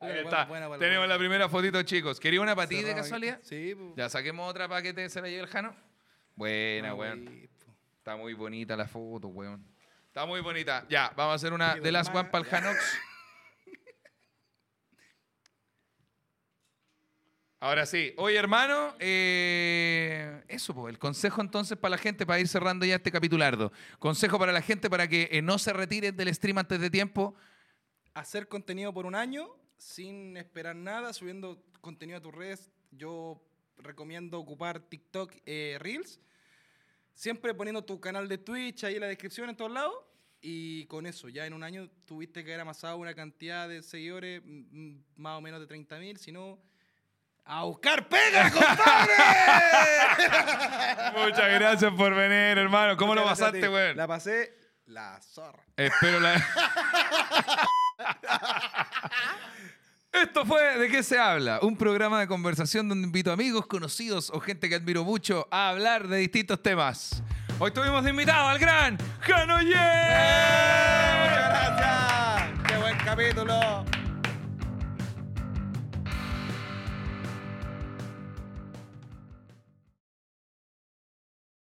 Speaker 1: Ahí
Speaker 2: Buena,
Speaker 1: está.
Speaker 2: buena, buena,
Speaker 1: Tenemos la primera fotito, chicos. ¿Quería una para ti de casualidad?
Speaker 2: Sí, pues.
Speaker 1: Ya saquemos otra para que te se la lleve el Jano. Buena,
Speaker 2: Ah,
Speaker 1: weón.
Speaker 2: po.
Speaker 1: Está muy bonita la foto, weón. Está muy bonita. Ya, vamos a hacer una de las one para el Janox. Ahora sí. Oye, hermano, eh, eso, pues, el consejo entonces para la gente, para ir cerrando ya este capitulardo. Consejo para la gente para que eh, no se retiren del stream antes de tiempo.
Speaker 2: Hacer contenido por un año sin esperar nada, subiendo contenido a tus redes. Yo recomiendo ocupar TikTok, eh, Reels. Siempre poniendo tu canal de Twitch ahí en la descripción en todos lados. Y con eso, ya en un año tuviste que haber amasado una cantidad de seguidores más o menos de 30 mil. Si no, ¡a buscar pega, compadre!
Speaker 1: Muchas gracias por venir, hermano. ¿Cómo lo
Speaker 2: Muchas
Speaker 1: pasaste, weón?
Speaker 2: La pasé la zorra.
Speaker 1: Espero la. Esto fue ¿De qué se habla? Un programa de conversación donde invito amigos, conocidos o gente que admiro mucho a hablar de distintos temas. Hoy tuvimos de invitado al gran Jano Ye.
Speaker 2: ¡Muchas gracias! ¡Qué buen capítulo!